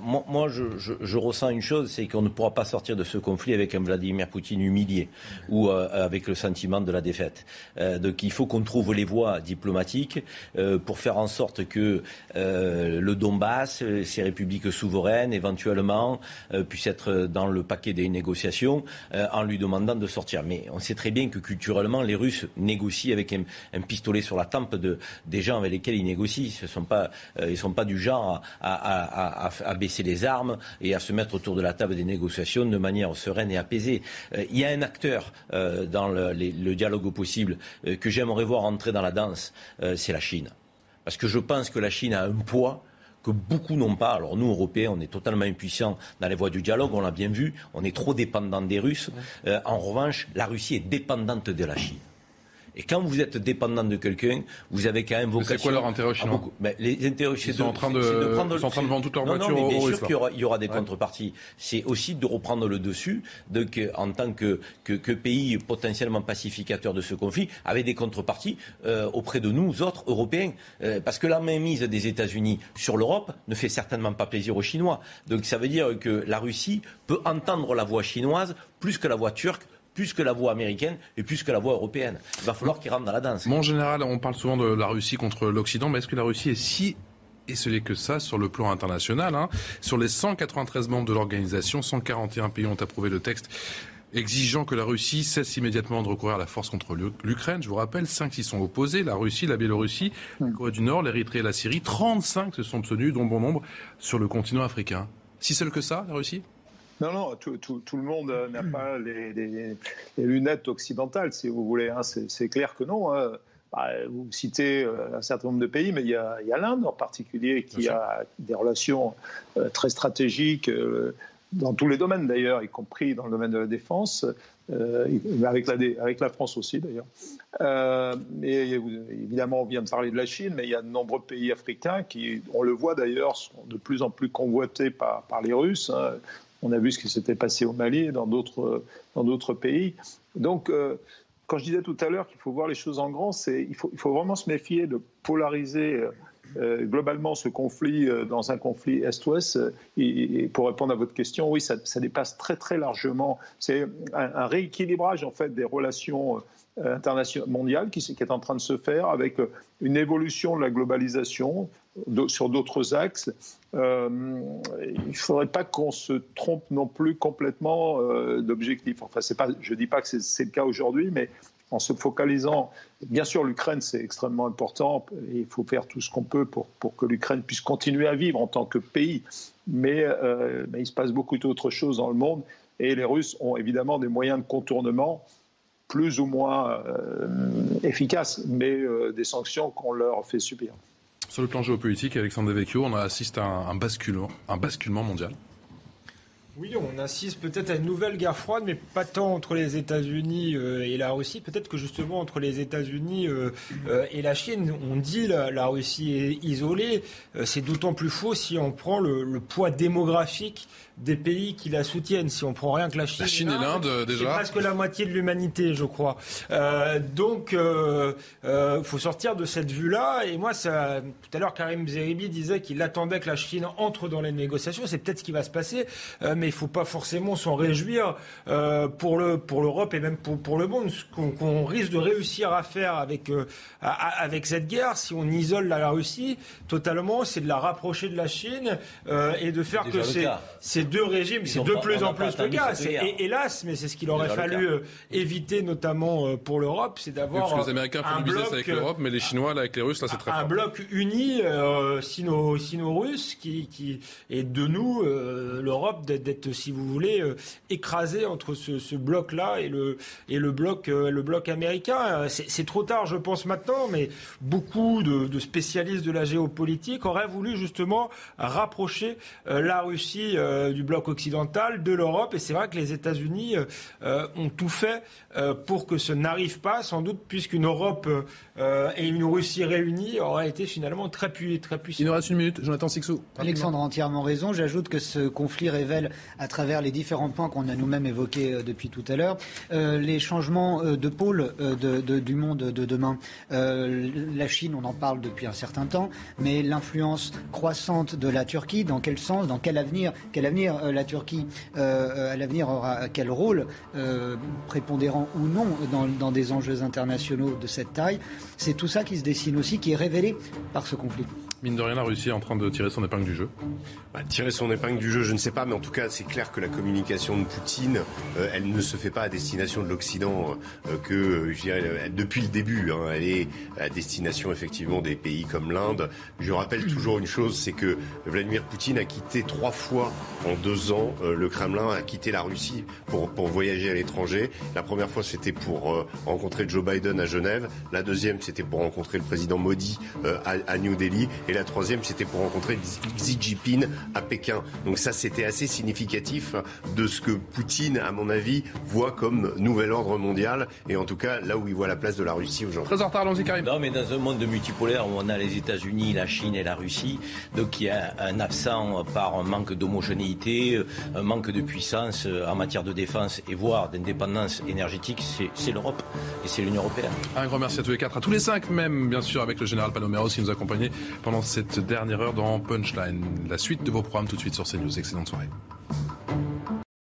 Moi, moi je, je, je, ressens une chose, c'est qu'on ne pourra pas sortir de ce conflit avec un Vladimir Poutine humilié ou avec le sentiment de la défaite. Euh, donc il faut qu'on trouve les voies diplomatiques euh, pour faire en sorte que euh, le Donbass, ces républiques souveraines, éventuellement, puissent être dans le paquet des négociations en lui demandant de sortir. Mais on sait très bien que culturellement, les Russes négocient avec un, pistolet sur la tempe de, des gens avec lesquels ils négocient. Ils ne sont pas du genre à, baisser les armes et à se mettre autour de la table des négociations de manière sereine et apaisée. il y a un acteur dans le, dialogue possible que j'aimerais voir entrer dans la danse, euh, c'est la Chine. Parce que je pense que la Chine a un poids que beaucoup n'ont pas. Alors nous, Européens, on est totalement impuissants dans les voies du dialogue, on l'a bien vu, on est trop dépendants des Russes. Euh, en revanche, la Russie est dépendante de la Chine. Et quand vous êtes dépendant de quelqu'un, vous avez quand même vocation. C'est quoi leur intérêt chinois mais Les intérêts Ils sont en train de, de, prendre, sont en train de vendre non, mais bien sûr qu'il y aura, il y aura des ouais. contreparties. C'est aussi de reprendre le dessus, donc, en tant que, que, que, pays potentiellement pacificateur de ce conflit, avec des contreparties euh, auprès de nous autres Européens, euh, parce que la mainmise des États-Unis sur l'Europe ne fait certainement pas plaisir aux Chinois. Donc ça veut dire que la Russie peut entendre la voix chinoise plus que la voix turque plus que la voix américaine et plus que la voix européenne. Il va falloir qu'ils rentrent dans la danse. Mon général, on parle souvent de la Russie contre l'Occident, mais est-ce que la Russie est si et ce n'est que ça sur le plan international. Hein? Sur les 193 membres de l'organisation, 141 pays ont approuvé le texte exigeant que la Russie cesse immédiatement de recourir à la force contre l'Ukraine. Je vous rappelle, 5 s'y sont opposés, la Russie, la Biélorussie, la Corée du Nord, l'Érythrée et la Syrie. 35 se sont abstenus, dont bon nombre sur le continent africain. Si seul que ça, la Russie? Non, non, tout, tout, tout le monde n'a pas les, les, les, lunettes occidentales, si vous voulez. Hein. C'est clair que non. Hein. Bah, vous citez euh, un certain nombre de pays, mais il y a, a l'Inde en particulier qui a des relations euh, très stratégiques euh, dans tous les domaines d'ailleurs, y compris dans le domaine de la défense, euh, avec, la, avec la France aussi d'ailleurs. Euh, et évidemment, on vient de parler de la Chine, mais il y a de nombreux pays africains qui, on le voit d'ailleurs, sont de plus en plus convoités par, par les Russes. Hein. On a vu ce qui s'était passé au Mali et dans d'autres d'autres pays. Donc, euh, quand je disais tout à l'heure qu'il faut voir les choses en grand, c'est il faut vraiment se méfier de polariser. Euh, globalement ce conflit euh, dans un conflit Est-Ouest. Et, pour répondre à votre question, oui, ça, dépasse très très largement. C'est un, rééquilibrage en fait des relations euh, internationales mondiales qui, qui, est en train de se faire avec une évolution de la globalisation sur d'autres axes. Euh, il ne faudrait pas qu'on se trompe non plus complètement euh, d'objectif. Enfin, pas, je ne dis pas que c'est le cas aujourd'hui, mais en se focalisant, bien sûr, l'Ukraine, c'est extrêmement important, il faut faire tout ce qu'on peut pour, pour que l'Ukraine puisse continuer à vivre en tant que pays, mais, euh, mais il se passe beaucoup d'autres choses dans le monde, et les Russes ont évidemment des moyens de contournement plus ou moins euh, efficaces, mais des sanctions qu'on leur fait subir. Sur le plan géopolitique, Alexandre Devecchio, on assiste à un, basculement, mondial Oui, on assiste peut-être à une nouvelle guerre froide, mais pas tant entre les États-Unis euh, et la Russie. Peut-être que justement entre les États-Unis euh, euh, et la Chine, on dit la, la Russie est isolée. C'est d'autant plus faux si on prend le poids démographique des pays qui la soutiennent. Si on prend rien que la Chine, la Chine et l'Inde, déjà, c'est presque la moitié de l'humanité, je crois. Euh, donc, il euh, euh, faut sortir de cette vue-là. Et moi, ça, tout à l'heure, Karim Zeribi disait qu'il attendait que la Chine entre dans les négociations. C'est peut-être ce qui va se passer, euh, mais il faut pas forcément s'en réjouir euh, pour le pour l'Europe et même pour, pour le monde. Ce qu'on, qu'on risque de réussir à faire avec euh, avec cette guerre, si on isole la, Russie totalement, c'est de la rapprocher de la Chine et de faire que c'est deux régimes, c'est de plus en plus le cas. hélas, mais c'est ce qu'il aurait fallu euh, éviter, notamment euh, pour l'Europe, c'est d'avoir. Parce que les Américains font du business avec l'Europe, mais les Chinois, là, avec les Russes, là, c'est très un fort. Un bloc uni euh, sino-russe qui, qui est de nous, l'Europe, d'être, si vous voulez, écrasé entre ce, ce, bloc-là et le, et le bloc, le bloc américain. C'est, trop tard, je pense, maintenant, mais beaucoup de, de, spécialistes de la géopolitique auraient voulu justement rapprocher la Russie du bloc occidental, de l'Europe. Et c'est vrai que les États-Unis euh, euh, ont tout fait euh, pour que ce n'arrive pas, sans doute, puisqu'une Europe et une Russie réunies auraient été finalement très, très puissantes. Il nous reste une minute. Jonathan Sixou. Alexandre a entièrement raison. J'ajoute que ce conflit révèle, à travers les différents points qu'on a nous-mêmes évoqués depuis tout à l'heure, les changements de pôle de, de, du monde de demain. la Chine, on en parle depuis un certain temps, mais l'influence croissante de la Turquie, dans quel sens, dans quel avenir, quel avenir euh, la Turquie euh, à l'avenir aura quel rôle euh, prépondérant ou non dans, dans des enjeux internationaux de cette taille. C'est tout ça qui se dessine aussi, qui est révélé par ce conflit. Mine de rien, la Russie est en train de tirer son épingle du jeu. Bah, tirer son épingle du jeu, je ne sais pas, mais en tout cas, c'est clair que la communication de Poutine, euh, elle ne se fait pas à destination de l'Occident, euh, que euh, depuis le début. Hein, elle est à destination effectivement des pays comme l'Inde. Je rappelle toujours une chose, c'est que Vladimir Poutine a quitté trois fois en deux ans le Kremlin, a quitté la Russie pour, pour voyager à l'étranger. La première fois, c'était pour rencontrer Joe Biden à Genève. La deuxième, c'était pour rencontrer le président Modi à, New Delhi. La troisième, c'était pour rencontrer Xi Jinping à Pékin. Donc ça, c'était assez significatif de ce que Poutine, à mon avis, voit comme nouvel ordre mondial. Et en tout cas, là où il voit la place de la Russie aujourd'hui. Très en retard, allons-y, Karim. Non, mais dans un monde multipolaire où on a les États-Unis, la Chine et la Russie, donc il y a un absent par un manque d'homogénéité, un manque de puissance en matière de défense et voire d'indépendance énergétique, c'est l'Europe et c'est l'Union européenne. Un grand merci à tous les quatre, à tous les cinq même, bien sûr, avec le général Panoméros qui nous accompagnait pendant cette dernière heure dans Punchline. La suite de vos programmes tout de suite sur CNews. Excellente soirée.